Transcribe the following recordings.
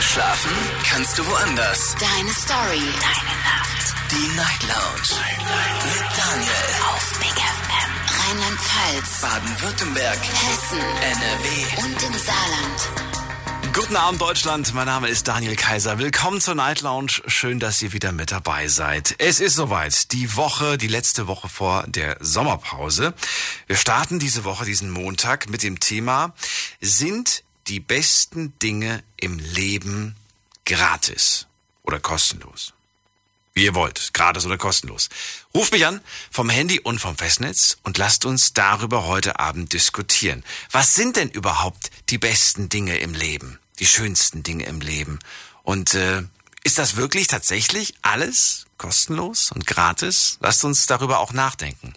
Schlafen kannst du woanders. Deine Story. Deine Nacht. Die Night Lounge. Mit Daniel. Auf Big FM. Rheinland-Pfalz. Baden-Württemberg. Hessen. NRW. Und im Saarland. Guten Abend, Deutschland. Mein Name ist Daniel Kaiser. Willkommen zur Night Lounge. Schön, dass ihr wieder mit dabei seid. Es ist soweit. Die Woche, die letzte Woche vor der Sommerpause. Wir starten diese Woche, diesen Montag, mit dem Thema, sind die besten Dinge im Leben gratis oder kostenlos? Wie ihr wollt, gratis oder kostenlos. Ruft mich an vom Handy und vom Festnetz und lasst uns darüber heute Abend diskutieren. Was sind denn überhaupt die besten Dinge im Leben? Die schönsten Dinge im Leben? Und äh, ist das wirklich tatsächlich alles kostenlos und gratis? Lasst uns darüber auch nachdenken.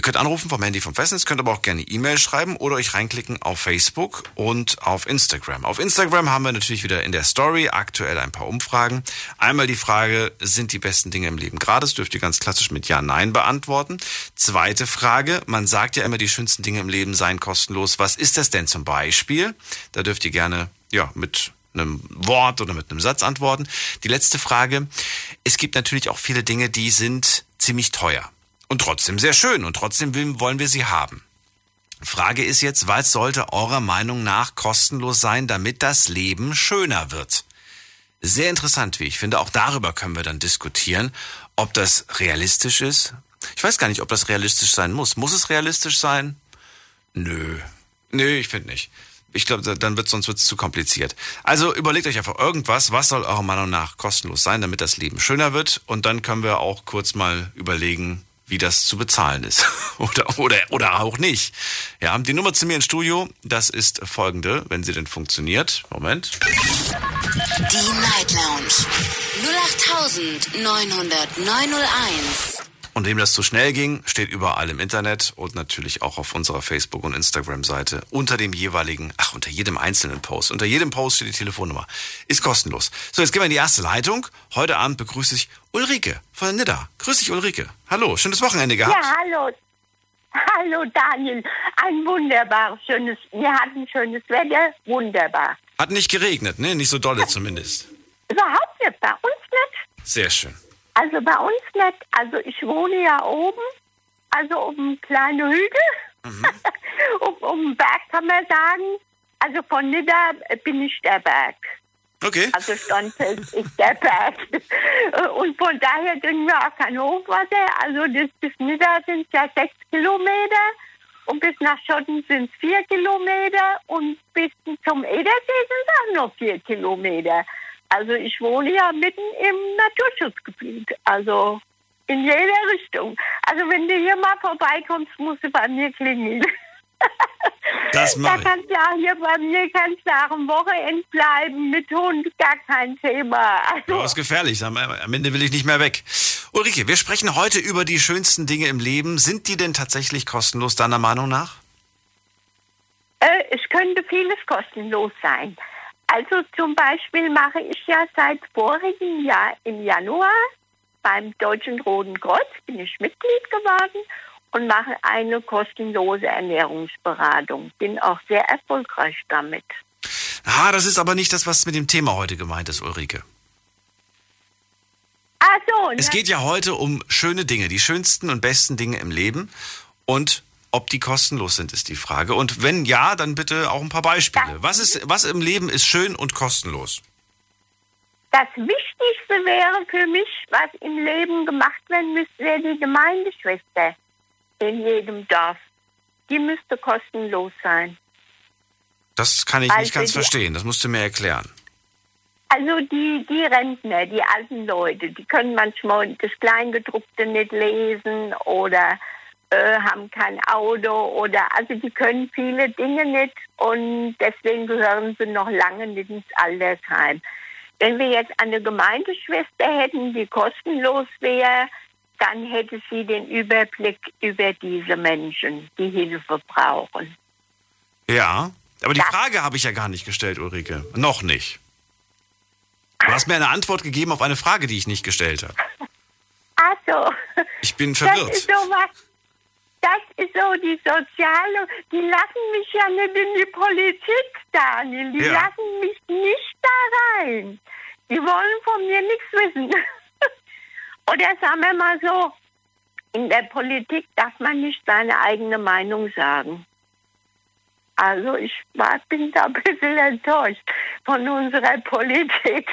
Ihr könnt anrufen vom Handy vom Festnetz, könnt aber auch gerne E-Mail schreiben oder euch reinklicken auf Facebook und auf Instagram. Auf Instagram haben wir natürlich wieder in der Story aktuell ein paar Umfragen. Einmal die Frage, sind die besten Dinge im Leben gratis? Dürft ihr ganz klassisch mit Ja, Nein beantworten. Zweite Frage, man sagt ja immer, die schönsten Dinge im Leben seien kostenlos. Was ist das denn zum Beispiel? Da dürft ihr gerne, ja, mit einem Wort oder mit einem Satz antworten. Die letzte Frage, es gibt natürlich auch viele Dinge, die sind ziemlich teuer und trotzdem sehr schön und trotzdem wollen wir sie haben. Frage ist jetzt, was sollte eurer Meinung nach kostenlos sein, damit das Leben schöner wird? Sehr interessant, wie ich finde. Auch darüber können wir dann diskutieren, ob das realistisch ist. Ich weiß gar nicht, ob das realistisch sein muss. Muss es realistisch sein? Nö. Nö, ich finde nicht. Ich glaube, dann wird sonst wird's zu kompliziert. Also überlegt euch einfach irgendwas, was soll eurer Meinung nach kostenlos sein, damit das Leben schöner wird. Und dann können wir auch kurz mal überlegen, wie das zu bezahlen ist. oder, oder, oder auch nicht. Ja, die Nummer zu mir ins Studio, das ist folgende, wenn sie denn funktioniert. Moment. Die Night Lounge. 08901. Und dem das zu schnell ging, steht überall im Internet und natürlich auch auf unserer Facebook- und Instagram-Seite unter dem jeweiligen, ach, unter jedem einzelnen Post. Unter jedem Post steht die Telefonnummer. Ist kostenlos. So, jetzt gehen wir in die erste Leitung. Heute Abend begrüße ich Ulrike von Nidda. Grüß dich, Ulrike. Hallo, schönes Wochenende gehabt. Ja, hallo. Hallo Daniel, ein wunderbar schönes, wir hatten schönes Wetter, wunderbar. Hat nicht geregnet, ne? Nicht so dolle zumindest. Überhaupt nicht, bei uns nicht. Sehr schön. Also bei uns nicht. Also ich wohne ja oben, also auf einem kleinen Hügel, mhm. auf dem Berg kann man sagen. Also von Nidda bin ich der Berg. Okay. Also Stonfels ist der Berg. Und von daher kriegen wir auch kein Hochwasser. Also das bis Nidda sind ja sechs Kilometer. Und bis nach Schotten sind es vier Kilometer. Und bis zum Edersee sind es auch noch vier Kilometer. Also ich wohne ja mitten im Naturschutzgebiet, also in jeder Richtung. Also wenn du hier mal vorbeikommst, musst du bei mir klingeln. Das da kannst du ja hier bei mir kannst du auch am Wochenende bleiben mit Hund, gar kein Thema. Also, das ist gefährlich, am, am Ende will ich nicht mehr weg. Ulrike, wir sprechen heute über die schönsten Dinge im Leben. Sind die denn tatsächlich kostenlos, deiner Meinung nach? Äh, es könnte vieles kostenlos sein. Also zum Beispiel mache ich ja seit vorigem Jahr im Januar beim Deutschen Roten Kreuz, bin ich Mitglied geworden und mache eine kostenlose Ernährungsberatung. Bin auch sehr erfolgreich damit. Ah, das ist aber nicht das, was mit dem Thema heute gemeint ist, Ulrike. Ach so. Es geht ja heute um schöne Dinge, die schönsten und besten Dinge im Leben. Und ob die kostenlos sind, ist die Frage. Und wenn ja, dann bitte auch ein paar Beispiele. Was, ist, was im Leben ist schön und kostenlos? Das Wichtigste wäre für mich, was im Leben gemacht werden müsste, wäre die Gemeindeschwester in jedem Dorf. Die müsste kostenlos sein. Das kann ich also nicht ganz verstehen. Das musst du mir erklären. Also die, die Rentner, die alten Leute, die können manchmal das Kleingedruckte nicht lesen oder äh, haben kein Auto oder also die können viele Dinge nicht und deswegen gehören sie noch lange nicht ins Altersheim. Wenn wir jetzt eine Gemeindeschwester hätten, die kostenlos wäre, dann hätte sie den Überblick über diese Menschen, die Hilfe brauchen. Ja, aber die das Frage habe ich ja gar nicht gestellt, Ulrike. Noch nicht. Du hast mir eine Antwort gegeben auf eine Frage, die ich nicht gestellt habe. Ach so. Ich bin verwirrt. Das ist sowas, das ist so die Soziale, die lassen mich ja nicht in die Politik, Daniel. Die ja. lassen mich nicht da Nein, die wollen von mir nichts wissen. Oder sagen wir mal so, in der Politik darf man nicht seine eigene Meinung sagen. Also ich war, bin da ein bisschen enttäuscht von unserer Politik,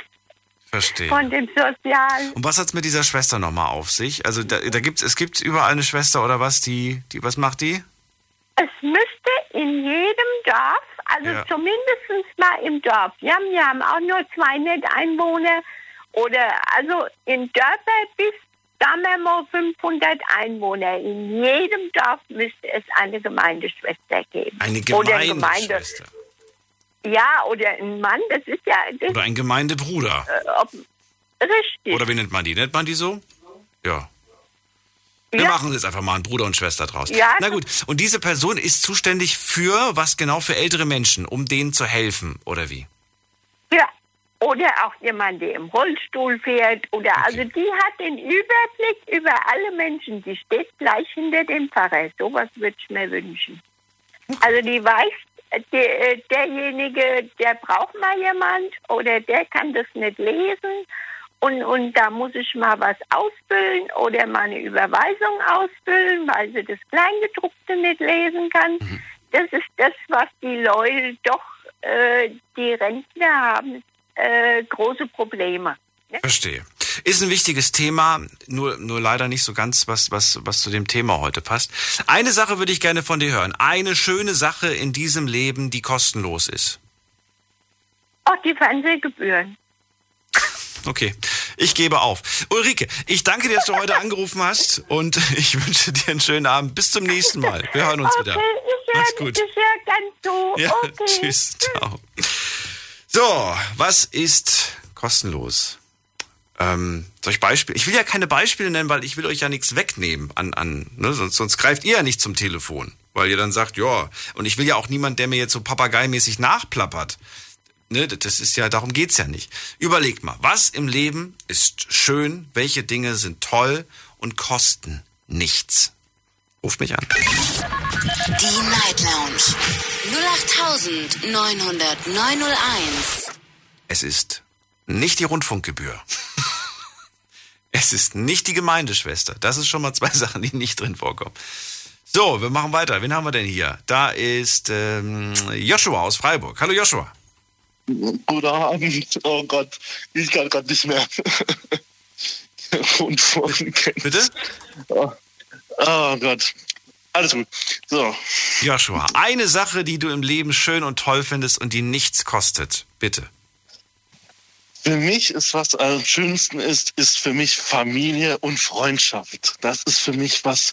Verstehe. von dem Sozialen. Und was hat's mit dieser Schwester nochmal auf sich? Also da, da gibt's, es gibt überall eine Schwester oder was, die, die, was macht die? Es müsste in jedem Dorf, also Ja. zumindest mal im Dorf, wir haben, wir haben auch nur 200 Einwohner oder also in Dörfer bis, sagen wir mal, 500 Einwohner. In jedem Dorf müsste es eine Gemeindeschwester geben. Eine Oder eine Gemeindeschwester. Ja, oder ein Mann, das ist ja das, Oder ein Gemeindebruder. äh, ob, richtig. Oder wie nennt man die? Nennt man die so? Ja. Wir ja. machen jetzt einfach mal einen Bruder und Schwester draus. Ja. Na gut. Und diese Person ist zuständig für was genau? Für ältere Menschen, um denen zu helfen, oder wie? Ja. Oder auch jemand, der im Rollstuhl fährt. Oder also die hat den Überblick über alle Menschen. Die steht gleich hinter dem Pfarrer. Sowas würde ich mir wünschen. Also die weiß, der, äh, derjenige, der braucht mal jemand oder der kann das nicht lesen. Und, und da muss ich mal was ausfüllen oder mal eine Überweisung ausfüllen, weil sie das Kleingedruckte nicht lesen kann. Das ist das, was die Leute doch, äh, die Rentner haben, äh, große Probleme. Ne? Verstehe. Ist ein wichtiges Thema, nur, nur leider nicht so ganz, was, was, was zu dem Thema heute passt. Eine Sache würde ich gerne von dir hören. Eine schöne Sache in diesem Leben, die kostenlos ist. Auch die Fernsehgebühren. Okay, ich gebe auf. Ulrike, ich danke dir, dass du heute angerufen hast und ich wünsche dir einen schönen Abend. Bis zum nächsten Mal. Wir hören uns okay, wieder. ich Mach's gut. ich ganz zu. Ja, okay. tschüss, ciao. So, was ist kostenlos? Ähm, soll ich Beispiele? Ich will ja keine Beispiele nennen, weil ich will euch ja nichts wegnehmen an, an ne? sonst, sonst greift ihr ja nicht zum Telefon, weil ihr dann sagt, ja, und ich will ja auch niemand, der mir jetzt so papageimäßig nachplappert. Ne, das ist ja, darum geht's ja nicht. Überlegt mal, was im Leben ist schön, welche Dinge sind toll und kosten nichts. Ruft mich an. Die Night Lounge 08901. Es ist nicht die Rundfunkgebühr. Es ist nicht die Gemeindeschwester. Das ist schon mal zwei Sachen, die nicht drin vorkommen. So, wir machen weiter. Wen haben wir denn hier? Da ist ähm, Joshua aus Freiburg. Hallo Joshua. Guten Abend. Oh Gott, ich kann gerade nicht mehr. Und vorhin Bitte? Oh. oh Gott. Alles gut. So, Joshua, eine Sache, die du im Leben schön und toll findest und die nichts kostet. Bitte. Für mich ist was am schönsten ist, ist für mich Familie und Freundschaft. Das ist für mich was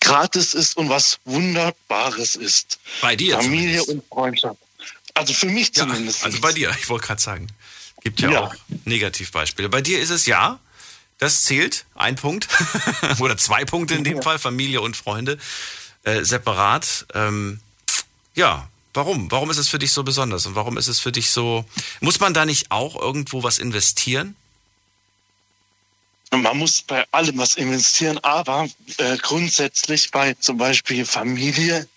gratis ist und was Wunderbares ist. Bei dir Familie zumindest. und Freundschaft. Also für mich Ja, zumindest. also bei dir, ich wollte gerade sagen. Gibt ja, Ja. auch Negativbeispiele. Bei dir ist es ja, das zählt, ein Punkt. Oder zwei Punkte in dem Fall, Familie und Freunde. Äh, separat. Ähm, ja, warum? Warum ist es für dich so besonders? Und warum ist es für dich so. Muss man da nicht auch irgendwo was investieren? Man muss bei allem was investieren, aber äh, grundsätzlich bei zum Beispiel Familie,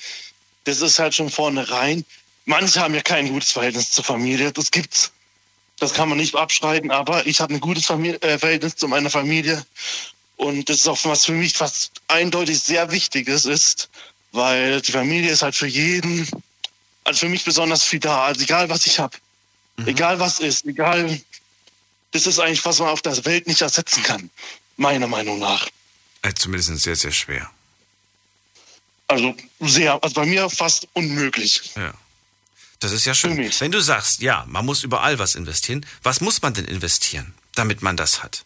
das ist halt schon vornherein. Manche haben ja kein gutes Verhältnis zur Familie, das gibt's. Das kann man nicht abstreiten, aber ich habe ein gutes Familie, äh, Verhältnis zu meiner Familie. Und das ist auch was für mich was eindeutig sehr Wichtiges ist, weil die Familie ist halt für jeden, also für mich besonders viel da. Also egal was ich habe, egal was ist, egal das ist eigentlich, was man auf der Welt nicht ersetzen kann. Meiner Meinung nach. Äh, zumindest sehr, sehr schwer. Also sehr, also bei mir fast unmöglich. Ja. Das ist ja schön. Wenn du sagst, ja, man muss überall was investieren, was muss man denn investieren, damit man das hat?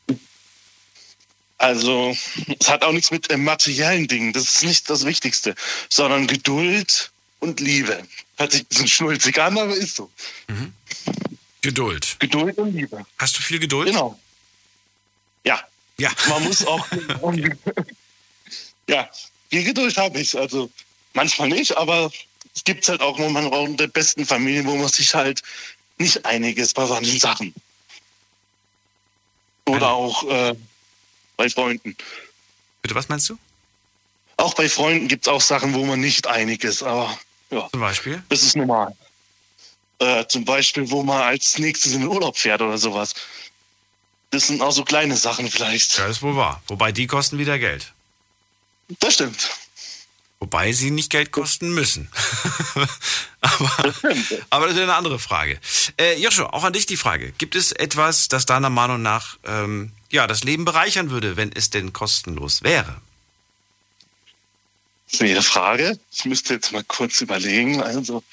Also es hat auch nichts mit äh, materiellen Dingen, das ist nicht das Wichtigste, sondern Geduld und Liebe. Hört sich ein bisschen schnulzig an, aber ist so. Geduld. Geduld und Liebe. Hast du viel Geduld? Genau. Ja, Ja. man muss auch. ja, viel Geduld habe ich. Also manchmal nicht, aber es gibt halt auch manchmal auch in der besten Familie, wo man sich halt nicht einig ist bei manchen Sachen. Oder auch äh, bei Freunden. Bitte, was meinst du? Auch bei Freunden gibt es auch Sachen, wo man nicht einig ist, aber ja, Zum Beispiel? das ist normal. äh, zum Beispiel, wo man als nächstes in den Urlaub fährt oder sowas. Das sind auch so kleine Sachen vielleicht. Ja, ist wohl wahr. Wobei die kosten wieder Geld. Das stimmt. Wobei sie nicht Geld kosten müssen. aber, aber das ist eine andere Frage. Äh, Joshua, auch an dich die Frage. Gibt es etwas, das deiner Meinung nach ähm, ja, das Leben bereichern würde, wenn es denn kostenlos wäre? Schwere Frage. Ich müsste jetzt mal kurz überlegen. Also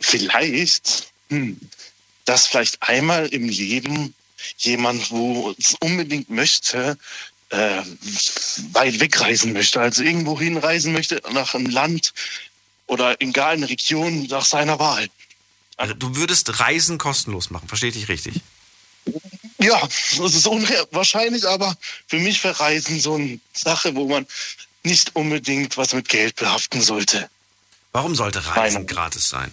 vielleicht, hm, dass vielleicht einmal im Leben jemand, wo es unbedingt möchte, äh, weit wegreisen möchte, also irgendwo hinreisen möchte, nach einem Land oder egal eine Region nach seiner Wahl. Also du würdest Reisen kostenlos machen, verstehe ich dich richtig? Ja, das ist unwahrscheinlich, aber für mich wäre Reisen so eine Sache, wo man nicht unbedingt was mit Geld behaften sollte. Warum sollte Reisen gratis sein?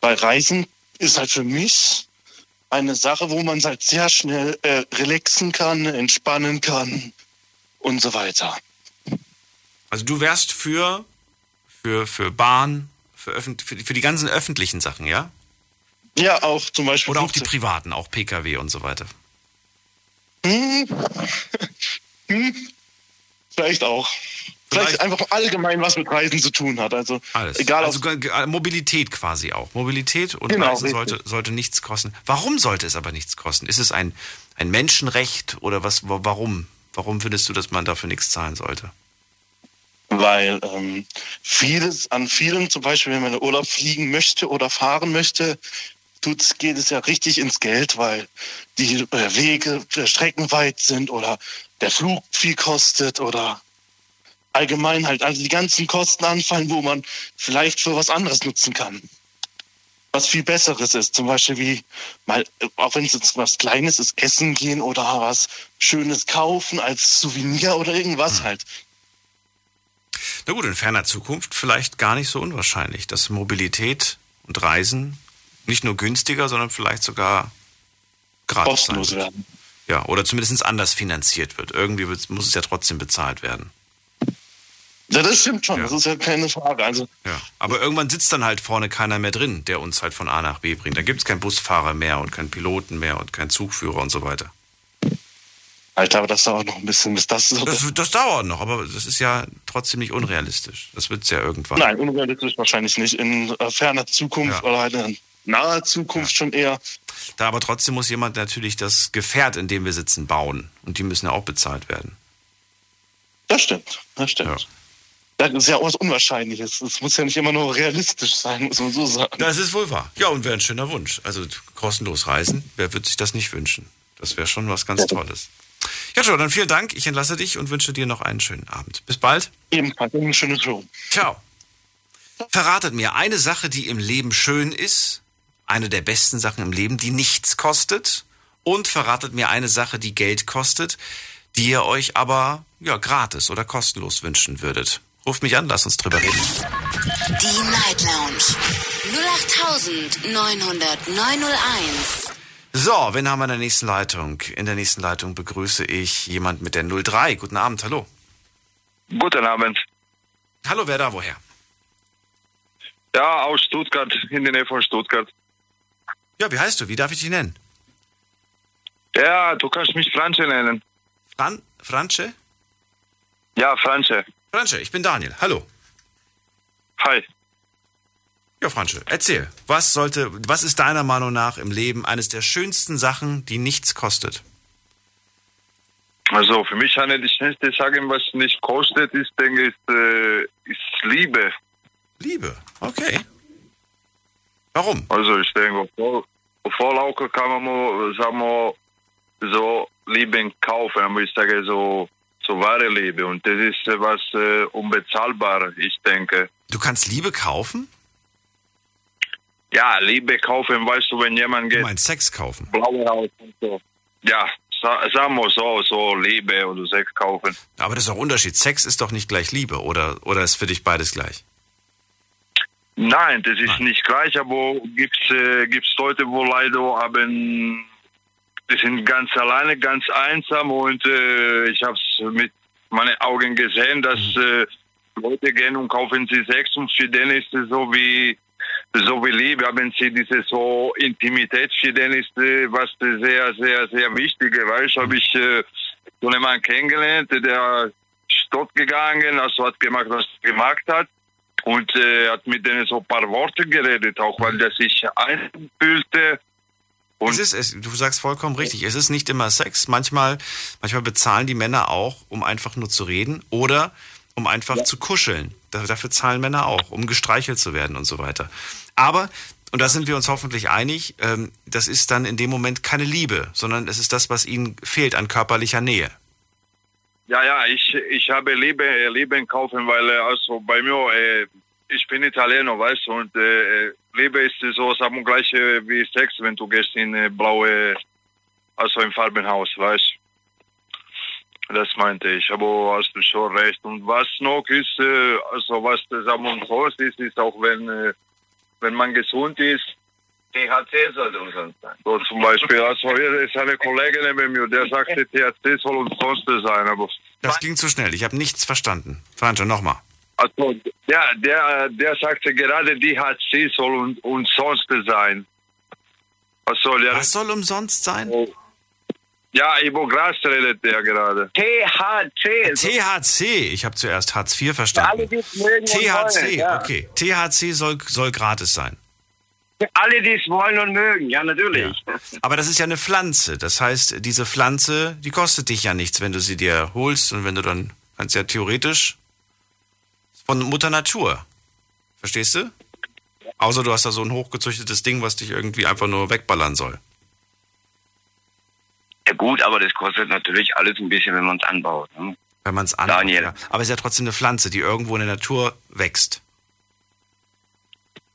Weil Reisen ist halt für mich eine Sache, wo man halt sehr schnell äh, relaxen kann, entspannen kann und so weiter. Also du wärst für, für, für Bahn, für, öffent, für, die, für die ganzen öffentlichen Sachen, ja? Ja, auch zum Beispiel. Oder auch die privaten, auch Pkw und so weiter. Hm. hm. Vielleicht auch. Vielleicht, Vielleicht, einfach allgemein was mit Reisen zu tun hat. Also Alles. egal. Also Mobilität quasi auch. Mobilität und genau, Reisen sollte, sollte nichts kosten. Warum sollte es aber nichts kosten? Ist es ein, ein Menschenrecht oder was? Warum? Warum findest du, dass man dafür nichts zahlen sollte? Weil ähm, vieles an vielen, zum Beispiel, wenn man in Urlaub fliegen möchte oder fahren möchte, tut, geht es ja richtig ins Geld, weil die äh, Wege äh, streckenweit sind oder der Flug viel kostet oder allgemein halt also die ganzen Kosten anfallen, wo man vielleicht für was anderes nutzen kann. Was viel Besseres ist, zum Beispiel wie mal, auch wenn es jetzt was Kleines ist, essen gehen oder was Schönes kaufen als Souvenir oder irgendwas hm. halt. Na gut, in ferner Zukunft vielleicht gar nicht so unwahrscheinlich, dass Mobilität und Reisen nicht nur günstiger, sondern vielleicht sogar gratis kostenlos werden. Ja, oder zumindest anders finanziert wird. Irgendwie muss es ja trotzdem bezahlt werden. Ja, das stimmt schon, ja. das ist ja keine Frage. Also, ja. Aber irgendwann sitzt dann halt vorne keiner mehr drin, der uns halt von A nach B bringt. Da gibt es keinen Busfahrer mehr und keinen Piloten mehr und keinen Zugführer und so weiter. Alter, aber das dauert noch ein bisschen, bis das so. Das, das dauert noch, aber das ist ja trotzdem nicht unrealistisch. Das wird es ja irgendwann. Nein, unrealistisch wahrscheinlich nicht. In äh, ferner Zukunft ja. oder halt in naher Zukunft ja. schon eher. Da aber trotzdem muss jemand natürlich das Gefährt, in dem wir sitzen, bauen. Und die müssen ja auch bezahlt werden. Das stimmt, das stimmt. Ja. Das ist ja auch was Unwahrscheinliches. Es muss ja nicht immer nur realistisch sein, muss man so sagen. Das ist wohl wahr. Ja, und wäre ein schöner Wunsch. Also kostenlos reisen, wer würde sich das nicht wünschen? Das wäre schon was ganz ja. Tolles. Ja, schon, dann vielen Dank. Ich entlasse dich und wünsche dir noch einen schönen Abend. Bis bald. Ebenfalls ein schönes Show. Ciao. Verratet mir eine Sache, die im Leben schön ist, eine der besten Sachen im Leben, die nichts kostet, und verratet mir eine Sache, die Geld kostet, die ihr euch aber ja gratis oder kostenlos wünschen würdet. Ruft mich an, lasst uns drüber reden. Die Night Lounge 0890901. So, wen haben wir in der nächsten Leitung? In der nächsten Leitung begrüße ich jemand mit der 03. Guten Abend, hallo. Guten Abend. Hallo, wer da, woher? Ja, aus Stuttgart, in der Nähe von Stuttgart. Ja, wie heißt du? Wie darf ich dich nennen? Ja, du kannst mich Franche nennen. Fran Franche? Ja, Franche. Franche, ich bin Daniel. Hallo. Hi. Ja, Franche, erzähl. Was sollte, was ist deiner Meinung nach im Leben eines der schönsten Sachen, die nichts kostet? Also für mich eine der schönsten Sachen, was nicht kostet, ist, denke ich, ist, äh, ist Liebe. Liebe, okay. Warum? Also ich denke, vor, vor kann man sagen wir, so Liebe kaufen, aber ich sage so so wahre Liebe. Und das ist äh, was äh, unbezahlbar, ich denke. Du kannst Liebe kaufen? Ja, Liebe kaufen, weißt du, wenn jemand geht. Du meinst Sex kaufen? Blaue Haut und so. Ja, sagen wir so, so Liebe oder Sex kaufen. Aber das ist doch Unterschied. Sex ist doch nicht gleich Liebe, oder, oder ist für dich beides gleich? Nein, das ist Nein. nicht gleich, aber gibt es äh, gibt's Leute, wo leider haben die sind ganz alleine, ganz einsam und äh, ich habe es mit meinen Augen gesehen, dass mhm. äh, Leute gehen und kaufen sie Sex und für den ist es so wie so wie Liebe haben sie diese so Intimität für den ist äh, was sehr, sehr, sehr wichtige. Weißt habe ich äh, so einen Mann kennengelernt, der stott gegangen, also hat gemacht, was er gemacht hat und äh, hat mit denen so ein paar Worte geredet, auch weil der sich einfühlte. Und Es ist, es, du sagst vollkommen richtig. Es ist nicht immer Sex. Manchmal, manchmal bezahlen die Männer auch, um einfach nur zu reden oder um einfach zu kuscheln. Da- Dafür zahlen Männer auch, um gestreichelt zu werden und so weiter. Aber, und da sind wir uns hoffentlich einig, ähm, das ist dann in dem Moment keine Liebe, sondern es ist das, was ihnen fehlt an körperlicher Nähe. Ja, ja, ich, ich habe Liebe, äh, Liebe kaufen, weil äh, also bei mir, äh, ich bin Italiener, weißt du, und Liebe ist so sagen gleich äh, wie Sex, wenn du gehst in blaue, also im Farbenhaus, weißt du. Das meinte ich, aber hast du schon recht. Und was noch ist, also was das umsonst ist, ist auch wenn, wenn man gesund ist, THC sollte umsonst sein. so zum Beispiel, also hier ist eine Kollegin neben mir, der sagte, THC soll umsonst sein, aber Das ging zu schnell. Ich habe nichts verstanden. Franjo, nochmal. Also, der, der, der sagte gerade, DHC soll un, umsonst sein. Was soll der? Was soll umsonst sein? Ja, über Gras redet der gerade. THC. THC. Ich habe zuerst Hartz IV Alle, verstanden. die und THC, wollen, ja. okay. THC soll, soll gratis sein. Alle, die es wollen und mögen, ja, natürlich. Aber das ist ja eine Pflanze. Das heißt, diese Pflanze, die kostet dich ja nichts, wenn du sie dir holst und wenn du dann kannst ja theoretisch von Mutter Natur. Verstehst du? Außer du hast da so ein hochgezüchtetes Ding, was dich irgendwie einfach nur wegballern soll. Ja, gut, aber das kostet natürlich alles ein bisschen, wenn man es anbaut. Ne? Wenn man es anbaut. Daniel. Ja. Aber es ist ja trotzdem eine Pflanze, die irgendwo in der Natur wächst.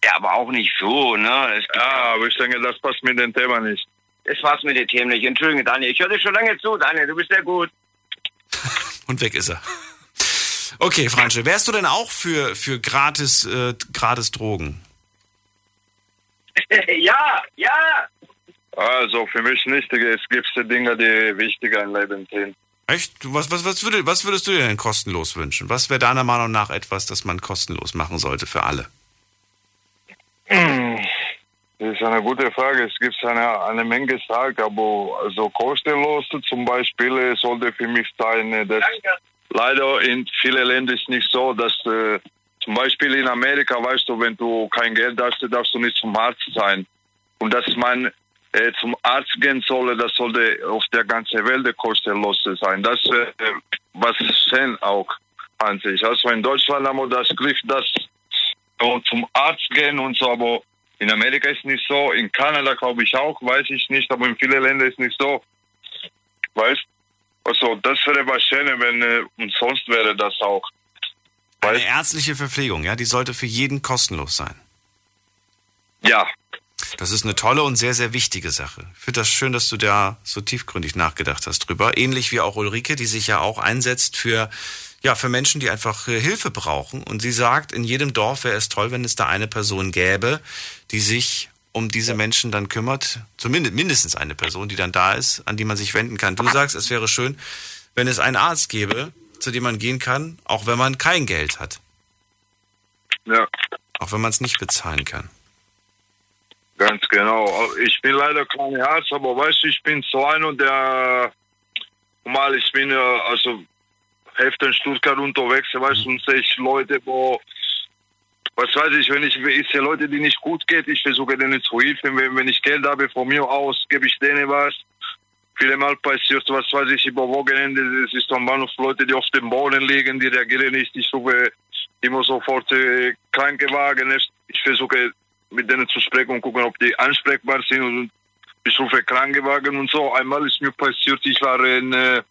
Ja, aber auch nicht so, ne? Es gibt Ja, aber ich denke, das passt mit dem Thema nicht. Das war's mit den Themen nicht. Entschuldige, Daniel. Ich höre dir schon lange zu, Daniel. Du bist sehr gut. Und weg ist er. Okay, Franche, wärst du denn auch für, für gratis, äh, gratis Drogen? ja, ja. Also für mich nicht. Es gibt Dinge, die wichtiger im Leben sind. Echt? Was, was, was, würde, was würdest du dir denn kostenlos wünschen? Was wäre deiner Meinung nach etwas, das man kostenlos machen sollte für alle? Das ist eine gute Frage. Es gibt eine, eine Menge Sachen, aber also kostenlos zum Beispiel sollte für mich sein, äh, dass leider in vielen Ländern ist nicht so, dass äh, zum Beispiel in Amerika, weißt du, wenn du kein Geld hast, darfst du nicht zum Arzt sein. Und dass man äh, zum Arzt gehen solle, das sollte auf der ganzen Welt kostenlos sein. Das äh, was schön auch an sich. Also in Deutschland haben wir das dass wir zum Arzt gehen und so, aber in Amerika ist nicht so, in Kanada glaube ich auch, weiß ich nicht, aber in vielen Ländern ist nicht so. Weißt Also das wäre was Schönes, wenn äh, umsonst wäre das auch. Eine Weißt ärztliche Verpflegung, ja, die sollte für jeden kostenlos sein. Ja, Das ist eine tolle und sehr, sehr wichtige Sache. Ich finde das schön, dass du da so tiefgründig nachgedacht hast drüber. Ähnlich wie auch Ulrike, die sich ja auch einsetzt für, ja, für Menschen, die einfach äh, Hilfe brauchen. Und sie sagt, in jedem Dorf wäre es toll, wenn es da eine Person gäbe, die sich um diese Menschen dann kümmert. Zumindest mindestens eine Person, die dann da ist, an die man sich wenden kann. Du sagst, es wäre schön, wenn es einen Arzt gäbe, zu dem man gehen kann, auch wenn man kein Geld hat. ja, Auch wenn man es nicht bezahlen kann. ganz genau. Ich bin leider kein Arzt, aber weißt du, ich bin so einer, der mal, ich bin äh, also Hälfte in Stuttgart unterwegs, weißt du, und sehe ich Leute, wo was weiß ich, wenn ich, ich sehe Leute, die nicht gut geht, ich versuche denen zu helfen. Wenn, wenn ich Geld habe von mir aus, gebe ich denen was. Viele Mal passiert, was weiß ich, über Wochenende, es ist am Bahnhof Leute, die auf dem Boden liegen, die reagieren nicht. Ich rufe immer sofort äh, Krankenwagen. Ich versuche mit denen zu sprechen und gucken, ob die ansprechbar sind und ich rufe Krankenwagen und so. Einmal ist mir passiert, ich war in, äh,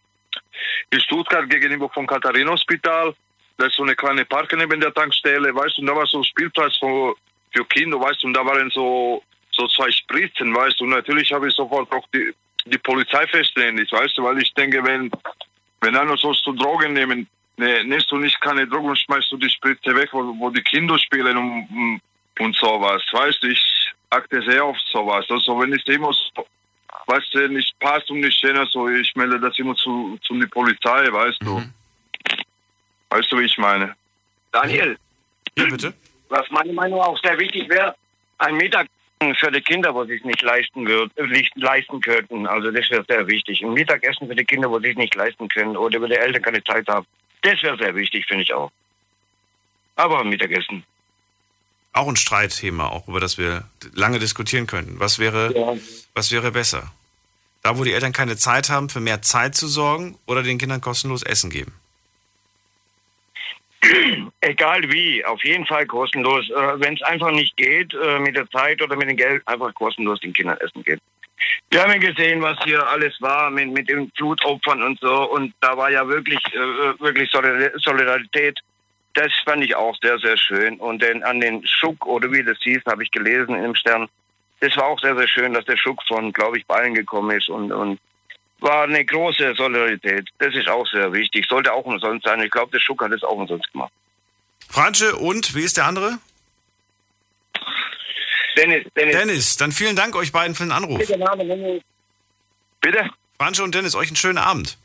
in Stuttgart gegenüber vom Katharina-Hospital. Da ist so eine kleine Park neben der Tankstelle, weißt du, da war so ein Spielplatz für, für Kinder, weißt du, und da waren so, so zwei Spritzen, weißt du, und natürlich habe ich sofort auch die, die Polizei verständigt, weißt du, weil ich denke, wenn, wenn einer sollst du Drogen nehmen, ne, nimmst du nicht keine Drogen und schmeißt du die Spritze weg, wo, wo die Kinder spielen und, und sowas, weißt du, ich achte sehr auf sowas, also wenn ich immer so, was äh, nicht passt und nicht schön, also ich melde das immer zu, zu die Polizei, weißt du. Weißt du, wie ich meine? Daniel, Ja, bitte? was meine Meinung auch sehr wichtig wäre, ein Mittag für die Kinder, wo sie es nicht leisten, nicht leisten könnten. Also das wäre sehr wichtig. Ein Mittagessen für die Kinder, wo sie es nicht leisten können oder wo die Eltern keine Zeit haben. Das wäre sehr wichtig, finde ich auch. Aber ein Mittagessen. Auch ein Streitthema, auch über das wir lange diskutieren könnten. Was wäre, Ja. was wäre besser? Da, wo die Eltern keine Zeit haben, für mehr Zeit zu sorgen oder den Kindern kostenlos Essen geben? Egal wie, auf jeden Fall kostenlos. Äh, Wenn es einfach nicht geht, äh, mit der Zeit oder mit dem Geld, einfach kostenlos den Kindern essen geben. Wir haben ja gesehen, was hier alles war mit, mit den Flutopfern und so. Und da war ja wirklich, äh, wirklich Solidar- Solidarität. Das fand ich auch sehr, sehr schön. Und den, an den Schuck, oder wie das hieß, habe ich gelesen im Stern. Das war auch sehr, sehr schön, dass der Schuck von, glaube ich, Bayern gekommen ist. Und, und war eine große Solidarität. Das ist auch sehr wichtig. Sollte auch umsonst sein. Ich glaube, der Schuck hat es auch umsonst gemacht. Fransche und, wie ist der andere? Dennis, Dennis. Dennis, dann vielen Dank euch beiden für den Anruf. Bitte? Fransche und Dennis, euch einen schönen Abend.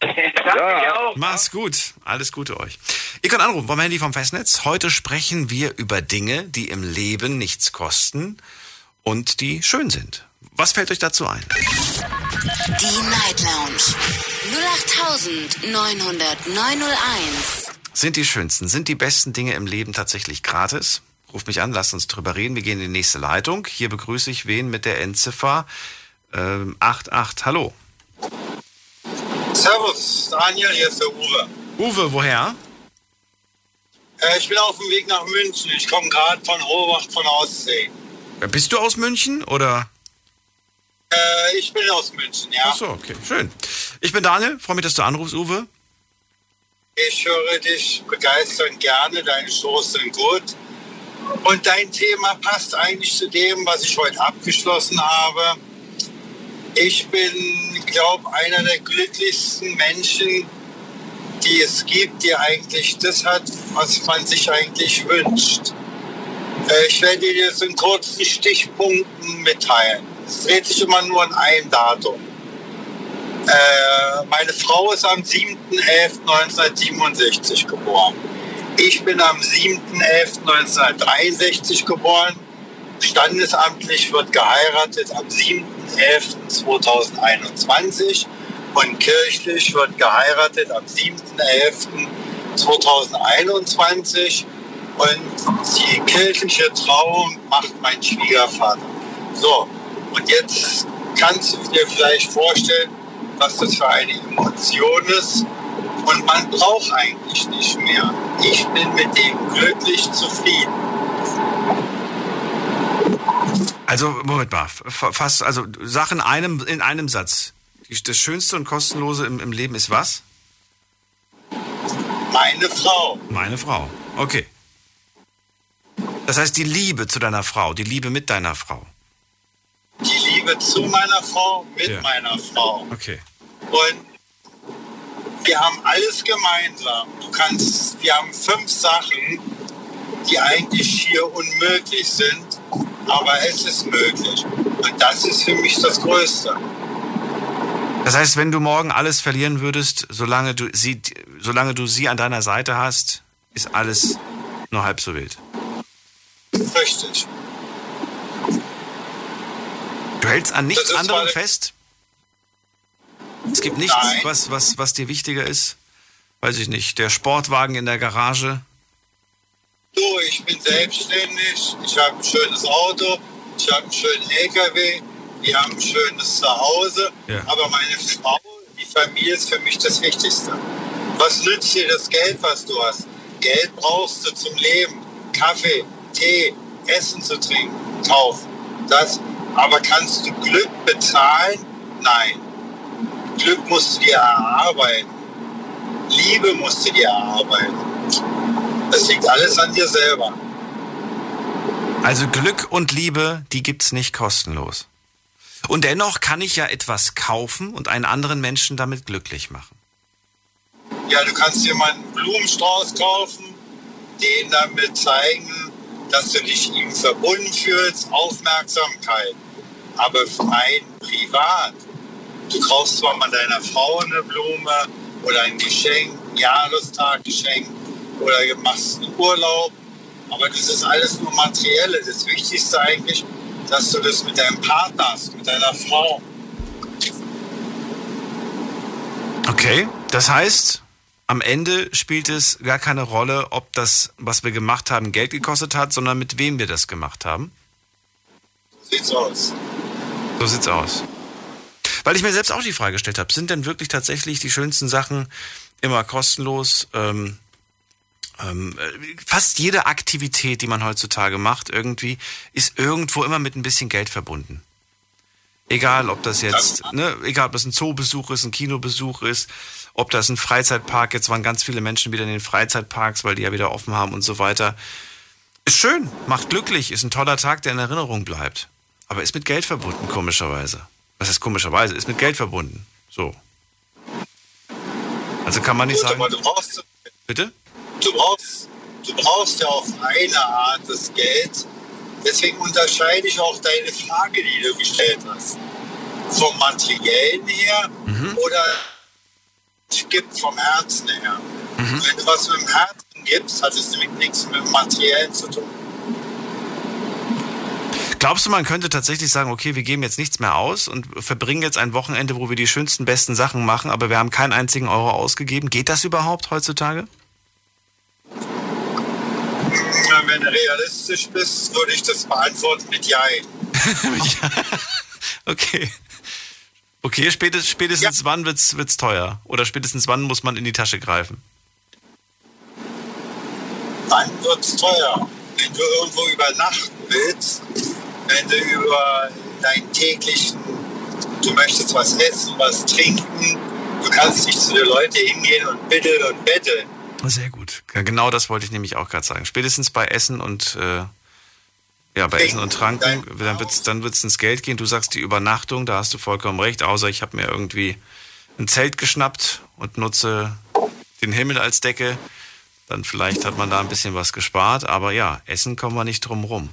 Ja. auch. Mach's gut. Alles Gute euch. Ihr könnt anrufen vom Handy vom Festnetz. Heute sprechen wir über Dinge, die im Leben nichts kosten und die schön sind. Was fällt euch dazu ein? Die Night Lounge 0890901. Sind die schönsten, sind die besten Dinge im Leben tatsächlich gratis? Ruft mich an, lasst uns drüber reden. Wir gehen in die nächste Leitung. Hier begrüße ich wen mit der Endziffer ähm, 88. Hallo. Servus, Daniel, hier ist der Uwe. Uwe, woher? Äh, ich bin auf dem Weg nach München. Ich komme gerade von Rohrbach von. Äh, Bist du aus München oder? Äh, ich bin aus München, ja. Ach so, okay, schön. Ich bin Daniel, freue mich, dass du anrufst, Uwe. Ich höre dich begeisternd gerne. Deine Shows sind gut. Und dein Thema passt eigentlich zu dem, was ich heute abgeschlossen habe. Ich bin, glaube einer der glücklichsten Menschen, die es gibt, die eigentlich das hat, was man sich eigentlich wünscht. Äh, Ich werde dir jetzt in kurzen Stichpunkten mitteilen. Es dreht sich immer nur an ein Datum. Äh, meine Frau ist am 7.11.1967 geboren. Ich bin am 7.11.1963 geboren. Standesamtlich wird geheiratet am 7.11.2021 und kirchlich wird geheiratet am 7.11.2021 und die kirchliche Trauung macht mein Schwiegervater. So, und jetzt kannst du dir vielleicht vorstellen, was das für eine Emotion ist. Und man braucht eigentlich nicht mehr. Ich bin mit dem glücklich zufrieden. Also, Moment mal, fast, also sag in einem, in einem Satz. Das Schönste und Kostenlose im, im Leben ist was? Meine Frau, Meine Frau. Okay. Das heißt, die Liebe zu deiner Frau, die Liebe mit deiner Frau. die Liebe zu meiner Frau, mit Ja. meiner Frau. Okay. Und wir haben alles gemeinsam. Du kannst, wir haben fünf Sachen, die eigentlich hier unmöglich sind, aber es ist möglich. Und das ist für mich das Größte. Das heißt, wenn du morgen alles verlieren würdest, solange du sie, solange du sie an deiner Seite hast, ist alles nur halb so wild. Richtig. Du hältst an nichts anderem fest? Es gibt nichts, Nein. was, was, was dir wichtiger ist? Weiß ich nicht. Der Sportwagen in der Garage? Du, ich bin selbstständig, ich habe ein schönes Auto, ich habe einen schönen LKW, wir haben ein schönes Zuhause, Ja. aber meine Frau, die Familie ist für mich das Wichtigste. Was nützt dir das Geld, was du hast? Geld brauchst du zum Leben. Kaffee, Tee, Essen zu trinken, kaufen. Das, aber kannst du Glück bezahlen? Nein. Glück musst du dir erarbeiten. Liebe musst du dir erarbeiten. Das liegt alles an dir selber. Also Glück und Liebe, die gibt's nicht kostenlos. Und dennoch kann ich ja etwas kaufen und einen anderen Menschen damit glücklich machen. Ja, du kannst dir mal einen Blumenstrauß kaufen, den damit zeigen, dass du dich ihm verbunden fühlst, Aufmerksamkeit. Aber rein privat. Du kaufst zwar mal deiner Frau eine Blume oder ein Geschenk, ein Jahrestaggeschenk oder machst einen Urlaub, Aber das ist alles nur Materielle. Das Wichtigste eigentlich, dass du das mit deinem Partner hast, mit deiner Frau. Okay, das heißt, am Ende spielt es gar keine Rolle, ob das, was wir gemacht haben, Geld gekostet hat, sondern mit wem wir das gemacht haben. So sieht's aus. So sieht's aus. Weil ich mir selbst auch die Frage gestellt habe, sind denn wirklich tatsächlich die schönsten Sachen immer kostenlos? Ähm, ähm, fast jede Aktivität, die man heutzutage macht, irgendwie, ist irgendwo immer mit ein bisschen Geld verbunden. Egal, ob das jetzt, ne, egal, ob das ein Zoobesuch ist, ein Kinobesuch ist, ob das ein Freizeitpark, jetzt waren ganz viele Menschen wieder in den Freizeitparks, weil die ja wieder offen haben und so weiter. Ist schön, macht glücklich, ist ein toller Tag, der in Erinnerung bleibt. Aber ist mit Geld verbunden, komischerweise. Was heißt komischerweise? Ist mit Geld verbunden. So. Also kann man nicht Gut, sagen. Bitte? Du brauchst, du brauchst ja auf eine Art das Geld. Deswegen unterscheide ich auch deine Frage, die du gestellt hast. Vom Materiellen her oder gibt vom Herzen her. Wenn du was mit dem Herzen gibst, hat es nämlich nichts mit dem Materiellen zu tun. Glaubst du, man könnte tatsächlich sagen, okay, wir geben jetzt nichts mehr aus und verbringen jetzt ein Wochenende, wo wir die schönsten, besten Sachen machen, aber wir haben keinen einzigen Euro ausgegeben? Geht das überhaupt heutzutage? Ja, Wenn du realistisch bist, würde ich das beantworten mit Jein. Ja. okay. Okay, spätestens, spätestens wann wird's, wird's teuer? Oder spätestens wann muss man in die Tasche greifen? Dann wird es teuer. Wenn du irgendwo übernachten willst, wenn du über deinen täglichen, du möchtest was essen, was trinken, du kannst nicht zu den Leuten hingehen und bitteln und betteln. Sehr gut. Ja, Genau das wollte ich nämlich auch gerade sagen. Spätestens bei Essen und äh, ja, bei Essen und Tranken, dann wird's, dann wird's ins Geld gehen. Du sagst die Übernachtung, da hast du vollkommen recht, außer ich habe mir irgendwie ein Zelt geschnappt und nutze den Himmel als Decke. Dann vielleicht hat man da ein bisschen was gespart, aber ja, Essen kommen wir nicht drum rum.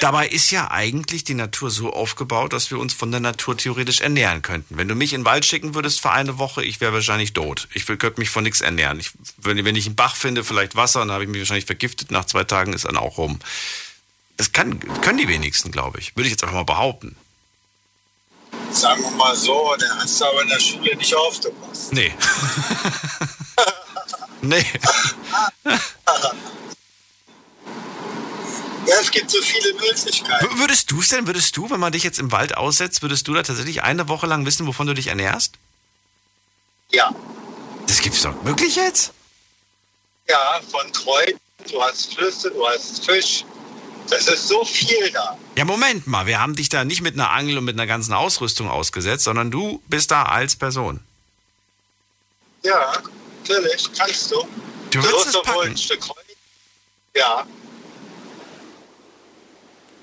Dabei ist ja eigentlich die Natur so aufgebaut, dass wir uns von der Natur theoretisch ernähren könnten. Wenn du mich in den Wald schicken würdest für eine Woche, ich wäre wahrscheinlich tot. Ich könnte mich von nichts ernähren. Ich, wenn, wenn ich einen Bach finde, vielleicht Wasser, dann habe ich mich wahrscheinlich vergiftet. Nach zwei Tagen ist dann auch rum. Das kann, können die wenigsten, glaube ich. Würde ich jetzt einfach mal behaupten. Sagen wir mal so, dann hast du aber in der Schule nicht aufgepasst. Nee. nee. Ja, es gibt so viele Möglichkeiten. W- Würdest du es denn, würdest du, wenn man dich jetzt im Wald aussetzt, würdest du da tatsächlich eine Woche lang wissen, wovon du dich ernährst? Ja, Das gibt's doch. Wirklich jetzt? ja, von Kräutern, du hast Flüsse, du hast Fisch. Das ist so viel da. Ja, Moment mal, wir haben dich da nicht mit einer Angel und mit einer ganzen Ausrüstung ausgesetzt, sondern du bist da als Person. Ja, natürlich, kannst du. Du würdest wirst es packen. ein Stück Kräuter. Ja,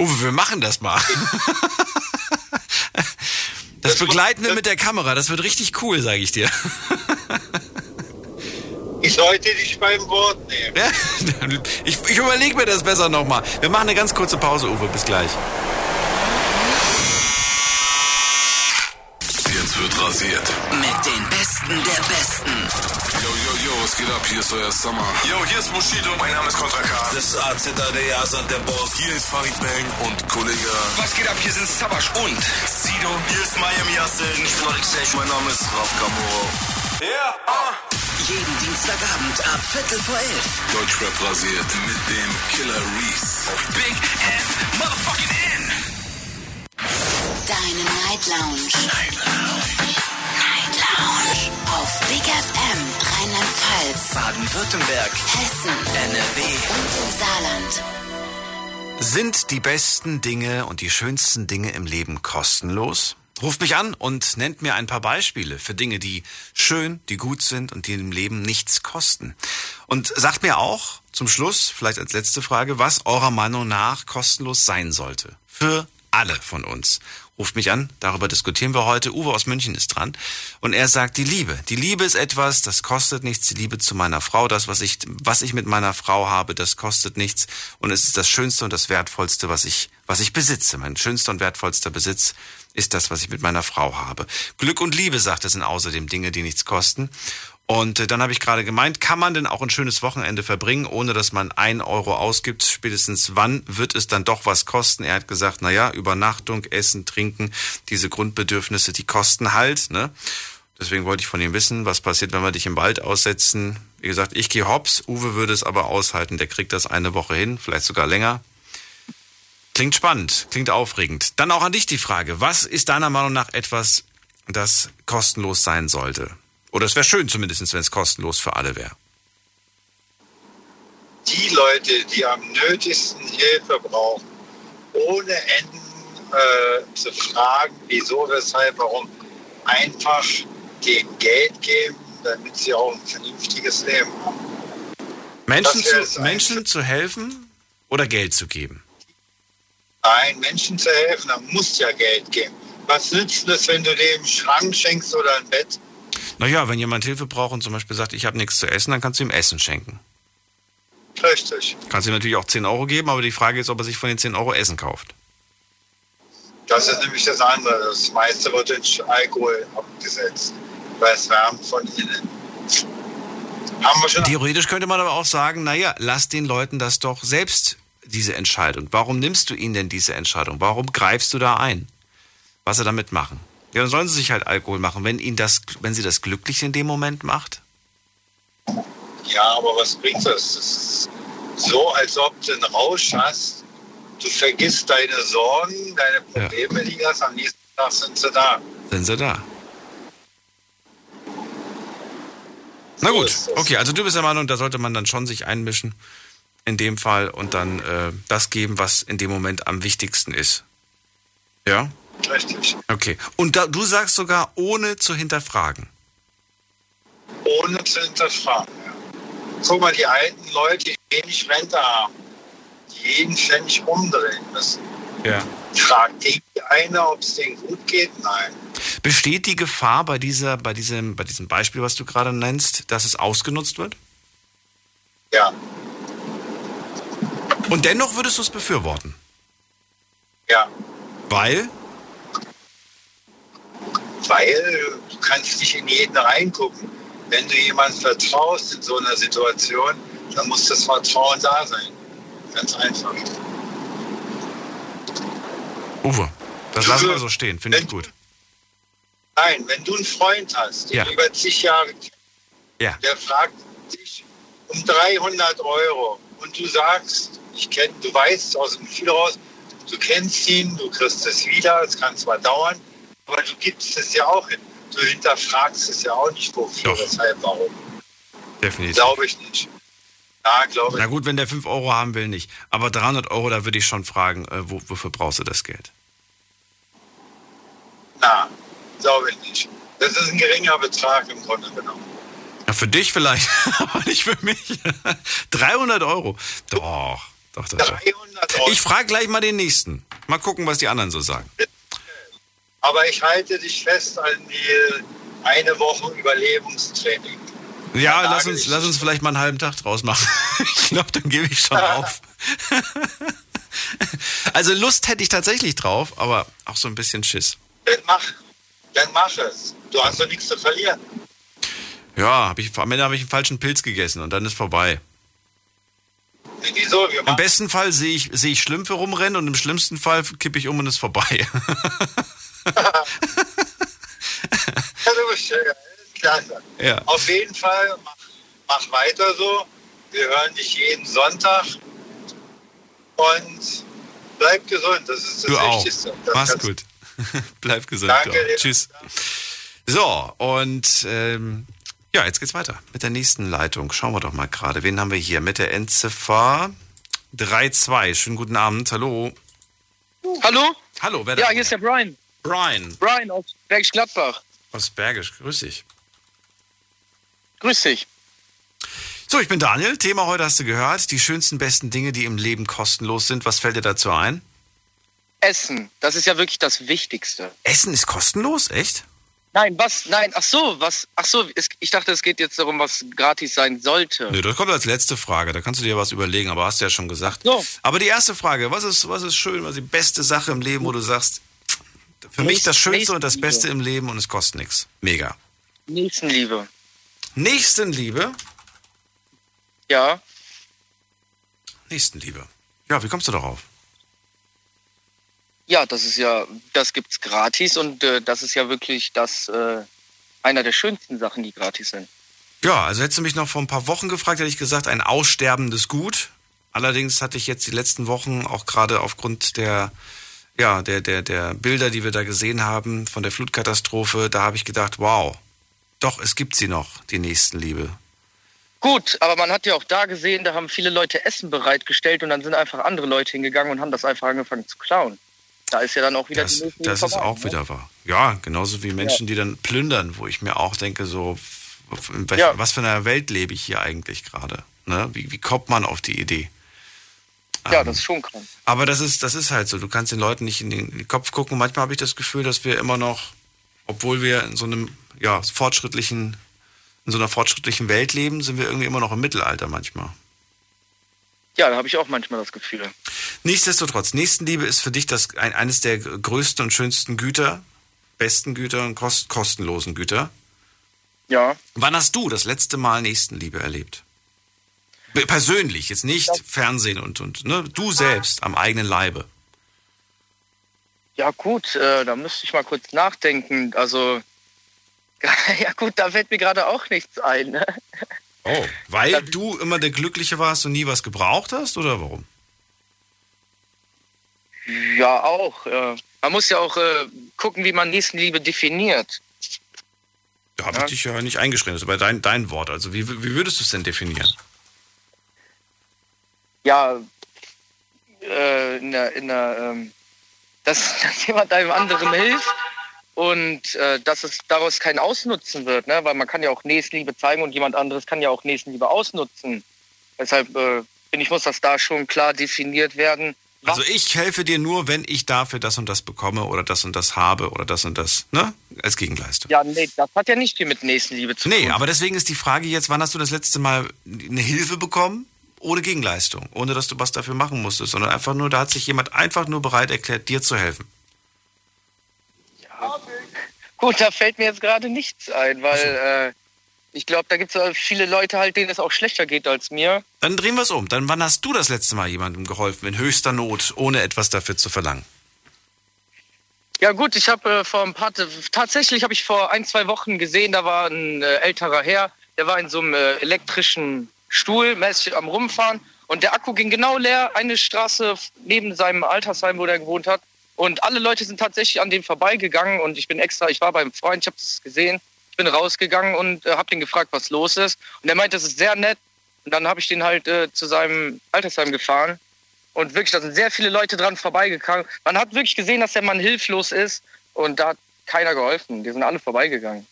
Uwe, wir machen das mal. Das begleiten wir mit der Kamera, das wird richtig cool, sage ich dir. ich sollte dich beim Wort nehmen. Ja, Ich, ich überlege mir das besser nochmal. Wir machen eine ganz kurze Pause, Uwe, bis gleich. Jetzt wird rasiert. Mit den Besten der Besten. Was geht ab? Hier ist euer Summer. Yo, hier ist Bushido. Mein Name ist Kontra K. Das ist AZ, der Asad, der Boss. Hier ist Farid Bang und Kollege. Was geht ab? Hier sind Sabash und Sido. Hier ist Miami Yassin. Ich bin Alex. Mein Name ist Raf Kamoro. Ja, ah. Jeden Dienstagabend ab Viertel vor elf. Deutschrap rasiert mit dem Killer Reese. Auf Big F Motherfucking N. Deine Night Lounge. Night Lounge. Lounge. Auf Big FM Rheinland-Pfalz, Baden-Württemberg. Hessen NRW. und im Saarland. Sind die besten Dinge und die schönsten Dinge im Leben kostenlos? Ruft mich an und nennt mir ein paar Beispiele für Dinge, die schön, die gut sind und die im Leben nichts kosten. Und sagt mir auch zum Schluss, vielleicht als letzte Frage, was eurer Meinung nach kostenlos sein sollte. Für alle von uns. Ruft mich an, darüber diskutieren wir heute. Uwe aus München ist dran. Und er sagt, die Liebe. Die Liebe ist etwas, das kostet nichts. Die Liebe zu meiner Frau, das, was ich, was ich mit meiner Frau habe, das kostet nichts. Und es ist das Schönste und das Wertvollste, was ich, was ich besitze. Mein schönster und wertvollster Besitz ist das, was ich mit meiner Frau habe. Glück und Liebe, sagt er, sind außerdem Dinge, die nichts kosten. Und äh, dann habe ich gerade gemeint, kann man denn auch ein schönes Wochenende verbringen, ohne dass man ein Euro ausgibt? Spätestens wann wird es dann doch was kosten? Er hat gesagt, naja, Übernachtung, Essen, Trinken, diese Grundbedürfnisse, die kosten halt. Ne? Deswegen wollte ich von ihm wissen, was passiert, wenn wir dich im Wald aussetzen. Wie gesagt, ich gehe hops, Uwe würde es aber aushalten. Der kriegt das eine Woche hin, vielleicht sogar länger. Klingt spannend, klingt aufregend. Dann auch an dich die Frage, was ist deiner Meinung nach etwas, das kostenlos sein sollte? Oder es wäre schön zumindest, wenn es kostenlos für alle wäre. Die Leute, die am nötigsten Hilfe brauchen, ohne Enden äh, zu fragen, wieso, weshalb, warum, einfach denen Geld geben, damit sie auch ein vernünftiges Leben haben. Menschen, zu, Menschen zu helfen oder Geld zu geben? Nein, Menschen zu helfen, dann musst du ja Geld geben. Was nützt es, wenn du dem einen Schrank schenkst oder ein Bett? Naja, wenn jemand Hilfe braucht und zum Beispiel sagt, ich habe nichts zu essen, dann kannst du ihm Essen schenken. Richtig. Kannst ihm natürlich auch 10 Euro geben, aber die Frage ist, ob er sich von den 10 Euro Essen kauft. Das ist nämlich das andere. Das meiste wird durch Alkohol abgesetzt, weil es wärmt von innen. Haben wir schon Theoretisch könnte man aber auch sagen, naja, lass den Leuten das doch selbst, diese Entscheidung. Warum nimmst du ihnen denn diese Entscheidung? Warum greifst du da ein? Was sie damit machen? Ja, dann sollen sie sich halt Alkohol machen, wenn ihnen das, wenn sie das glücklich in dem Moment macht. Ja, aber was bringt das? Das ist so, als ob du einen Rausch hast. Du vergisst deine Sorgen, deine Probleme, die hast. Am nächsten Tag sind sie da. Sind sie da. Na gut, okay, also du bist der Meinung, da sollte man dann schon sich einmischen in dem Fall und dann äh, das geben, was in dem Moment am wichtigsten ist. Ja? Richtig. Okay. Und da, du sagst sogar, ohne zu hinterfragen. Ohne zu hinterfragen. Ja. Guck mal, die alten Leute, die wenig Rente haben, die jeden Pfennig umdrehen müssen. Ja. Fragt die eine, ob es denen gut geht? Nein. Besteht die Gefahr bei, dieser, bei, diesem, bei diesem Beispiel, was du gerade nennst, dass es ausgenutzt wird? Ja. Und dennoch würdest du es befürworten? Ja. Weil? Weil du kannst nicht in jeden reingucken. Wenn du jemandem vertraust in so einer Situation, dann muss das Vertrauen da sein. Ganz einfach. Uwe, das lassen wir so stehen, finde ich gut. Nein, wenn du einen Freund hast, den Ja. über zig Jahre Ja. der fragt dich um 300 Euro und du sagst, ich kenn, du weißt aus dem Gefühl raus, du kennst ihn, du kriegst es wieder, es kann zwar dauern, aber du gibst es ja auch hin. Du hinterfragst es ja auch nicht, wofür, weshalb, warum. Definitiv. Glaube ich nicht. Ja, glaube Na ich. gut, wenn der 5 Euro haben will, nicht. Aber 300 Euro, da würde ich schon fragen, äh, wo, wofür brauchst du das Geld? Na, glaube ich nicht. Das ist ein geringer Betrag im Grunde genommen. Ja, für dich vielleicht, aber nicht für mich. 300 Euro. Doch, doch, doch. doch. Ich frage gleich mal den nächsten. Mal gucken, was die anderen so sagen. Aber ich halte dich fest an die eine Woche Überlebungstraining. Ja, lass uns, lass uns vielleicht mal einen halben Tag draus machen. Ich glaube, dann gebe ich schon auf. Also Lust hätte ich tatsächlich drauf, aber auch so ein bisschen Schiss. Dann mach, dann mach es. Du hast doch nichts zu verlieren. Ja, hab ich, am Ende habe ich einen falschen Pilz gegessen und dann ist vorbei. Wieso? Im besten Fall sehe ich, sehe ich Schlümpfe rumrennen und im schlimmsten Fall kippe ich um und ist vorbei. Ja, du bist klasse. Ja. Auf jeden Fall, mach, mach weiter so. Wir hören dich jeden Sonntag. Und bleib gesund. Das ist das Du auch. Wichtigste. Das Mach's gut. Bleib gesund. Danke auch. dir. Tschüss. So, und ähm, ja, jetzt geht's weiter mit der nächsten Leitung. Schauen wir doch mal gerade. Wen haben wir hier? Mit der Endziffer 32. Schönen guten Abend. Hallo. Hallo? Hallo, wer da? Ja, hier ist der Brian. Brian. Brian aus Bergisch Gladbach. Aus Bergisch. Grüß dich. Grüß dich. So, ich bin Daniel. Thema heute hast du gehört. Die schönsten, besten Dinge, die im Leben kostenlos sind. Was fällt dir dazu ein? Essen, das ist ja wirklich das Wichtigste. Essen ist kostenlos? Echt? Nein, was? Nein, ach so, was? Ach so, es, ich dachte, es geht jetzt darum, was gratis sein sollte. Nö, das kommt als letzte Frage. Da kannst du dir was überlegen, aber hast du ja schon gesagt. So. Aber die erste Frage, was ist, was ist schön, was ist die beste Sache im Leben, wo du sagst, für mich das Schönste und das. Beste im Leben und es kostet nichts. Mega. Nächstenliebe. Nächstenliebe? Ja. Nächstenliebe. Ja, wie kommst du darauf? Ja, das ist ja, das gibt's gratis und äh, das ist ja wirklich das äh, einer der schönsten Sachen, die gratis sind. Ja, also hättest du mich noch vor ein paar Wochen gefragt, hätte ich gesagt, ein aussterbendes Gut. Allerdings hatte ich jetzt die letzten Wochen auch gerade aufgrund der, ja, der, der, der Bilder, die wir da gesehen haben von der Flutkatastrophe, da habe ich gedacht, wow, doch, es gibt sie noch, die Nächstenliebe. Gut, aber man hat ja auch da gesehen, da haben viele Leute Essen bereitgestellt und dann sind einfach andere Leute hingegangen und haben das einfach angefangen zu klauen. Da ist ja dann auch wieder Das, die Nächstenliebe das ist auch ne? wieder wahr. Ja, genauso wie Menschen, die dann plündern, wo ich mir auch denke, so, welch, Ja. was für einer Welt lebe ich hier eigentlich gerade? Ne? Wie, wie kommt man auf die Idee? Ja, Ähm, das ist schon krank. Aber das ist, das ist halt so. Du kannst den Leuten nicht in den, in den Kopf gucken. Manchmal habe ich das Gefühl, dass wir immer noch, obwohl wir in so einem ja, fortschrittlichen, in so einer fortschrittlichen Welt leben, sind wir irgendwie immer noch im Mittelalter manchmal. Ja, da habe ich auch manchmal das Gefühl. Nichtsdestotrotz, Nächstenliebe ist für dich das ein, eines der größten und schönsten Güter, besten Güter und kost, kostenlosen Güter. Ja. Wann hast du das letzte Mal Nächstenliebe erlebt? Persönlich, jetzt nicht Fernsehen und, und ne, du selbst am eigenen Leibe. Ja gut, äh, da müsste ich mal kurz nachdenken. Also, ja gut, da fällt mir gerade auch nichts ein. Ne? Oh, weil du immer der Glückliche warst und nie was gebraucht hast oder warum? Ja, auch. Äh, man muss ja auch äh, gucken, wie man Nächstenliebe definiert. Da habe Ja. ich dich ja nicht eingeschränkt. Das ist aber dein, dein Wort. Also wie, wie würdest du es denn definieren? Ja, äh, in der, in der, ähm, dass, dass jemand einem anderen hilft und äh, dass es daraus kein Ausnutzen wird, ne? weil man kann ja auch Nächstenliebe zeigen und jemand anderes kann ja auch Nächstenliebe ausnutzen. Deshalb äh, finde ich, muss das da schon klar definiert werden. Was Also ich helfe dir nur, wenn ich dafür das und das bekomme oder das und das habe oder das und das, ne? Als Gegenleistung. Ja, nee, das hat ja nicht viel mit Nächstenliebe zu Nee, tun. aber deswegen ist die Frage jetzt, wann hast du das letzte Mal eine Hilfe bekommen? Ohne Gegenleistung, ohne dass du was dafür machen musstest, sondern einfach nur, da hat sich jemand einfach nur bereit erklärt, dir zu helfen. Gut, da fällt mir jetzt gerade nichts ein, weil äh, ich glaube, da gibt es viele Leute halt, denen es auch schlechter geht als mir. Dann drehen wir es um. Dann wann hast du das letzte Mal jemandem geholfen, in höchster Not, ohne etwas dafür zu verlangen? Ja gut, ich habe äh, vor ein paar tatsächlich habe ich vor ein zwei Wochen gesehen, da war ein äh, älterer Herr, der war in so einem äh, elektrischen Stuhl mäßig am rumfahren und der Akku ging genau leer, eine Straße neben seinem Altersheim, wo der gewohnt hat. Und alle Leute sind tatsächlich an dem vorbeigegangen und ich bin extra, ich war beim Freund, ich habe das gesehen, ich bin rausgegangen und äh, habe den gefragt, was los ist. Und er meinte, das ist sehr nett. Und dann habe ich den halt äh, zu seinem Altersheim gefahren. Und wirklich, da sind sehr viele Leute dran vorbeigegangen. Man hat wirklich gesehen, dass der Mann hilflos ist und da hat keiner geholfen. Die sind alle vorbeigegangen.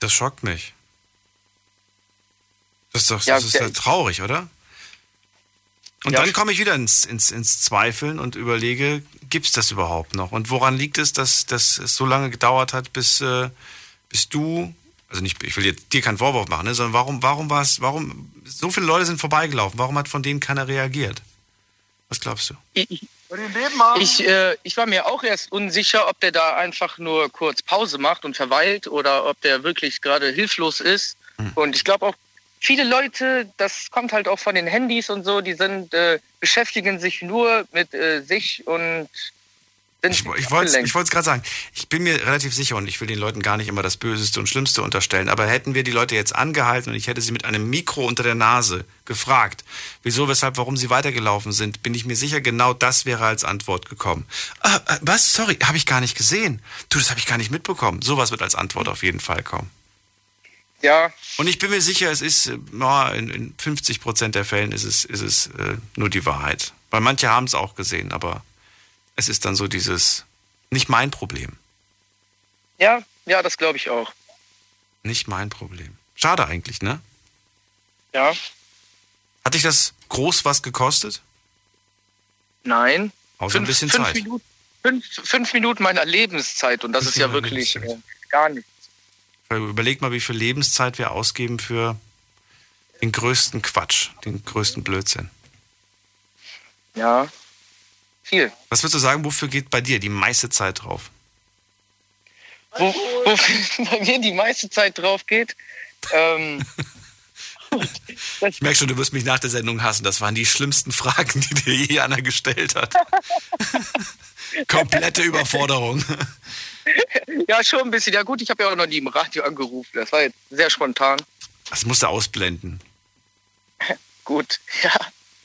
Das schockt mich. Das ist doch Ja, das ist der- ja traurig, oder? Und Ja. dann komme ich wieder ins, ins, ins Zweifeln und überlege, gibt es das überhaupt noch? Und woran liegt es, dass, dass es so lange gedauert hat, bis, äh, bis du, also nicht, ich will jetzt dir keinen Vorwurf machen, ne, sondern warum, warum war es, warum, so viele Leute sind vorbeigelaufen, warum hat von denen keiner reagiert? Was glaubst du? Ich, ich, äh, ich war mir auch erst unsicher, ob der da einfach nur kurz Pause macht und verweilt oder ob der wirklich gerade hilflos ist. Und ich glaube auch, viele Leute, das kommt halt auch von den Handys und so, die sind äh, beschäftigen sich nur mit äh, sich und sind Ich, ich wollte es gerade sagen. Ich bin mir relativ sicher und ich will den Leuten gar nicht immer das Böseste und Schlimmste unterstellen. Aber hätten wir die Leute jetzt angehalten und ich hätte sie mit einem Mikro unter der Nase gefragt, wieso, weshalb, warum sie weitergelaufen sind, bin ich mir sicher, genau das wäre als Antwort gekommen. Ah, ah, was? Sorry, habe ich gar nicht gesehen. Du, das habe ich gar nicht mitbekommen. Sowas wird als Antwort auf jeden Fall kommen. Ja, Und ich bin mir sicher, es ist, äh, na, in, in 50 Prozent der Fällen ist es, ist es äh, nur die Wahrheit. Weil manche haben es auch gesehen, aber es ist dann so dieses, nicht mein Problem. ja, ja, das glaube ich auch. Nicht mein Problem. Schade eigentlich, ne? Ja, Hat dich das groß was gekostet? nein. Außer ein bisschen fünf Zeit. Minuten, fünf, fünf Minuten meiner Lebenszeit und das Fünf ist ja wirklich äh, gar nichts. Weil Überleg mal, wie viel Lebenszeit wir ausgeben für den größten Quatsch, den größten Blödsinn. Ja, viel. Was würdest du sagen, wofür geht bei dir die meiste Zeit drauf? wo, wo bei mir die meiste Zeit drauf geht. Ähm, Ich merke schon, du wirst mich nach der Sendung hassen. Das waren die schlimmsten Fragen, die dir je einer gestellt hat. Komplette Überforderung. ja, schon ein bisschen. Ja gut, ich habe ja auch noch nie im Radio angerufen. Das war jetzt sehr spontan. Das musst du ausblenden. Gut, ja.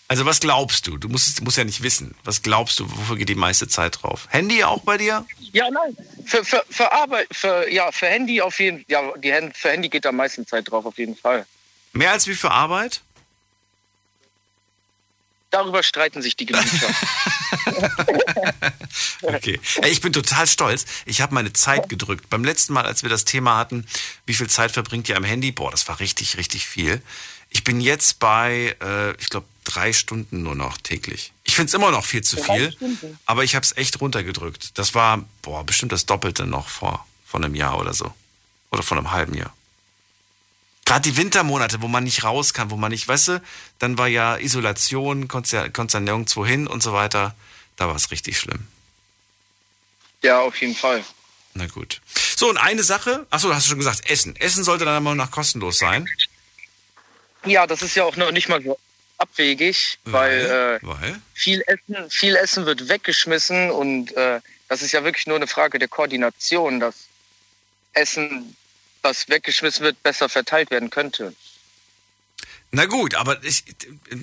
Also was glaubst du? Du musst, musst ja nicht wissen. Was glaubst du, wofür geht die meiste Zeit drauf? Handy auch bei dir? Ja, nein. Für, für, für Arbeit, für, ja, für Handy auf jeden Fall. Ja, die für Handy geht am meisten Zeit drauf, auf jeden Fall. Mehr als wie für Arbeit? Darüber streiten sich die Gemüter. Okay. Ich bin total stolz. Ich habe meine Zeit gedrückt. Beim letzten Mal, als wir das Thema hatten, wie viel Zeit verbringt ihr am Handy? Boah, das war richtig, richtig viel. Ich bin jetzt bei, äh, ich glaube, drei Stunden nur noch täglich. Ich finde es immer noch viel zu viel, aber ich habe es echt runtergedrückt. Das war, boah, bestimmt das Doppelte noch vor, vor einem Jahr oder so. Oder vor einem halben Jahr. Gerade die Wintermonate, wo man nicht raus kann, wo man nicht, weißt du, dann war ja Isolation, konntest ja, konntest ja nirgendwo hin und so weiter. Da war es richtig schlimm. ja, auf jeden Fall. Na gut. So, und eine Sache, achso, hast du schon gesagt, Essen. Essen sollte dann immer noch kostenlos sein. Ja, das ist ja auch noch nicht mal so abwegig, weil, äh, Weil? viel, Essen, viel Essen wird weggeschmissen und äh, das ist ja wirklich nur eine Frage der Koordination, dass Essen, das weggeschmissen wird, besser verteilt werden könnte. Na gut, aber ich,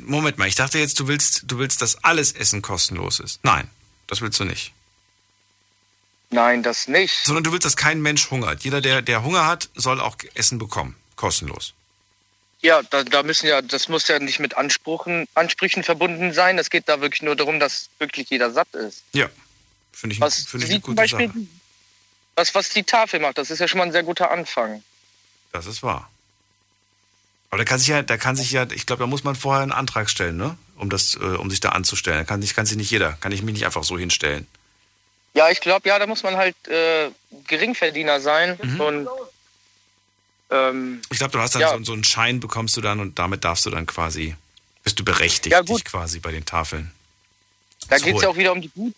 Moment mal, ich dachte jetzt, du willst, du willst, dass alles Essen kostenlos ist. Nein, das willst du nicht. Nein, das nicht. Sondern du willst, dass kein Mensch hungert. Jeder, der, der Hunger hat, soll auch Essen bekommen. Kostenlos. Ja, da, da müssen ja, das muss ja nicht mit Ansprüchen, Ansprüchen verbunden sein. Es geht da wirklich nur darum, dass wirklich jeder satt ist. Ja. Finde ich, Was, finde ich eine gute Beispiel, Sache. was, was die Tafel macht, das ist ja schon mal ein sehr guter Anfang. Das ist wahr. Aber da kann sich ja, da kann sich ja, ich glaube, da muss man vorher einen Antrag stellen, ne? Um das, äh, um sich da anzustellen. Da kann sich, kann sich nicht jeder, kann ich mich nicht einfach so hinstellen. Ja, ich glaube, ja, da muss man halt äh, Geringverdiener sein Mhm. und ähm, Ich glaube, du hast dann Ja. so, so einen Schein bekommst du dann und damit darfst du dann quasi, bist du berechtigt, Ja, dich quasi bei den Tafeln. da geht es ja auch wieder um die Gut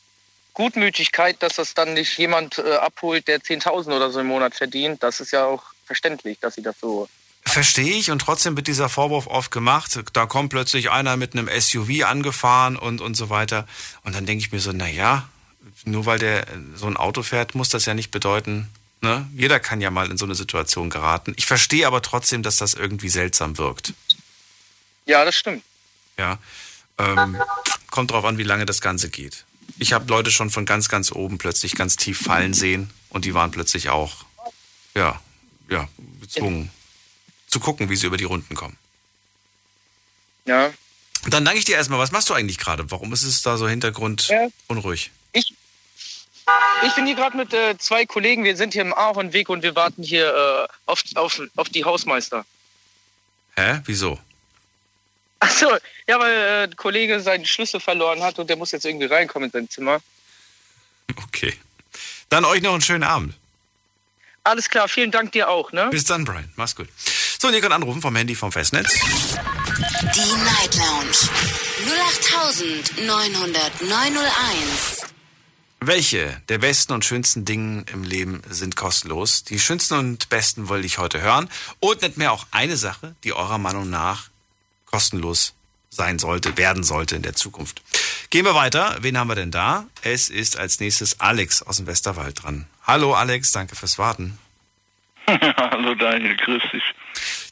Gutmütigkeit, dass das dann nicht jemand äh, abholt, der 10.000 oder so im Monat verdient. Das ist ja auch verständlich, dass sie das so. Verstehe ich und trotzdem wird dieser Vorwurf oft gemacht. Da kommt plötzlich einer mit einem SUV angefahren und, und so weiter. Und dann denke ich mir so, na ja, nur weil der so ein Auto fährt, muss das ja nicht bedeuten, ne? Jeder kann ja mal in so eine Situation geraten. Ich verstehe aber trotzdem, dass das irgendwie seltsam wirkt. Ja, das stimmt. Ja. Ähm, kommt drauf an, wie lange das Ganze geht. Ich habe Leute schon von ganz, ganz oben plötzlich ganz tief fallen sehen und die waren plötzlich auch, ja, ja, gezwungen zu gucken, wie sie über die Runden kommen. Ja. Dann danke ich dir erstmal, was machst du eigentlich gerade? Warum ist es da so Hintergrund Ja. unruhig? Ich, ich bin hier gerade mit äh, zwei Kollegen. Wir sind hier im Ahornweg und wir warten hier äh, auf, auf, auf die Hausmeister. Hä? Wieso? Achso, ja, weil äh, ein Kollege seinen Schlüssel verloren hat und der muss jetzt irgendwie reinkommen in sein Zimmer. Okay. Dann euch noch einen schönen Abend. Alles klar, vielen Dank dir auch, ne? Bis dann, Brian. Mach's gut. So, und ihr könnt anrufen vom Handy vom Festnetz. Die Night Lounge 0890901. Welche der besten und schönsten Dinge im Leben sind kostenlos? Die schönsten und besten wollte ich heute hören. Und nicht mehr auch eine Sache, die eurer Meinung nach kostenlos sein sollte, werden sollte in der Zukunft. Gehen wir weiter. Wen haben wir denn da? Es ist als nächstes Alex aus dem Westerwald dran. Hallo Alex, danke fürs Warten. Hallo Daniel, grüß dich.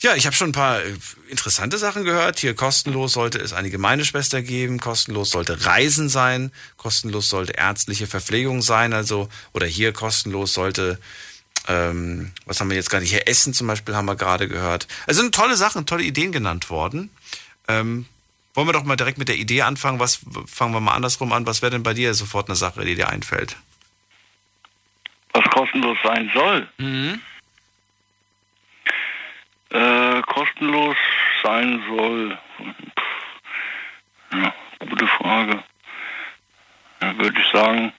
Ja, ich habe schon ein paar äh, interessante Sachen gehört. Hier kostenlos sollte es eine Gemeindeschwester geben, kostenlos sollte Reisen sein, kostenlos sollte ärztliche Verpflegung sein, also oder hier kostenlos sollte, ähm, was haben wir jetzt gerade hier Essen zum Beispiel haben wir gerade gehört. Also sind tolle Sachen, tolle Ideen genannt worden. Ähm, wollen wir doch mal direkt mit der Idee anfangen. Was fangen wir mal andersrum an? Was wäre denn bei dir sofort eine Sache, die dir einfällt? Was kostenlos sein soll? Mhm. Äh, kostenlos sein soll. Ja, gute Frage. Ja, würde ich sagen.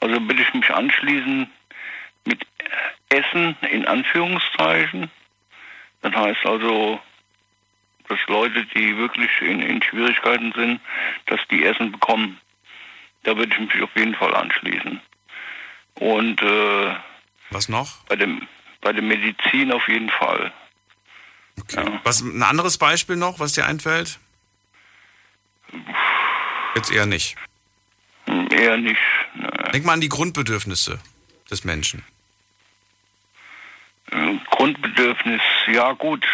Also würde ich mich anschließen mit Essen in Anführungszeichen. Das heißt also, dass Leute, die wirklich in, in Schwierigkeiten sind, dass die Essen bekommen. Da würde ich mich auf jeden Fall anschließen. Und äh, Was noch? Bei dem, bei der Medizin auf jeden Fall. Okay. Ja. Was, ein anderes Beispiel noch, was dir einfällt? Jetzt eher nicht. Hm, eher nicht. Ne. Denk mal an die Grundbedürfnisse des Menschen. Grundbedürfnis, ja gut.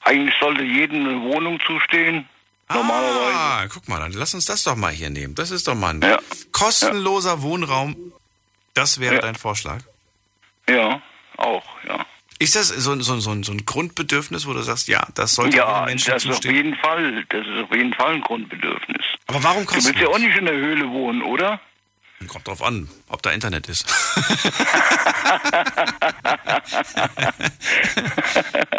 Eigentlich sollte jedem eine Wohnung zustehen. Normalerweise. Ah, guck mal, dann lass uns das doch mal hier nehmen. Das ist doch mal ein ja. kostenloser ja. Wohnraum. Das wäre ja. dein Vorschlag? Ja, auch, ja. Ist das so, so, so, so ein Grundbedürfnis, wo du sagst, ja, das sollte ja, Menschen das zustehen? Auf jeden Fall, das ist auf jeden Fall ein Grundbedürfnis. Aber warum kostenlos? Du willst ja auch nicht in der Höhle wohnen, oder? Kommt drauf an, ob da Internet ist.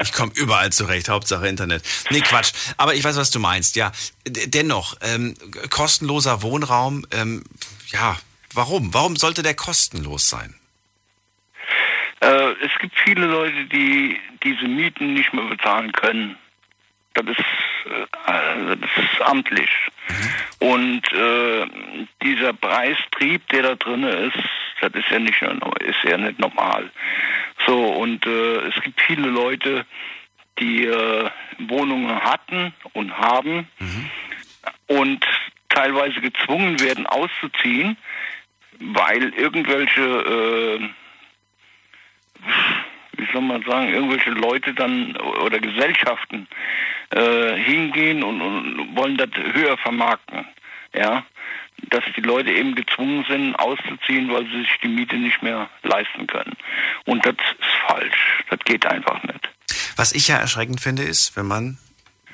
ich komme überall zurecht, Hauptsache Internet. Nee, Quatsch. Aber ich weiß, was du meinst, ja. Dennoch, ähm, kostenloser Wohnraum, ähm, ja, warum? Warum sollte der kostenlos sein? Äh, es gibt viele Leute, die diese Mieten nicht mehr bezahlen können. Das ist, äh, das ist amtlich. Mhm. Und äh, dieser Preistrieb, der da drin ist, das ist ja nicht, ist ja nicht normal. So, und äh, es gibt viele Leute, die äh, Wohnungen hatten und haben mhm. und teilweise gezwungen werden auszuziehen, weil irgendwelche äh, wie soll man sagen, irgendwelche Leute dann oder Gesellschaften äh, hingehen und, und wollen das höher vermarkten. Ja, dass die Leute eben gezwungen sind, auszuziehen, weil sie sich die Miete nicht mehr leisten können. Und das ist falsch. Das geht einfach nicht. Was ich ja erschreckend finde, ist, wenn man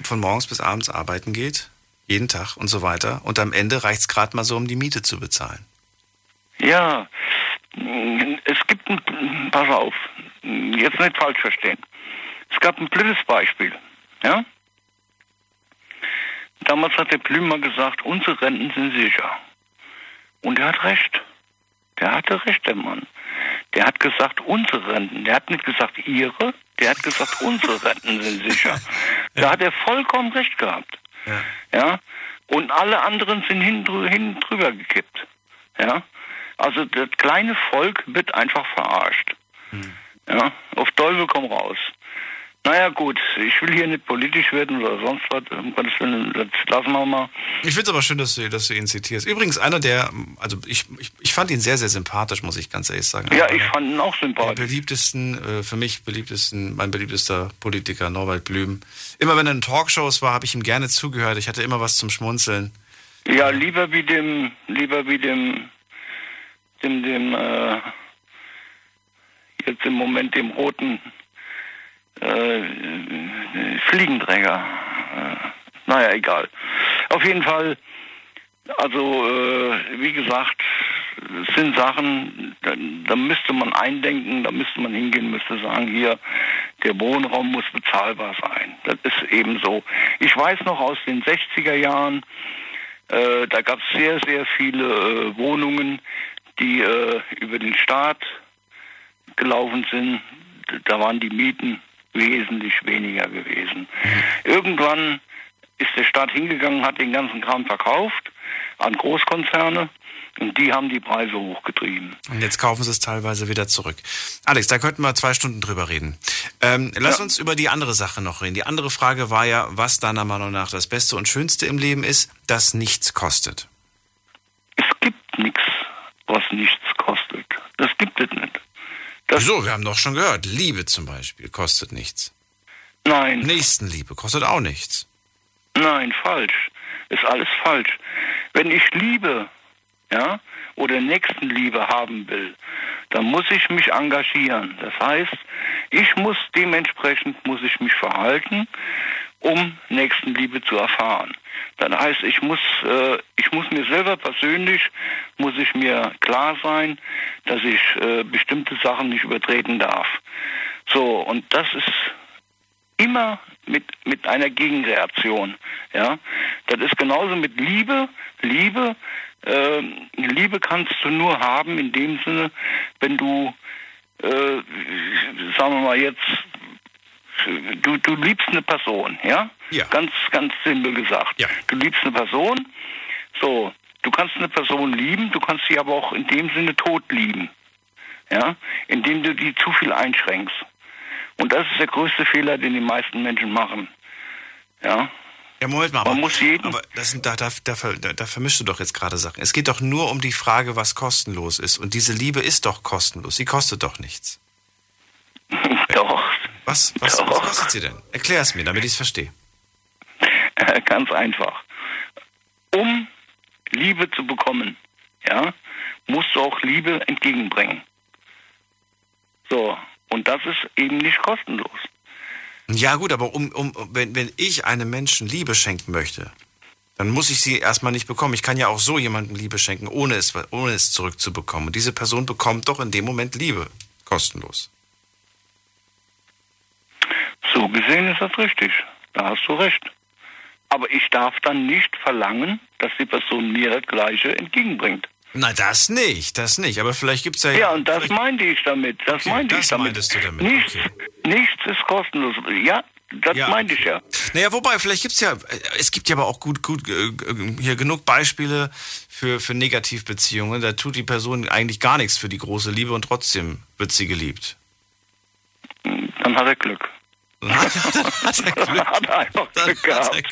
von morgens bis abends arbeiten geht, jeden Tag und so weiter, und am Ende reicht es gerade mal so, um die Miete zu bezahlen. Ja, es gibt ein, pass auf, jetzt nicht falsch verstehen. Es gab ein blödes Beispiel, ja? Damals hat der Plümer gesagt, unsere Renten sind sicher. Und er hat recht. Der hatte recht, der Mann. Der hat gesagt, unsere Renten. Der hat nicht gesagt, ihre. Der hat gesagt, unsere Renten sind sicher. Da hat er vollkommen recht gehabt. Ja. ja? Und alle anderen sind hinten drüber gekippt. Ja? Also das kleine Volk wird einfach verarscht. Hm. Ja, auf Teufel komm raus. Naja gut, ich will hier nicht politisch werden oder sonst was, um Gottes Willen, das lassen wir mal. Ich finde es aber schön, dass du, dass du ihn zitierst. Übrigens einer der, also ich, ich, ich fand ihn sehr, sehr sympathisch, muss ich ganz ehrlich sagen. Ja, ich fand ihn auch sympathisch. Der beliebtesten, äh, für mich beliebtesten, mein beliebtester Politiker, Norbert Blüm. Immer wenn er in Talkshows war, habe ich ihm gerne zugehört. Ich hatte immer was zum Schmunzeln. Ja, lieber wie dem, lieber wie dem dem, dem äh, jetzt im Moment dem roten äh, Fliegenträger. Äh, naja, egal. Auf jeden Fall, also äh, wie gesagt, es sind Sachen, da, da, müsste man eindenken, da müsste man hingehen, müsste sagen, hier, der Wohnraum muss bezahlbar sein. Das ist eben so. Ich weiß noch aus den 60er Jahren, äh, da gab es sehr, sehr viele äh, Wohnungen, die äh, über den Staat gelaufen sind, da waren die Mieten wesentlich weniger gewesen. Irgendwann ist der Staat hingegangen, hat den ganzen Kram verkauft an Großkonzerne und die haben die Preise hochgetrieben. Und jetzt kaufen sie es teilweise wieder zurück. Alex, da könnten wir zwei Stunden drüber reden. Ähm, lass ja. uns über die andere Sache noch reden. Die andere Frage war ja, was deiner Meinung nach das Beste und Schönste im Leben ist, das nichts kostet. Es gibt nichts was nichts kostet. Das gibt es nicht. Das Wieso? Wir haben doch schon gehört, Liebe zum Beispiel kostet nichts. Nein. Nächstenliebe kostet auch nichts. Nein, falsch. Ist alles falsch. Wenn ich Liebe, ja, oder Nächstenliebe haben will, dann muss ich mich engagieren. Das heißt, ich muss dementsprechend muss ich mich verhalten, um Nächstenliebe zu erfahren. Das heißt, ich muss, äh, ich muss mir selber persönlich, muss ich mir klar sein, dass ich äh, bestimmte Sachen nicht übertreten darf. So, und das ist immer mit, mit einer Gegenreaktion. Ja, das ist genauso mit Liebe. Liebe, äh, Liebe kannst du nur haben in dem Sinne, wenn du, äh, sagen wir mal jetzt, du, du liebst eine Person, ja? Ja. Ganz, ganz simpel gesagt. Ja. Du liebst eine Person, so, du kannst eine Person lieben, du kannst sie aber auch in dem Sinne tot lieben. ja, indem du die zu viel einschränkst. Und das ist der größte Fehler, den die meisten Menschen machen. Ja. Ja, Moment mal, Man aber, muss jeden- aber das sind, da, da, da, da vermischst du doch jetzt gerade Sachen. Es geht doch nur um die Frage, was kostenlos ist. Und diese Liebe ist doch kostenlos. Sie kostet doch nichts. Doch. Was, was, was kostet sie denn? Erklär es mir, damit ich es verstehe. Ganz einfach. Um Liebe zu bekommen, ja, musst du auch Liebe entgegenbringen. So, und das ist eben nicht kostenlos. Ja gut, aber um, um, wenn, wenn ich einem Menschen Liebe schenken möchte, dann muss ich sie erstmal nicht bekommen. Ich kann ja auch so jemandem Liebe schenken, ohne es, ohne es zurückzubekommen. Und diese Person bekommt doch in dem Moment Liebe. Kostenlos. So gesehen ist das richtig. Da hast du recht. Aber ich darf dann nicht verlangen, dass die Person mir das Gleiche entgegenbringt. Na, das nicht, das nicht. Aber vielleicht gibt's ja... Ja, und das meinte ich damit. Das Okay, meinte das ich damit. meintest du damit, Nichts, nichts ist kostenlos. Ja, das Ja, meinte ich ja. Naja, wobei, vielleicht gibt's ja, es gibt ja aber auch gut, gut, äh, hier genug Beispiele für, für Negativbeziehungen. Da tut die Person eigentlich gar nichts für die große Liebe und trotzdem wird sie geliebt. Dann hat er Glück. Hat er Glück. Hat er einfach Glück gehabt.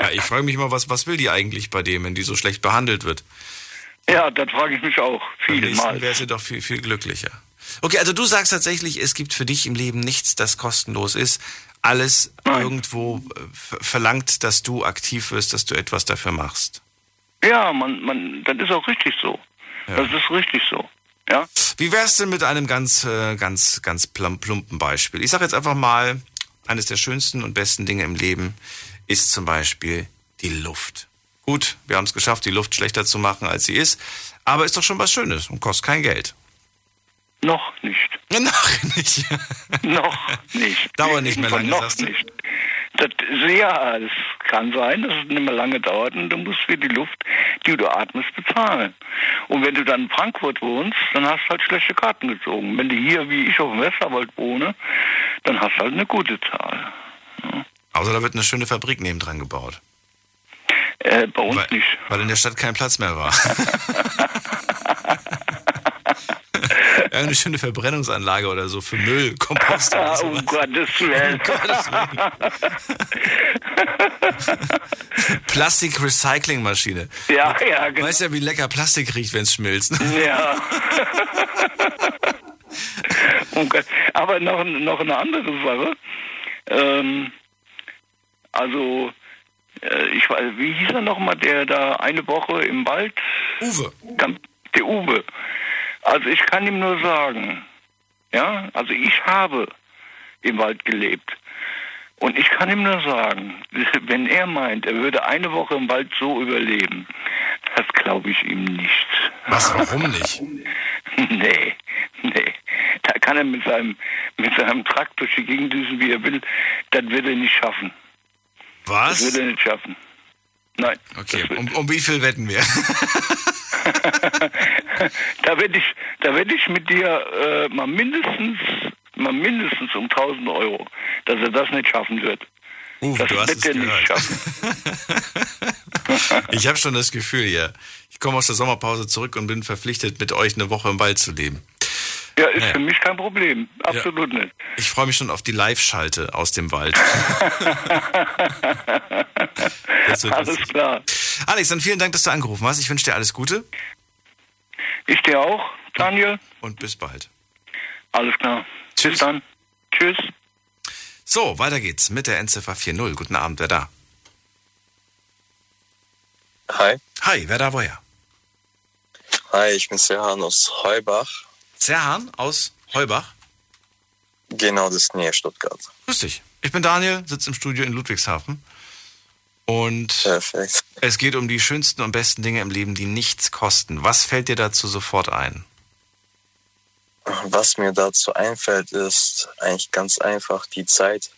Ja, ich frage mich mal, was, was will die eigentlich bei dem, wenn die so schlecht behandelt wird? Ja, das frage ich mich auch nächsten vielmal. wäre sie doch viel, viel glücklicher. Okay, also du sagst tatsächlich, es gibt für dich im Leben nichts, das kostenlos ist. Alles irgendwo äh, ver- verlangt, dass du aktiv wirst, dass du etwas dafür machst. Ja, man, man, das ist auch richtig so. Das ist richtig so. Ja. Wie wär's denn mit einem ganz, äh, ganz, ganz plum- plumpen Beispiel? Ich sage jetzt einfach mal, eines der schönsten und besten Dinge im Leben ist zum Beispiel die Luft. Gut, wir haben es geschafft, die Luft schlechter zu machen, als sie ist, aber ist doch schon was Schönes und kostet kein Geld. Noch nicht. Noch nicht. noch nicht. Dauert nicht mehr lange, noch sagst du? nicht. Das, ja, es kann sein, dass es nicht mehr lange dauert und du musst für die Luft, die du atmest, bezahlen. Und wenn du dann in Frankfurt wohnst, dann hast du halt schlechte Karten gezogen. Wenn du hier, wie ich, auf dem Westerwald wohne, dann hast du halt eine gute Zahl. Außer da wird eine schöne Fabrik nebendran gebaut. Äh, bei uns weil, nicht. Weil in der Stadt kein Platz mehr war. Eine schöne Verbrennungsanlage oder so für Müll, Kompost oder so. um Gottes Willen. Plastik-Recycling-Maschine. Ja, ja, genau. Weißt ja, wie lecker Plastik riecht, wenn es schmilzt. Ja. Oh Gott. Aber noch, noch eine andere Sache. Ähm, also, äh, ich weiß, wie hieß er nochmal, der da eine Woche im Wald? Uwe. Der Uwe. Also ich kann ihm nur sagen, ja, also ich habe im Wald gelebt. Und ich kann ihm nur sagen, wenn er meint, er würde eine Woche im Wald so überleben, das glaube ich ihm nicht. Was, warum nicht? nee, nee. Da kann er mit seinem, mit seinem Trakt durch die Gegend düsen, wie er will. Das wird er nicht schaffen. Was? Das wird er nicht schaffen. Nein. Okay, um, um wie viel wetten wir? da werde ich, da werde ich mit dir äh, mal mindestens, mal mindestens um 1000 Euro, dass er das nicht schaffen wird. Uwe, das du hast wird es er nicht gehört. schaffen. Ich habe schon das Gefühl hier. Ich komme aus der Sommerpause zurück und bin verpflichtet, mit euch eine Woche im Wald zu leben. Ja, ist Naja. für mich kein Problem. Absolut nicht. Ich freue mich schon auf die Live-Schalte aus dem Wald. Alles lustig. klar. Alex, dann vielen Dank, dass du angerufen hast. Ich wünsche dir alles Gute. Ich dir auch, Daniel. Und bis bald. Alles klar. Bis dann. Tschüss. So, weiter geht's mit der Endziffer 40. Guten Abend, wer da? Hi. Hi, wer da woher? Hi, ich bin Serhan aus Heubach. Serhan aus Heubach. Genau, das ist Nähe Stuttgart. Grüß dich. Ich bin Daniel, sitze im Studio in Ludwigshafen. Und es geht um die schönsten und besten Dinge im Leben, die nichts kosten. Was fällt dir dazu sofort ein? Was mir dazu einfällt, ist eigentlich ganz einfach die Zeit.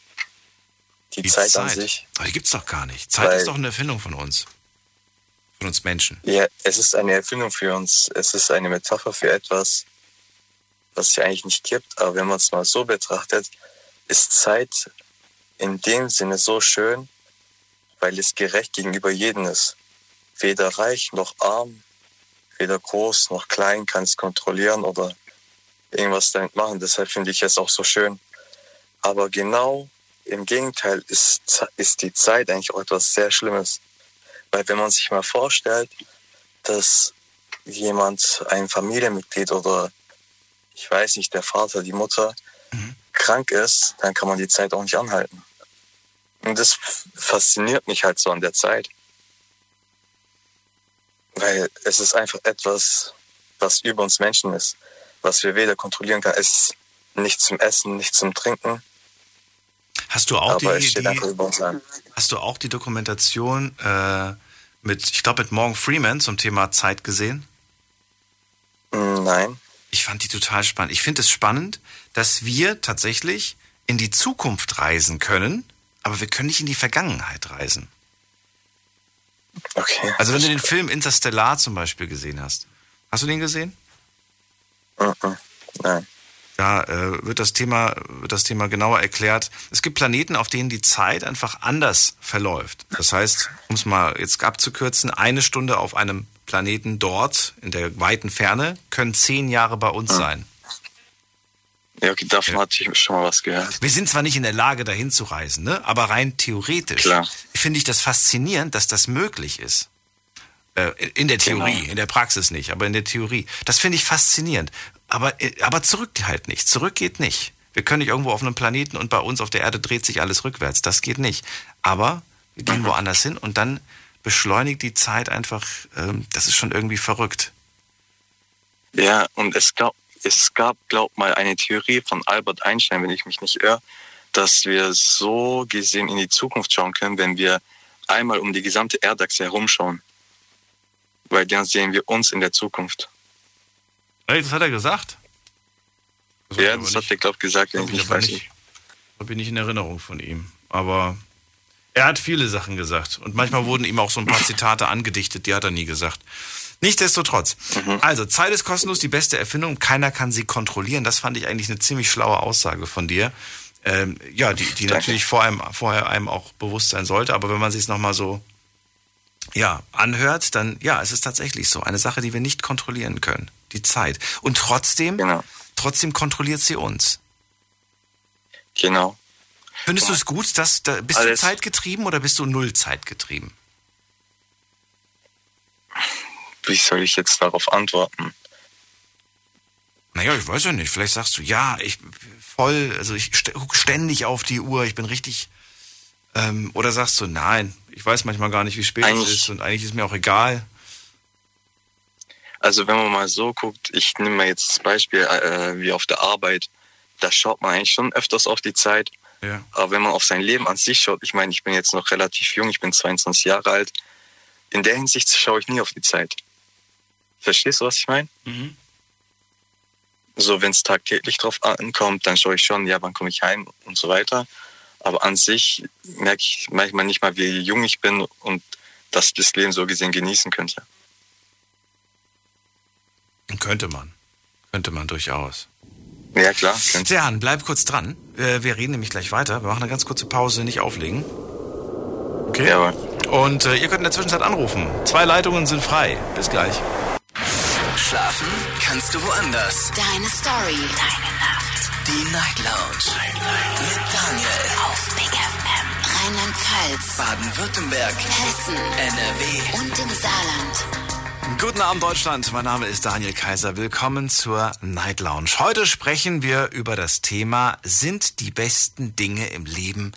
Die, Zeit, an sich. Aber die gibt's doch gar nicht. Zeit Weil- ist doch eine Erfindung von uns. Von uns Menschen. Ja, es ist eine Erfindung für uns. Es ist eine Metapher für etwas, was es ja eigentlich nicht gibt. Aber wenn man es mal so betrachtet, ist Zeit in dem Sinne so schön, weil es gerecht gegenüber jedem ist. Weder reich noch arm, weder groß noch klein kann es kontrollieren oder irgendwas damit machen. Deshalb finde ich es auch so schön. Aber genau im Gegenteil ist, ist die Zeit eigentlich auch etwas sehr Schlimmes. Weil wenn man sich mal vorstellt, dass jemand, ein Familienmitglied oder ich weiß nicht, der Vater, die Mutter mhm. krank ist, dann kann man die Zeit auch nicht anhalten. Und das fasziniert mich halt so an der Zeit. Weil es ist einfach etwas, was über uns Menschen ist, was wir weder kontrollieren können. Es ist nichts zum Essen, nichts zum Trinken. Hast du auch die, die hast du auch die Dokumentation äh, mit, ich glaube, mit Morgan Freeman zum Thema Zeit gesehen? Nein. Ich fand die total spannend. Ich finde es spannend, dass wir tatsächlich in die Zukunft reisen können, aber wir können nicht in die Vergangenheit reisen. Okay. Also wenn du den Film Interstellar zum Beispiel gesehen hast. Hast du den gesehen? Nein. Da äh, wird, das Thema, wird das Thema genauer erklärt. Es gibt Planeten, auf denen die Zeit einfach anders verläuft. Das heißt, um es mal jetzt abzukürzen, eine Stunde auf einem Planeten dort, in der weiten Ferne, können zehn Jahre bei uns sein. Ja, okay, davon ja. hatte ich schon mal was gehört. Wir sind zwar nicht in der Lage, dahin zu reisen, ne? aber rein theoretisch finde ich das faszinierend, dass das möglich ist. Äh, in der Theorie, genau. in der Praxis nicht, aber in der Theorie. Das finde ich faszinierend. Aber, äh, aber zurück halt nicht. Zurück geht nicht. Wir können nicht irgendwo auf einem Planeten und bei uns auf der Erde dreht sich alles rückwärts. Das geht nicht. Aber wir gehen mhm. woanders hin und dann beschleunigt die Zeit einfach. Ähm, das ist schon irgendwie verrückt. Ja, und es gab, es gab, glaub mal, eine Theorie von Albert Einstein, wenn ich mich nicht irre, dass wir so gesehen in die Zukunft schauen können, wenn wir einmal um die gesamte Erdachse herumschauen. Weil dann sehen wir uns in der Zukunft. Hey, das hat er gesagt? Das ja, das hat er, glaube ich, gesagt, wenn ich nicht weiß. Nicht, ich nicht in Erinnerung von ihm. Aber er hat viele Sachen gesagt. Und manchmal wurden ihm auch so ein paar Zitate angedichtet, die hat er nie gesagt. Nichtsdestotrotz. Mhm. Also, Zeit ist kostenlos die beste Erfindung. Keiner kann sie kontrollieren. Das fand ich eigentlich eine ziemlich schlaue Aussage von dir. Ähm, ja, die, die natürlich vor einem, vorher einem auch bewusst sein sollte. Aber wenn man sich es nochmal so ja, anhört, dann ja, es ist tatsächlich so. Eine Sache, die wir nicht kontrollieren können die Zeit. Und trotzdem, genau. trotzdem kontrolliert sie uns. Genau. Findest du es gut, dass da, bist Alles. du zeitgetrieben oder bist du null zeitgetrieben? Wie soll ich jetzt darauf antworten? Naja, ich weiß ja nicht. Vielleicht sagst du, ja, ich voll, also ich gucke ständig auf die Uhr, ich bin richtig. Ähm, oder sagst du, nein, ich weiß manchmal gar nicht, wie spät eigentlich, es ist und eigentlich ist mir auch egal. Also wenn man mal so guckt, ich nehme mal jetzt das Beispiel äh, wie auf der Arbeit, da schaut man eigentlich schon öfters auf die Zeit. Ja. Aber wenn man auf sein Leben an sich schaut, ich meine, ich bin jetzt noch relativ jung, ich bin 22 Jahre alt, in der Hinsicht schaue ich nie auf die Zeit. Verstehst du, was ich meine? Mhm. So, wenn es tagtäglich drauf ankommt, dann schaue ich schon, ja, wann komme ich heim und so weiter. Aber an sich merke ich manchmal nicht mal, wie jung ich bin und dass ich das Leben so gesehen genießen könnte. Könnte man. Könnte man durchaus. Ja, klar. Serhan, bleib kurz dran. Wir reden nämlich gleich weiter. Wir machen eine ganz kurze Pause, nicht auflegen. Okay. Ja, Und äh, ihr könnt in der Zwischenzeit anrufen. Zwei Leitungen sind frei. Bis gleich. Schlafen kannst du woanders. Deine Story. Deine Nacht. Die Night Lounge. Night, Night. Mit Daniel. Auf Big FM. Rheinland-Pfalz. Baden-Württemberg. Hessen. NRW. Und im Saarland. Guten Abend Deutschland, mein Name ist Daniel Kaiser. Willkommen zur Night Lounge. Heute sprechen wir über das Thema, sind die besten Dinge im Leben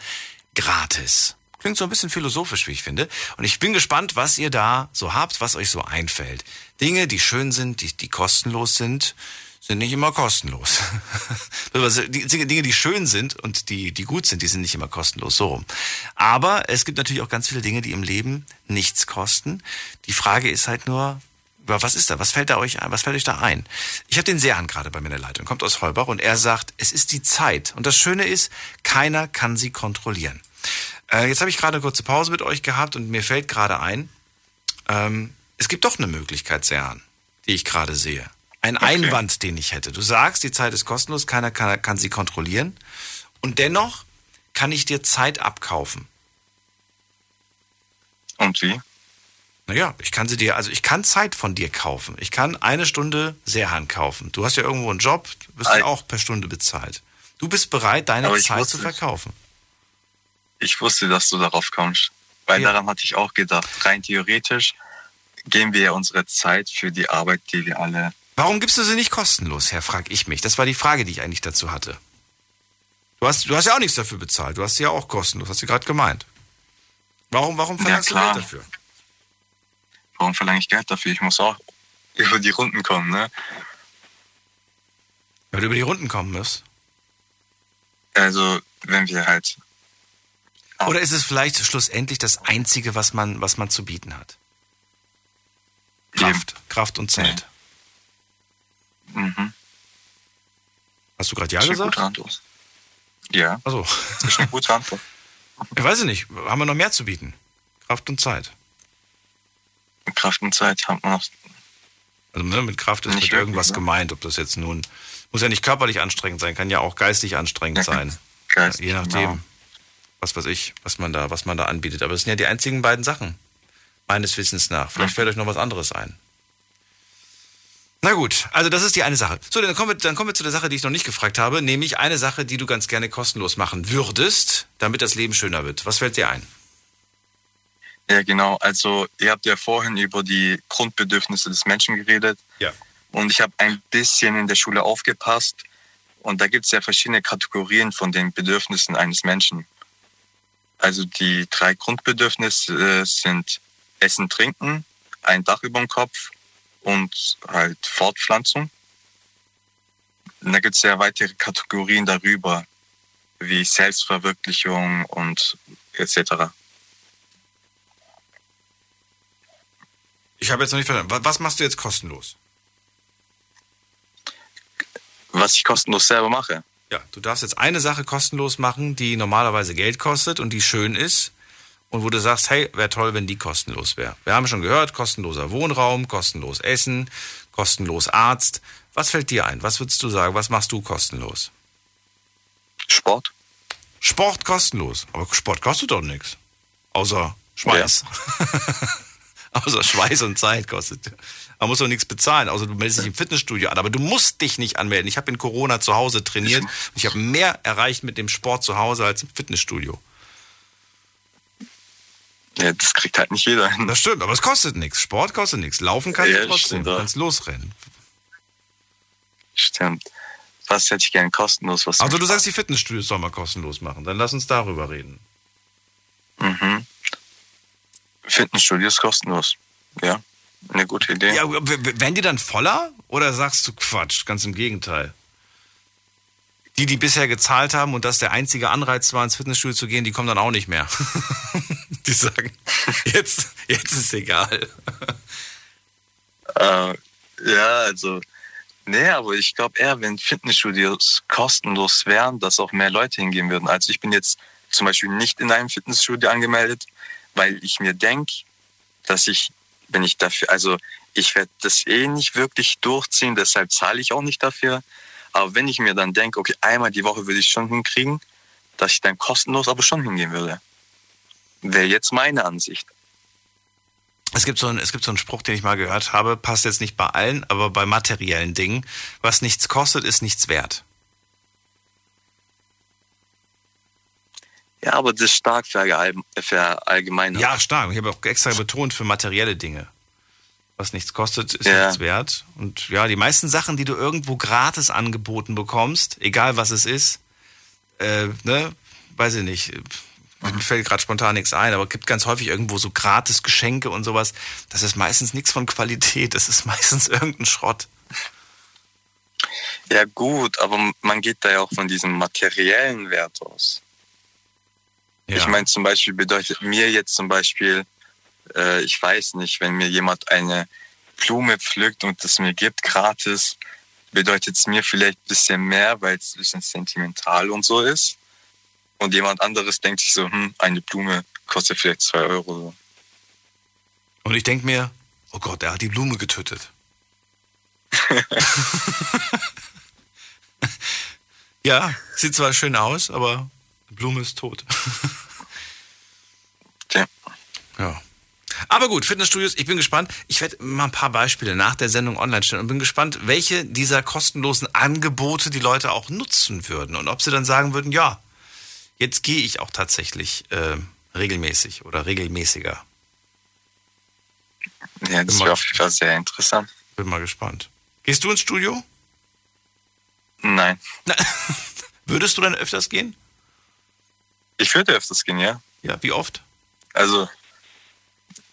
gratis? Klingt so ein bisschen philosophisch, wie ich finde. Und ich bin gespannt, was ihr da so habt, was euch so einfällt. Dinge, die schön sind, die, die kostenlos sind, sind nicht immer kostenlos. die Dinge, die schön sind und die, die gut sind, die sind nicht immer kostenlos, so rum. Aber es gibt natürlich auch ganz viele Dinge, die im Leben nichts kosten. Die Frage ist halt nur, was ist da? Was fällt da euch ein? Was fällt euch da ein? Ich habe den Sehan gerade bei mir in der Leitung, kommt aus Heubach und er sagt, es ist die Zeit. Und das Schöne ist, keiner kann sie kontrollieren. Äh, jetzt habe ich gerade eine kurze Pause mit euch gehabt und mir fällt gerade ein, ähm, es gibt doch eine Möglichkeit, Sehan, die ich gerade sehe. Ein okay. Einwand, den ich hätte. Du sagst, die Zeit ist kostenlos, keiner kann, kann sie kontrollieren. Und dennoch kann ich dir Zeit abkaufen. Und wie? Naja, ich kann sie dir, also ich kann Zeit von dir kaufen. Ich kann eine Stunde Seehand kaufen. Du hast ja irgendwo einen Job, wirst ja auch per Stunde bezahlt. Du bist bereit, deine Zeit zu verkaufen. Ich wusste, dass du darauf kommst. Weil daran hatte ich auch gedacht. Rein theoretisch geben wir ja unsere Zeit für die Arbeit, die wir alle. Warum gibst du sie nicht kostenlos her, frag ich mich. Das war die Frage, die ich eigentlich dazu hatte. Du hast, du hast ja auch nichts dafür bezahlt. Du hast sie ja auch kostenlos, hast du gerade gemeint. Warum, warum verlangst Ja, du. Geld dafür? Warum verlange ich Geld dafür? Ich muss auch über die Runden kommen, ne? Weil du über die Runden kommen musst. Also, wenn wir halt. Oder ist es vielleicht schlussendlich das Einzige, was man, was man zu bieten hat? Kraft, Kraft und Zeit. Mhm. Hast du gerade ja Das gesagt? gute Antwort. Ja. Also, Das ist eine gute Antwort. ich weiß es nicht. Haben wir noch mehr zu bieten? Kraft und Zeit. Kraft und Zeit haben wir noch. Also ne, mit Kraft ist Nicht mit irgendwas ne? gemeint, ob das jetzt nun muss ja nicht körperlich anstrengend sein, kann ja auch geistig anstrengend sein. Geistig, Je nachdem, genau. was weiß ich, was man da, was man da anbietet. Aber es sind ja die einzigen beiden Sachen meines Wissens nach. Vielleicht fällt euch noch was anderes ein. Na gut, also das ist die eine Sache. So, dann kommen, wir, dann kommen wir zu der Sache, die ich noch nicht gefragt habe, nämlich eine Sache, die du ganz gerne kostenlos machen würdest, damit das Leben schöner wird. Was fällt dir ein? Ja, genau. Also, ihr habt ja vorhin über die Grundbedürfnisse des Menschen geredet. Ja. Und ich habe ein bisschen in der Schule aufgepasst. Und da gibt es ja verschiedene Kategorien von den Bedürfnissen eines Menschen. Also die drei Grundbedürfnisse äh, sind Essen, Trinken, ein Dach über dem Kopf und halt Fortpflanzung. Und da gibt es ja weitere Kategorien darüber, wie Selbstverwirklichung und etc. Ich habe jetzt noch nicht verstanden. Wa- Was machst du jetzt kostenlos? Was ich kostenlos selber mache. Ja, du darfst jetzt eine Sache kostenlos machen, die normalerweise Geld kostet und die schön ist. Und wo du sagst, hey, wäre toll, wenn die kostenlos wäre. Wir haben schon gehört, kostenloser Wohnraum, kostenlos Essen, kostenlos Arzt. Was fällt dir ein? Was würdest du sagen? Was machst du kostenlos? Sport. Sport kostenlos. Aber Sport kostet doch nichts. Außer Schweiß. Außer Schweiß und Zeit kostet. Man muss doch nichts bezahlen, außer du meldest dich im Fitnessstudio an. Aber du musst dich nicht anmelden. Ich habe in Corona zu Hause trainiert und ich habe mehr erreicht mit dem Sport zu Hause als im Fitnessstudio. Ja, das kriegt halt nicht jeder hin. Das stimmt, aber es kostet nichts. Sport kostet nichts. Laufen kannst Ja, du trotzdem. Du kannst losrennen. Stimmt. Was hätte ich gern kostenlos? Was Also du sagst, die Fitnessstudios soll man kostenlos machen. Dann lass uns darüber reden. Mhm. Fitnessstudio ist kostenlos. Ja, eine gute Idee. Ja, werden die dann voller? Oder sagst du Quatsch? Ganz im Gegenteil. Die, die bisher gezahlt haben und das der einzige Anreiz war, ins Fitnessstudio zu gehen, die kommen dann auch nicht mehr. die sagen, jetzt, jetzt ist egal. Äh, ja, also, nee, aber ich glaube eher, wenn Fitnessstudios kostenlos wären, dass auch mehr Leute hingehen würden. Also ich bin jetzt zum Beispiel nicht in einem Fitnessstudio angemeldet, weil ich mir denke, dass ich, wenn ich dafür, also ich werde das eh nicht wirklich durchziehen, deshalb zahle ich auch nicht dafür. Aber wenn ich mir dann denke, okay, einmal die Woche würde ich schon hinkriegen, dass ich dann kostenlos aber schon hingehen würde. Wäre jetzt meine Ansicht. Es gibt, so ein, es gibt so einen Spruch, den ich mal gehört habe, passt jetzt nicht bei allen, aber bei materiellen Dingen. Was nichts kostet, ist nichts wert. Ja, aber das ist stark verallgeme- verallgemeinert. Ja, stark. Ich habe auch extra betont für materielle Dinge. Was nichts kostet, ist Ja. nichts wert. Und ja, die meisten Sachen, die du irgendwo gratis angeboten bekommst, egal was es ist, äh, ne, weiß ich nicht, mir fällt gerade spontan nichts ein, aber es gibt ganz häufig irgendwo so gratis Geschenke und sowas. Das ist meistens nichts von Qualität, das ist meistens irgendein Schrott. Ja gut, aber man geht da ja auch von diesem materiellen Wert aus. Ja. Ich meine zum Beispiel bedeutet mir jetzt zum Beispiel, äh, ich weiß nicht, wenn mir jemand eine Blume pflückt und es mir gibt gratis, bedeutet es mir vielleicht ein bisschen mehr, weil es ein bisschen sentimental und so ist. Und jemand anderes denkt sich so, hm, eine Blume kostet vielleicht zwei Euro. Und ich denke mir, oh Gott, er hat die Blume getötet. ja, sieht zwar schön aus, aber die Blume ist tot. Tja. Ja. Aber gut, Fitnessstudios, ich bin gespannt. Ich werde mal ein paar Beispiele nach der Sendung online stellen und bin gespannt, welche dieser kostenlosen Angebote die Leute auch nutzen würden und ob sie dann sagen würden, ja, jetzt gehe ich auch tatsächlich äh, regelmäßig oder regelmäßiger. Ja, das wäre auf jeden Fall sehr interessant. Bin mal gespannt. Gehst du ins Studio? Nein. Würdest du dann öfters gehen? Ich würde öfters gehen, ja. Ja, wie oft? Also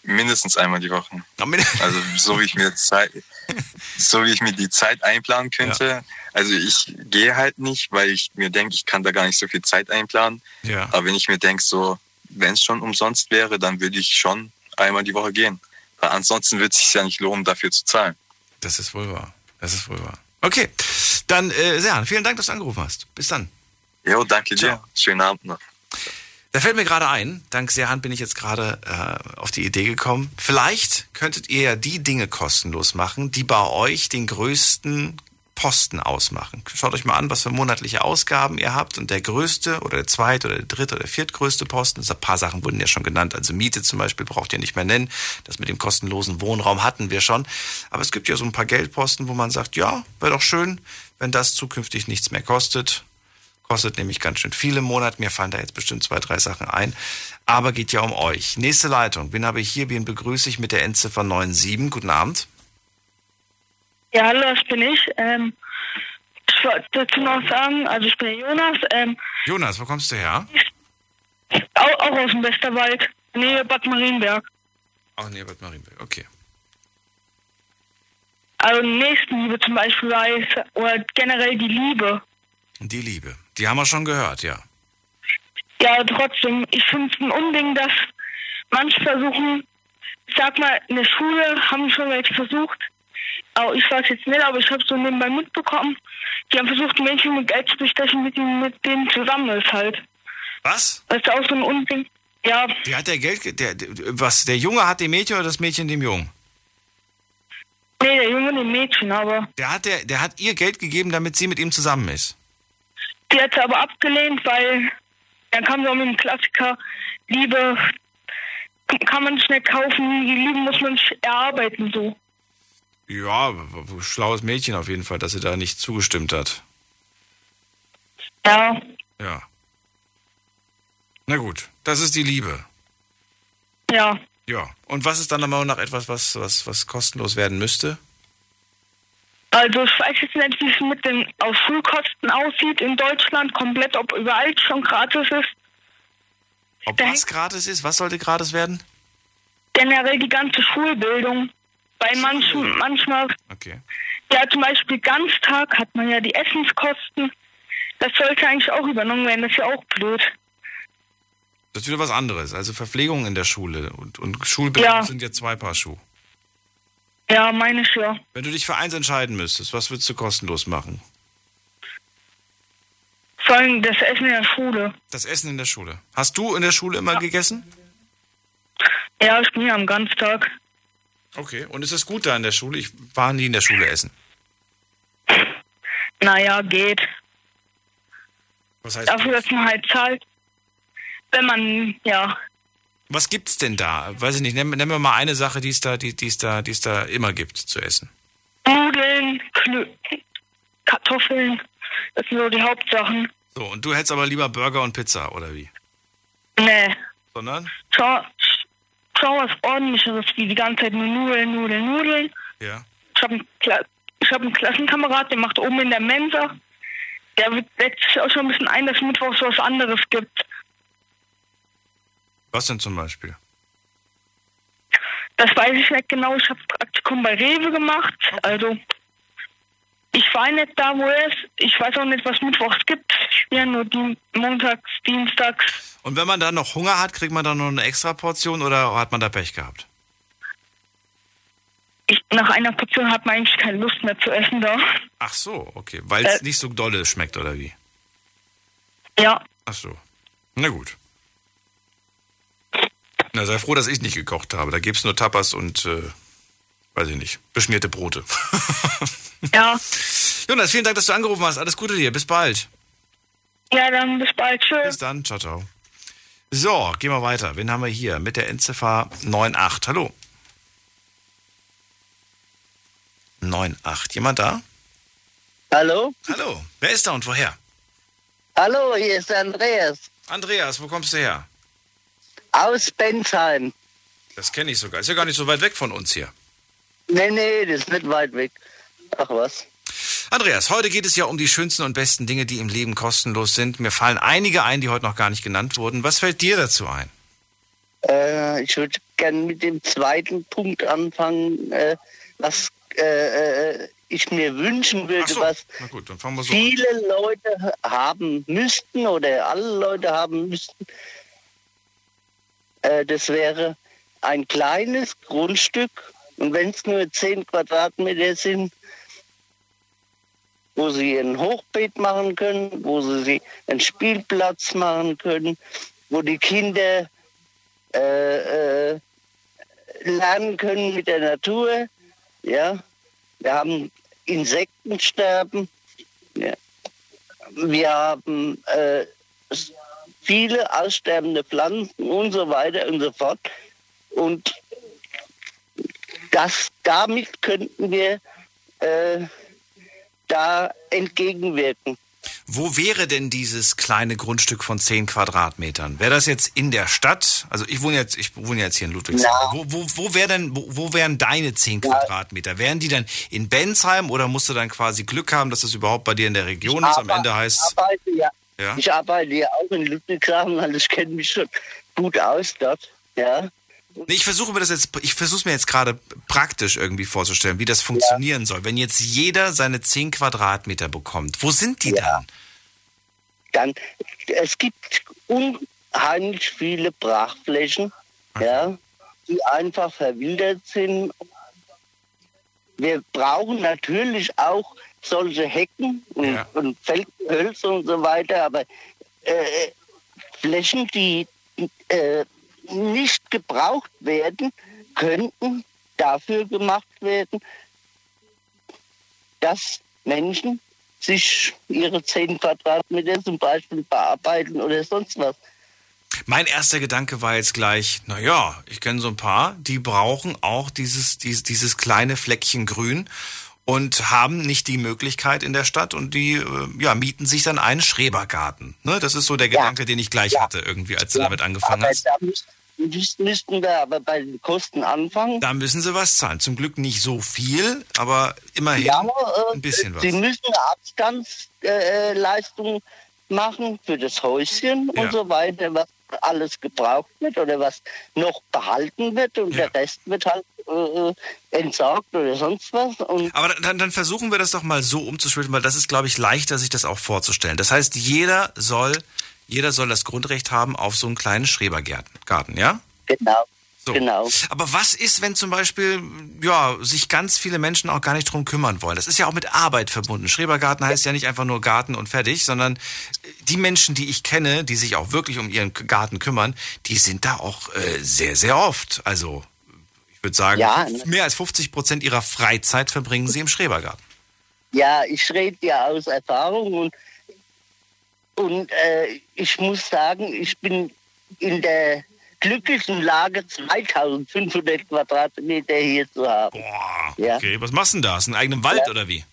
mindestens einmal die Woche. Also so wie ich mir Zeit, so wie ich mir die Zeit einplanen könnte. Also ich gehe halt nicht, weil ich mir denke, ich kann da gar nicht so viel Zeit einplanen. Ja. Aber wenn ich mir denke, so wenn es schon umsonst wäre, dann würde ich schon einmal die Woche gehen. Weil ansonsten wird es sich ja nicht lohnen, dafür zu zahlen. Das ist wohl wahr. Das ist wohl wahr. Okay, dann äh, Serhan, vielen Dank, dass du angerufen hast. Bis dann. Jo, danke dir. Schönen Abend noch. Da fällt mir gerade ein, dank Serhan bin ich jetzt gerade äh, auf die Idee gekommen. Vielleicht könntet ihr ja die Dinge kostenlos machen, die bei euch den größten Posten ausmachen. Schaut euch mal an, was für monatliche Ausgaben ihr habt. Und der größte oder der zweite oder der dritte oder der viertgrößte Posten, ein paar Sachen wurden ja schon genannt, also Miete zum Beispiel braucht ihr nicht mehr nennen, das mit dem kostenlosen Wohnraum hatten wir schon, aber es gibt ja so ein paar Geldposten, wo man sagt, ja, wäre doch schön, wenn das zukünftig nichts mehr kostet, kostet nämlich ganz schön viel im Monat, mir fallen da jetzt bestimmt zwei, drei Sachen ein, aber geht ja um euch. Nächste Leitung, wen habe ich hier, wen begrüße ich mit der Endziffer 97, guten Abend. Ja, hallo, das bin ich. Ähm, ich wollte dazu noch sagen, also ich bin Jonas, ähm, Jonas, wo kommst du her? auch, auch aus dem Westerwald, Nähe Bad Marienberg. Ach nee, Bad Marienberg, okay. Also Nächstenliebe zum Beispiel weiß, oder generell die Liebe. Die Liebe, die haben wir schon gehört, ja. Ja, trotzdem, ich finde es ein Unding, dass manche versuchen, ich sag mal, in der Schule haben schon welche versucht, aber ich weiß jetzt nicht, aber ich habe so nebenbei mitbekommen, die haben versucht, Mädchen mit Geld zu bestechen, mit, denen- mit denen zusammen ist halt. Was? Das ist auch so ein Unding. Ja, Der hat der Geld, ge- der, der, was, der Junge hat dem Mädchen oder das Mädchen dem Jungen? nee, der Junge dem Mädchen, aber Der hat, der, der hat ihr Geld gegeben, damit sie mit ihm zusammen ist. Die hat sie aber abgelehnt, weil dann kam sie auch mit dem Klassiker, Liebe kann man mehr kaufen, die Liebe muss man erarbeiten, so. Ja, schlaues Mädchen auf jeden Fall, dass sie da nicht zugestimmt hat. Ja, Ja. Na gut, das ist die Liebe. ja. Ja. Und was ist dann Meinung nach etwas, was, was, was kostenlos werden müsste? Also ich weiß jetzt nicht, wie es mit den auf Schulkosten aussieht in Deutschland, komplett, ob überall schon gratis ist. Ob was gratis ist? Was sollte gratis werden? Generell die ganze Schulbildung. Bei manchen, manchmal, Okay. ja zum Beispiel Ganztag hat man ja die Essenskosten. Das sollte eigentlich auch übernommen werden, das ist ja auch blöd. Das ist wieder was anderes. Also Verpflegung in der Schule und, und Schulbildung Ja. sind ja zwei Paar Schuhe. Ja, meine ich ja. Wenn du dich für eins entscheiden müsstest, was würdest du kostenlos machen? Vor allem das Essen in der Schule. Das Essen in der Schule. Hast du in der Schule immer gegessen? Ja, ich bin ja am Ganztag. Okay. Und ist es gut da in der Schule? Ich war nie in der Schule essen. Naja, geht. Was heißt Dafür, dass man halt zahlt. Wenn man, ja, Was gibt's denn da? Weiß ich nicht. Nennen, nennen wir mal eine Sache, die es da, die, die es da, die es da immer gibt zu essen. Nudeln, Kartoffeln, das sind so die Hauptsachen. So, und du hättest aber lieber Burger und Pizza, oder wie? Nee, Sondern? schau, schau was ordentlicheres, wie die ganze Zeit nur Nudeln, Nudeln, Nudeln. Ja. Ich habe einen, Kla ich hab einen Klassenkamerad, der macht oben in der Mensa. Der setzt sich auch schon ein bisschen ein, dass Mittwochs was anderes gibt. Was denn zum Beispiel? Das weiß ich nicht genau. Ich habe Praktikum bei Rewe gemacht. Also, ich war nicht da, wo ist. Ich weiß auch nicht, was Mittwochs gibt. Ja nur die montags, dienstags. Und wenn man dann noch Hunger hat, kriegt man dann noch eine extra Portion oder hat man da Pech gehabt? Ich, nach einer Portion hat man eigentlich keine Lust mehr zu essen da. Ach so, okay. Weil es Äh. nicht so dolle schmeckt, oder wie? Ja, Ach so. Na gut. Na, sei froh, dass ich nicht gekocht habe. Da gibt's nur Tapas und, äh, weiß ich nicht, beschmierte Brote. ja. Jonas, vielen Dank, dass du angerufen hast. Alles Gute dir. Bis bald. Ja, dann bis bald. Tschüss. Bis dann. Ciao, ciao. So, gehen wir weiter. Wen haben wir hier? Mit der Endziffer 98. Hallo. 98. Jemand da? Hallo? Hallo. Wer ist da und woher? Hallo, hier ist Andreas. Andreas, wo kommst du her? Aus Bensheim. Das kenne ich sogar. Ist ja gar nicht so weit weg von uns hier. Nee, nee, das ist nicht weit weg. Ach was. Andreas, heute geht es ja um die schönsten und besten Dinge, die im Leben kostenlos sind. Mir fallen einige ein, die heute noch gar nicht genannt wurden. Was fällt dir dazu ein? Äh, ich würde gerne mit dem zweiten Punkt anfangen, äh, was äh, äh, ich mir wünschen würde, so. was gut, so an. viele Leute haben müssten oder alle Leute haben müssten. Äh, das wäre ein kleines Grundstück und wenn es nur 10 Quadratmeter sind, wo sie ein Hochbeet machen können, wo sie einen Spielplatz machen können, wo die Kinder äh, äh, lernen können mit der Natur. Ja, wir haben Insektensterben. Ja. Wir haben äh, viele aussterbende Pflanzen und so weiter und so fort. Und das, damit könnten wir äh, da entgegenwirken. Wo wäre denn dieses kleine Grundstück von 10 Quadratmetern? Wäre das jetzt in der Stadt? Also ich wohne jetzt, ich wohne jetzt hier in Ludwigshafen. Wo, wo, wo, wär denn, wo, wo wären deine 10 Quadratmeter? Wären die dann in Bensheim oder musst du dann quasi Glück haben, dass das überhaupt bei dir in der Region ist? Am Ende heißt Ich arbeite ja, Ja? ich arbeite ja auch in Ludwigshafen, also ich kenne mich schon gut aus dort. Ja. Nee, ich versuche mir das jetzt, ich versuche es mir jetzt gerade praktisch irgendwie vorzustellen, wie das funktionieren soll. Wenn jetzt jeder seine 10 Quadratmeter bekommt, wo sind die dann? Dann, es gibt unheimlich viele Brachflächen, ja, die einfach verwildert sind. Wir brauchen natürlich auch solche Hecken und, und Feldhölzer und so weiter, aber äh, Flächen, die äh, nicht gebraucht werden, könnten dafür gemacht werden, dass Menschen sich ihre 10 Quadratmeter zum Beispiel bearbeiten oder sonst was. Mein erster Gedanke war jetzt gleich, naja, ich kenne so ein paar, die brauchen auch dieses, dieses, dieses kleine Fleckchen Grün und haben nicht die Möglichkeit in der Stadt und die äh, ja, mieten sich dann einen Schrebergarten. Ne? Das ist so der Gedanke, den ich gleich hatte, irgendwie, als du damit angefangen aber hast. da müssten, wir aber bei den Kosten anfangen. Da müssen sie was zahlen. Zum Glück nicht so viel, aber immerhin Ja, äh, ein bisschen was. Sie müssen eine Abstandsleistung machen für das Häuschen Ja. und so weiter, was alles gebraucht wird oder was noch behalten wird und der Rest wird halt äh, entsorgt oder sonst was. Und Aber dann, dann versuchen wir das doch mal so umzuschalten, weil das ist, glaube ich, leichter, sich das auch vorzustellen. Das heißt, jeder soll, jeder soll das Grundrecht haben auf so einen kleinen Schrebergarten, Garten, ja? Genau. So. Genau. Aber was ist, wenn zum Beispiel, ja, sich ganz viele Menschen auch gar nicht drum kümmern wollen? Das ist ja auch mit Arbeit verbunden. Schrebergarten heißt ja nicht einfach nur Garten und fertig, sondern die Menschen, die ich kenne, die sich auch wirklich um ihren Garten kümmern, die sind da auch äh, sehr, sehr oft. Also, würde sagen, Ja, mehr als 50 Prozent ihrer Freizeit verbringen sie im Schrebergarten. Ja, ich rede ja aus Erfahrung und, und äh, ich muss sagen, ich bin in der glücklichen Lage, 2500 Quadratmeter hier zu haben. Boah, ja. okay. Was machst du denn da? Ist ein eigener Wald Ja. oder wie?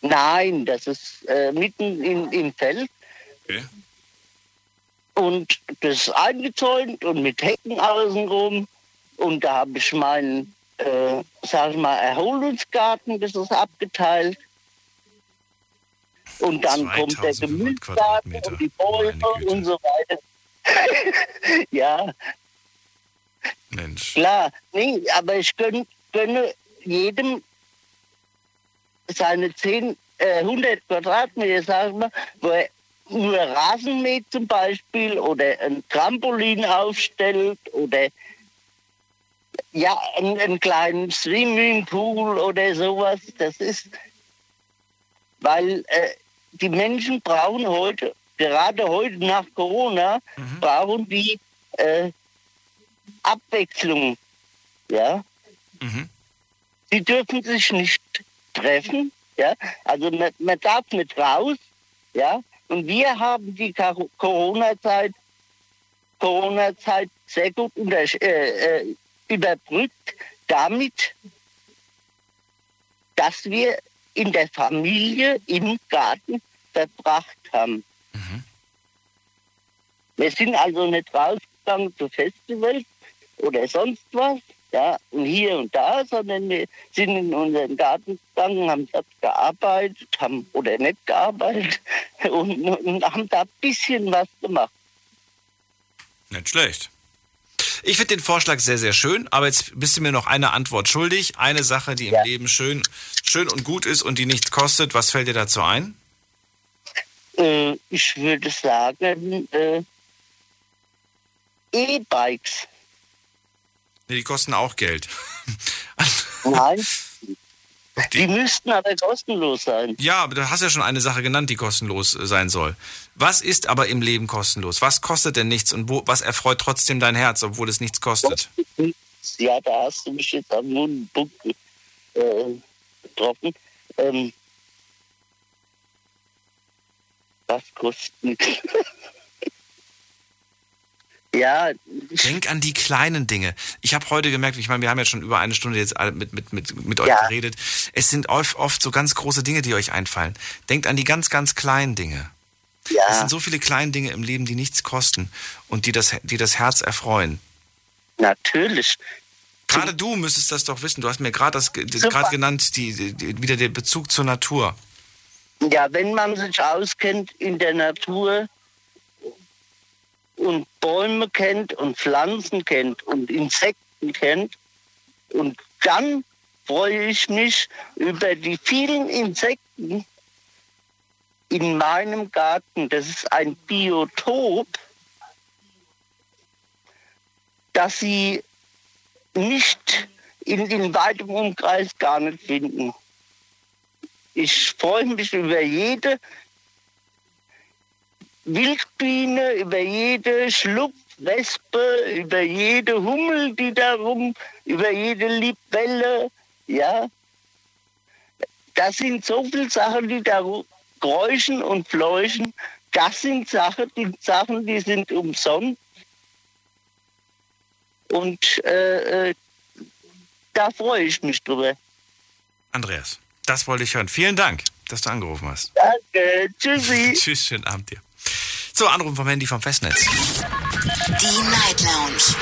Nein, das ist äh, mitten in, im Feld Okay. und das ist eingezäunt und mit Hecken außenrum. Und da habe ich meinen, äh, sag ich mal, Erholungsgarten, das ist abgeteilt. Und dann kommt der Gemüsegarten und die Bäume und so weiter. ja, Mensch. klar. Nee, aber ich gönn, gönne jedem seine 10, äh, 100 Quadratmeter, sagen wir, wo er nur Rasen mäht zum Beispiel oder ein Trampolin aufstellt oder ja, einen, einen kleinen Swimmingpool oder sowas. Das ist, weil äh, die Menschen brauchen heute, gerade heute nach Corona, brauchen die äh, Abwechslung. Ja. Sie dürfen sich nicht treffen. Ja. Also man, man darf nicht raus. Ja. Und wir haben die Corona-Zeit Corona-Zeit sehr gut unter, äh, äh, überbrückt damit, dass wir in der Familie im Garten verbracht haben. Wir sind also nicht rausgegangen zu Festivals oder sonst was, ja, und hier und da, sondern wir sind in unseren Garten gegangen, haben dort gearbeitet, haben oder nicht gearbeitet und, und haben da ein bisschen was gemacht. Nicht schlecht. Ich finde den Vorschlag sehr, sehr schön, aber jetzt bist du mir noch eine Antwort schuldig. Eine Sache, die im Leben schön, schön und gut ist und die nichts kostet. Was fällt dir dazu ein? Äh, ich würde sagen, äh, E-Bikes. Nee, die kosten auch Geld. Nein. Die müssten aber kostenlos sein. Ja, aber du hast ja schon eine Sache genannt, die kostenlos äh, sein soll. Was ist aber im Leben kostenlos? Was kostet denn nichts und wo, was erfreut trotzdem dein Herz, obwohl es nichts kostet? Ja, da hast du mich jetzt am Mundpunkt äh, getroffen. Ähm, was kostet nichts? ja, Denk an die kleinen Dinge. Ich habe heute gemerkt, ich meine, wir haben ja schon über eine Stunde jetzt mit, mit, mit, mit euch Ja. geredet. Es sind oft, oft so ganz große Dinge, die euch einfallen. Denkt an die ganz, ganz kleinen Dinge. Es sind so viele kleine Dinge im Leben, die nichts kosten und die das, die das Herz erfreuen. Natürlich. Gerade du müsstest das doch wissen. Du hast mir gerade das gerade genannt, die, die, wieder der Bezug zur Natur. Ja, wenn man sich auskennt in der Natur und Bäume kennt und Pflanzen kennt und Insekten kennt, und dann freue ich mich über die vielen Insekten in meinem Garten. Das ist ein Biotop, das sie nicht in, in weitem Umkreis gar nicht finden. Ich freue mich über jede Wildbiene, über jede Schlupfwespe, über jede Hummel, die da rum, über jede Libelle, ja. Das sind so viele Sachen, die da kräuschen und fleuchen. Das sind Sachen, die Sachen, die sind umsonst. Und äh, äh, da freue ich mich drüber. Andreas, das wollte ich hören. Vielen Dank, dass du angerufen hast. Danke, tschüssi. Tschüss, schönen Abend dir. So, Anruf vom Handy vom Festnetz. Die Night Lounge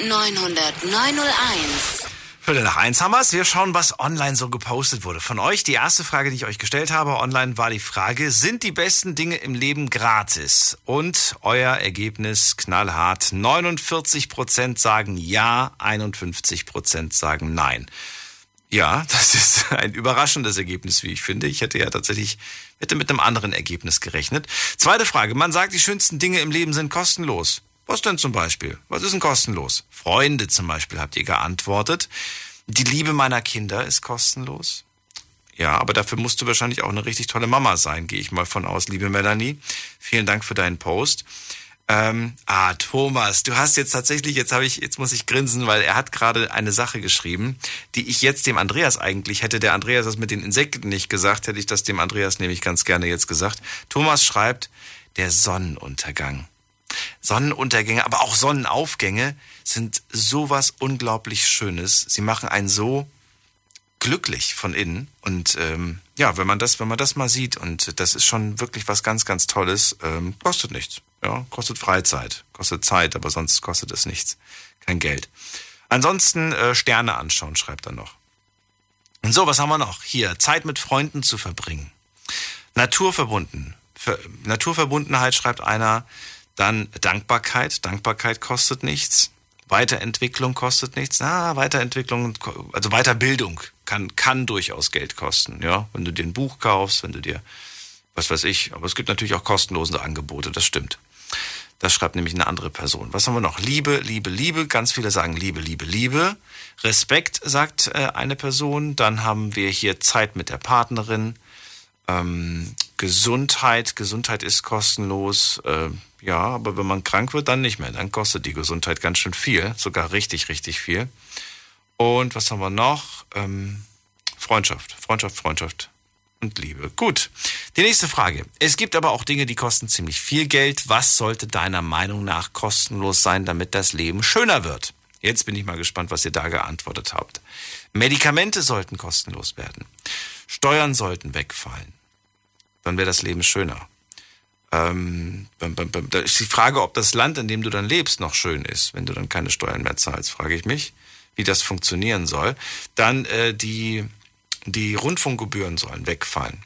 0890901. Viertel nach eins haben wir's. Wir schauen, was online so gepostet wurde. Von euch, die erste Frage, die ich euch gestellt habe online, war die Frage, sind die besten Dinge im Leben gratis? Und euer Ergebnis knallhart. 49% sagen ja, 51% sagen nein. Ja, das ist ein überraschendes Ergebnis, wie ich finde. Ich hätte ja tatsächlich hätte mit einem anderen Ergebnis gerechnet. Zweite Frage. Man sagt, die schönsten Dinge im Leben sind kostenlos. Was denn zum Beispiel? Was ist denn kostenlos? Freunde zum Beispiel, habt ihr geantwortet. Die Liebe meiner Kinder ist kostenlos. Ja, aber dafür musst du wahrscheinlich auch eine richtig tolle Mama sein, gehe ich mal von aus, liebe Melanie. Vielen Dank für deinen Post. Ähm, ah, Thomas, du hast jetzt tatsächlich, jetzt habe ich, jetzt muss ich grinsen, weil er hat gerade eine Sache geschrieben, die ich jetzt dem Andreas eigentlich hätte. Der Andreas das mit den Insekten nicht gesagt, hätte ich das dem Andreas nämlich ganz gerne jetzt gesagt. Thomas schreibt, der Sonnenuntergang. Sonnenuntergänge, aber auch Sonnenaufgänge sind sowas unglaublich Schönes. Sie machen einen so glücklich von innen. Und ähm, ja, wenn man das, wenn man das mal sieht, und das ist schon wirklich was ganz, ganz Tolles, ähm, kostet nichts. Ja, kostet Freizeit, kostet Zeit, aber sonst kostet es nichts. Kein Geld. Ansonsten äh, Sterne anschauen, schreibt er noch. Und so, was haben wir noch? Hier, Zeit mit Freunden zu verbringen. Naturverbunden. Ver Naturverbundenheit schreibt einer. Dann Dankbarkeit. Dankbarkeit kostet nichts. Weiterentwicklung kostet nichts. Ah, Weiterentwicklung, also Weiterbildung kann, kann durchaus Geld kosten. Ja, wenn du dir ein Buch kaufst, wenn du dir, was weiß ich. Aber es gibt natürlich auch kostenlose Angebote, das stimmt. Das schreibt nämlich eine andere Person. Was haben wir noch? Liebe, Liebe, Liebe. Ganz viele sagen Liebe, Liebe, Liebe. Respekt, sagt äh, eine Person. Dann haben wir hier Zeit mit der Partnerin. Ähm, Gesundheit. Gesundheit ist kostenlos. Äh, ja, aber wenn man krank wird, dann nicht mehr. Dann kostet die Gesundheit ganz schön viel. Sogar richtig, richtig viel. Und was haben wir noch? Ähm, Freundschaft. Freundschaft, Freundschaft und Liebe. Gut. Die nächste Frage. Es gibt aber auch Dinge, die kosten ziemlich viel Geld. Was sollte deiner Meinung nach kostenlos sein, damit das Leben schöner wird? Jetzt bin ich mal gespannt, was ihr da geantwortet habt. Medikamente sollten kostenlos werden. Steuern sollten wegfallen. Dann wäre das Leben schöner. Ähm, da ist die Frage, ob das Land, in dem du dann lebst, noch schön ist, wenn du dann keine Steuern mehr zahlst, frage ich mich, wie das funktionieren soll. Dann äh, die, die Rundfunkgebühren sollen wegfallen.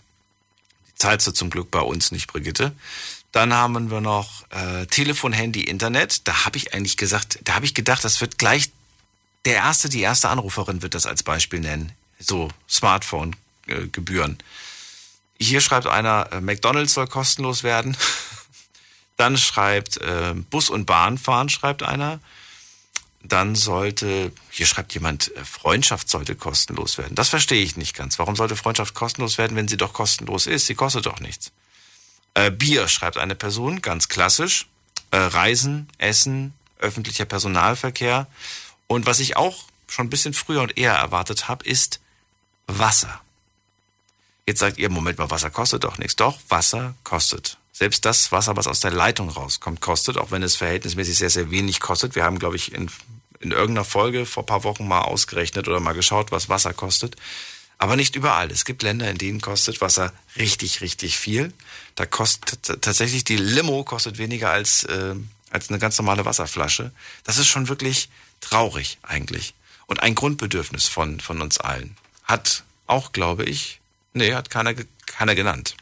Die zahlst du zum Glück bei uns nicht, Brigitte. Dann haben wir noch äh, Telefon, Handy, Internet. Da habe ich eigentlich gesagt, da habe ich gedacht, das wird gleich der erste, die erste Anruferin wird das als Beispiel nennen. So Smartphone-Gebühren. Hier schreibt einer, äh, McDonald's soll kostenlos werden. Dann schreibt äh, Bus und Bahn fahren, schreibt einer. Dann sollte, hier schreibt jemand, äh, Freundschaft sollte kostenlos werden. Das verstehe ich nicht ganz. Warum sollte Freundschaft kostenlos werden, wenn sie doch kostenlos ist? Sie kostet doch nichts. Äh, Bier, schreibt eine Person, ganz klassisch. Äh, Reisen, Essen, öffentlicher Personalverkehr. Und was ich auch schon ein bisschen früher und eher erwartet habe, ist Wasser. Jetzt sagt ihr, Moment mal, Wasser kostet doch nichts. Doch, Wasser kostet. Selbst das Wasser, was aus der Leitung rauskommt, kostet, auch wenn es verhältnismäßig sehr, sehr wenig kostet. Wir haben, glaube ich, in, in irgendeiner Folge vor paar Wochen mal ausgerechnet oder mal geschaut, was Wasser kostet. Aber nicht überall. Es gibt Länder, in denen kostet Wasser richtig, richtig viel. Da kostet tatsächlich die Limo kostet weniger als, äh, als eine ganz normale Wasserflasche. Das ist schon wirklich traurig eigentlich. Und ein Grundbedürfnis von, von uns allen. Hat auch, glaube ich, nee, hat keiner, keiner genannt.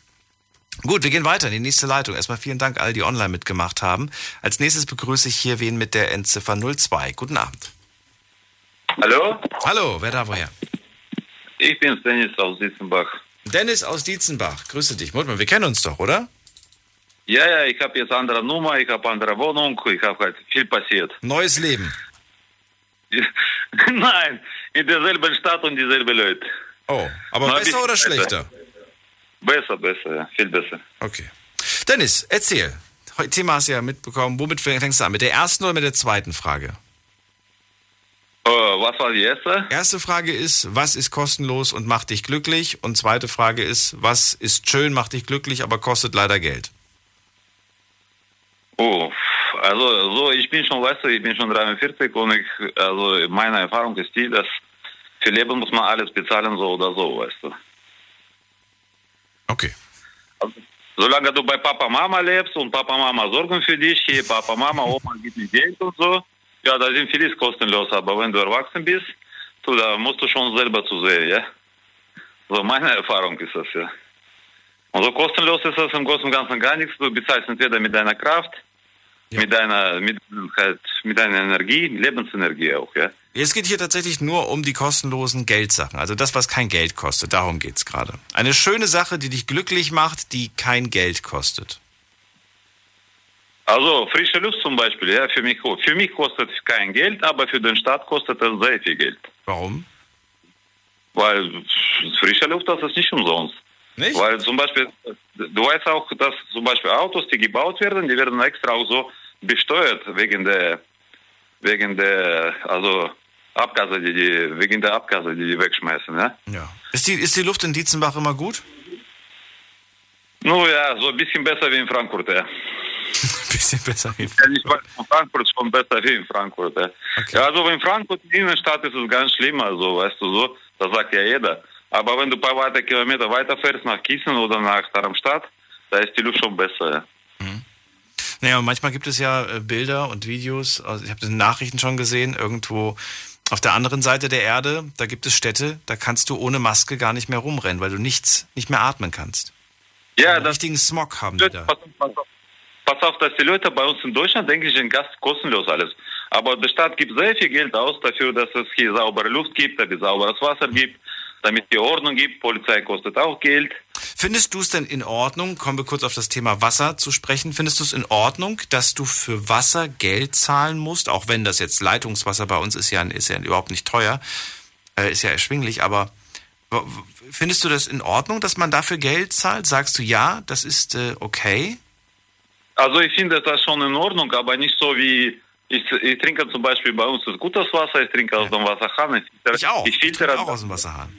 Gut, wir gehen weiter in die nächste Leitung. Erstmal vielen Dank all, die online mitgemacht haben. Als nächstes begrüße ich hier wen mit der Endziffer 02. Guten Abend. Hallo? Hallo, wer da woher? Ich bin's, Dennis aus Dietzenbach. Dennis aus Dietzenbach, grüße dich. Mutmann, wir kennen uns doch, oder? Ja, ja, ich habe jetzt andere Nummer, ich habe andere Wohnung, ich habe halt viel passiert. Neues Leben. Nein, in derselben Stadt und dieselbe Leute. Oh, aber Na, besser oder schlechter? Besser, besser, ja, viel besser. Okay. Dennis, erzähl. Heute Thema hast du ja mitbekommen. Womit fängst du an? Mit der ersten oder mit der zweiten Frage? Äh, was war die erste? Erste Frage ist, was ist kostenlos und macht dich glücklich? Und zweite Frage ist, was ist schön, macht dich glücklich, aber kostet leider Geld? Oh, also so, ich bin schon, weißt du, ich bin schon 43 und ich, also meine Erfahrung ist die, dass für Leben muss man alles bezahlen, so oder so, weißt du. Okay. Solange du bei Papa, Mama lebst und Papa, Mama sorgen für dich, hier Papa, Mama, Oma gibt mir Geld und so, ja, da sind vieles kostenlos, aber wenn du erwachsen bist, du, da musst du schon selber zu sehen, ja. So meine Erfahrung ist das, ja. Und so kostenlos ist das im Großen und Ganzen gar nichts. Du bezahlst entweder mit deiner Kraft, mit deiner, mit, halt, mit deiner Energie, Lebensenergie auch, ja. Es geht hier tatsächlich nur um die kostenlosen Geldsachen. Also das, was kein Geld kostet. Darum geht's gerade. Eine schöne Sache, die dich glücklich macht, die kein Geld kostet. Also frische Luft zum Beispiel, ja, für mich, für mich kostet kein Geld, aber für den Staat kostet es sehr viel Geld. Warum? Weil frische Luft, das ist nicht umsonst. Nicht? Weil zum Beispiel, du weißt auch, dass zum Beispiel Autos, die gebaut werden, die werden extra auch so besteuert wegen der, wegen der, also Abgase, die, die wegen der Abgase, die die wegschmeißen, ja. Ja. Ist die, ist die Luft in Dietzenbach immer gut? Nur ja, so ein bisschen besser wie in Frankfurt, ja. bisschen besser wie in Frankfurt. Ich weiß, von Frankfurt schon besser wie in Frankfurt, ja. ja. Also in Frankfurt, in der Innenstadt ist es ganz schlimm, also, weißt du so, das sagt ja jeder. Aber wenn du ein paar weiter Kilometer weiterfährst nach Gießen oder nach Darmstadt, da ist die Luft schon besser, ja. Naja, manchmal gibt es ja äh, Bilder und Videos, also ich habe das in Nachrichten schon gesehen, irgendwo auf der anderen Seite der Erde, da gibt es Städte, da kannst du ohne Maske gar nicht mehr rumrennen, weil du nichts, nicht mehr atmen kannst. Ja, Einen richtigen Smog haben die da. Pass, pass, pass auf, dass die Leute bei uns in Deutschland denken, sind ganz kostenlos alles. Aber die Stadt gibt sehr viel Geld aus dafür, dass es hier saubere Luft gibt, damit es sauberes Wasser gibt, damit die Ordnung gibt. Polizei kostet auch Geld. Findest du es denn in Ordnung, kommen wir kurz auf das Thema Wasser zu sprechen, findest du es in Ordnung, dass du für Wasser Geld zahlen musst, auch wenn das jetzt Leitungswasser bei uns ist ja, ist ja überhaupt nicht teuer, äh, ist ja erschwinglich, aber findest du das in Ordnung, dass man dafür Geld zahlt? Sagst du ja, das ist äh, okay? Also ich finde das schon in Ordnung, aber nicht so wie ich, ich trinke zum Beispiel bei uns das gutes Wasser, ich trinke aus dem Wasserhahn. Ich, ich auch. Ich filtere auch aus dem Wasserhahn.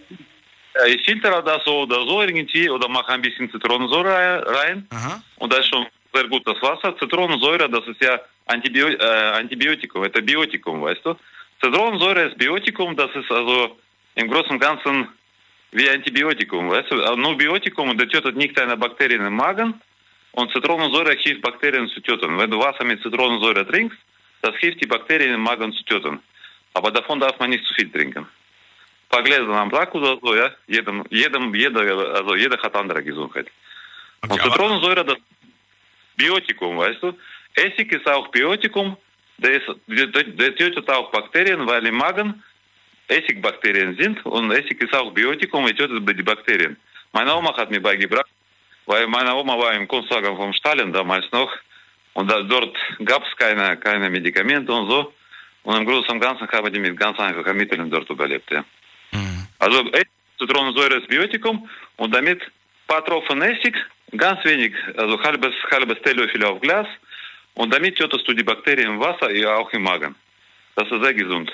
äh, ich filtere das so oder so irgendwie oder mache ein bisschen Zitronensäure rein. Und das ist schon sehr gut das Wasser. Zitronensäure, das ist ja Antibio äh, Antibiotikum, это Biotikum, weißt du? Zitronensäure ist Biotikum, das ist also im Großen und Ganzen wie Antibiotikum, weißt du? Aber Nur Biotikum, der tötet nicht deine Bakterien im Magen und Zitronensäure hilft Bakterien zu töten. Wenn du Wasser mit Zitronensäure trinkst, das hilft die Bakterien im Magen zu töten. Aber davon darf man nicht zu viel trinken. Ein paar Gläser am Tag oder so, ja? Jedem, jedem, jeder, also jeder hat andere Gesundheit. und Zitronensäure, das Biotikum, weißt du? Essig ist auch Biotikum, der, ist, der, der tötet auch Bakterien, weil im Magen Essigbakterien sind und Essig ist auch Biotikum und tötet die Bakterien. Meine Oma hat mir beigebracht, weil meine Oma war im Kunstlager von Stalin damals noch und da, dort gab es keine, keine Medikamente und so. Und im Großen und Ganzen haben die mit ganz einfachen Mitteln dort überlebt. Ja. Also Essig, Zitronensäure ist Biotikum und damit ein paar Tropfen Essig, ganz wenig, also halbes, halbes Teelöffel auf Glas und damit tötest du die Bakterien im Wasser, ja auch im Magen. Das ist sehr gesund.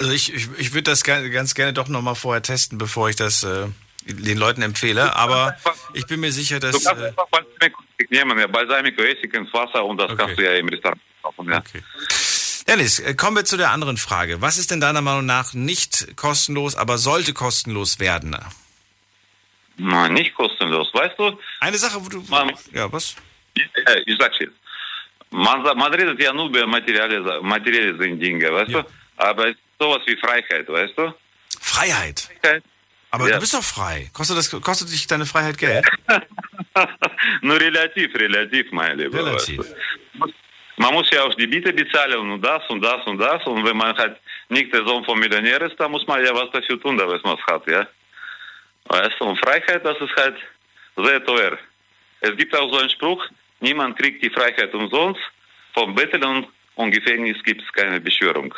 Also ich, ich, ich würde das ganz, ganz gerne doch nochmal vorher testen, bevor ich das äh, den Leuten empfehle. Aber ich bin mir sicher, dass. Du kannst Äh, einfach Balsamico nehmen, ja, Balsamico Essig ins Wasser und das kannst du ja im Restaurant kaufen. Ja. Dennis, äh, kommen wir zu der anderen Frage. Was ist denn deiner Meinung nach nicht kostenlos, aber sollte kostenlos werden? Nein, nicht kostenlos. Weißt du? Eine Sache, wo du. ja, was? Ja, ich sag's jetzt. Man, man redet ja nur über materielle, materielle Dinge, weißt du? Aber es ist sowas wie Freiheit, weißt du? Freiheit? Freiheit. Aber Ja. du bist doch frei. Kostet, das, kostet dich deine Freiheit Geld? Nur relativ, relativ, mein Lieber. Relativ. Weißt du? Man muss ja auch die Miete bezahlen und das und das und das. Und wenn man halt nicht der Sohn vom Millionär ist, dann muss man ja was dafür tun, dass man es hat, ja. Weißt du, und Freiheit, das ist halt sehr teuer. Es gibt auch so einen Spruch, niemand kriegt die Freiheit umsonst. Vom Betteln und Gefängnis gibt es keine Beschwörung.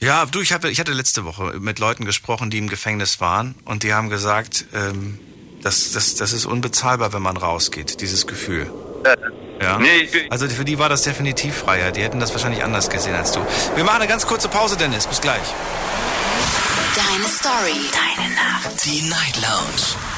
Ja, du, ich, hatte, ich hatte letzte Woche mit Leuten gesprochen, die im Gefängnis waren und die haben gesagt, ähm, das, das, das ist unbezahlbar, wenn man rausgeht, dieses Gefühl. Ja. Also für die war das definitiv Freiheit. Die hätten das wahrscheinlich anders gesehen als du. Wir machen eine ganz kurze Pause, Dennis. Bis gleich. Deine Story. Deine Nacht. Die Night Lounge.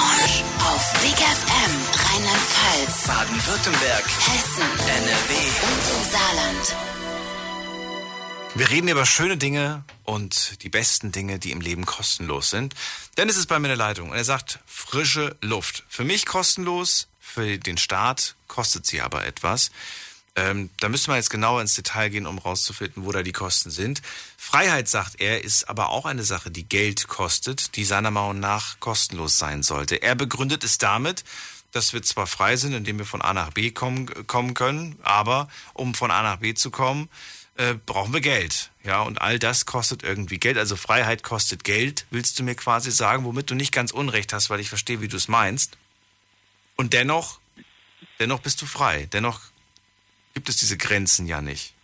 Lounge. Auf Big FM Rheinland-Pfalz, Baden-Württemberg, Hessen, NRW und im Saarland. Wir reden über schöne Dinge und die besten Dinge, die im Leben kostenlos sind. Dennis ist bei mir in der Leitung und er sagt, frische Luft. Für mich kostenlos, für den Staat kostet sie aber etwas. Ähm, da müsste man jetzt genauer ins Detail gehen, um rauszufinden, wo da die Kosten sind. Freiheit, sagt er, ist aber auch eine Sache, die Geld kostet, die seiner Meinung nach kostenlos sein sollte. Er begründet es damit, dass wir zwar frei sind, indem wir von A nach B kommen, kommen können, aber um von A nach B zu kommen, äh, brauchen wir Geld. Ja, und all das kostet irgendwie Geld. Also Freiheit kostet Geld, willst du mir quasi sagen, womit du nicht ganz Unrecht hast, weil ich verstehe, wie du es meinst. Und dennoch, dennoch bist du frei. Dennoch gibt es diese Grenzen ja nicht.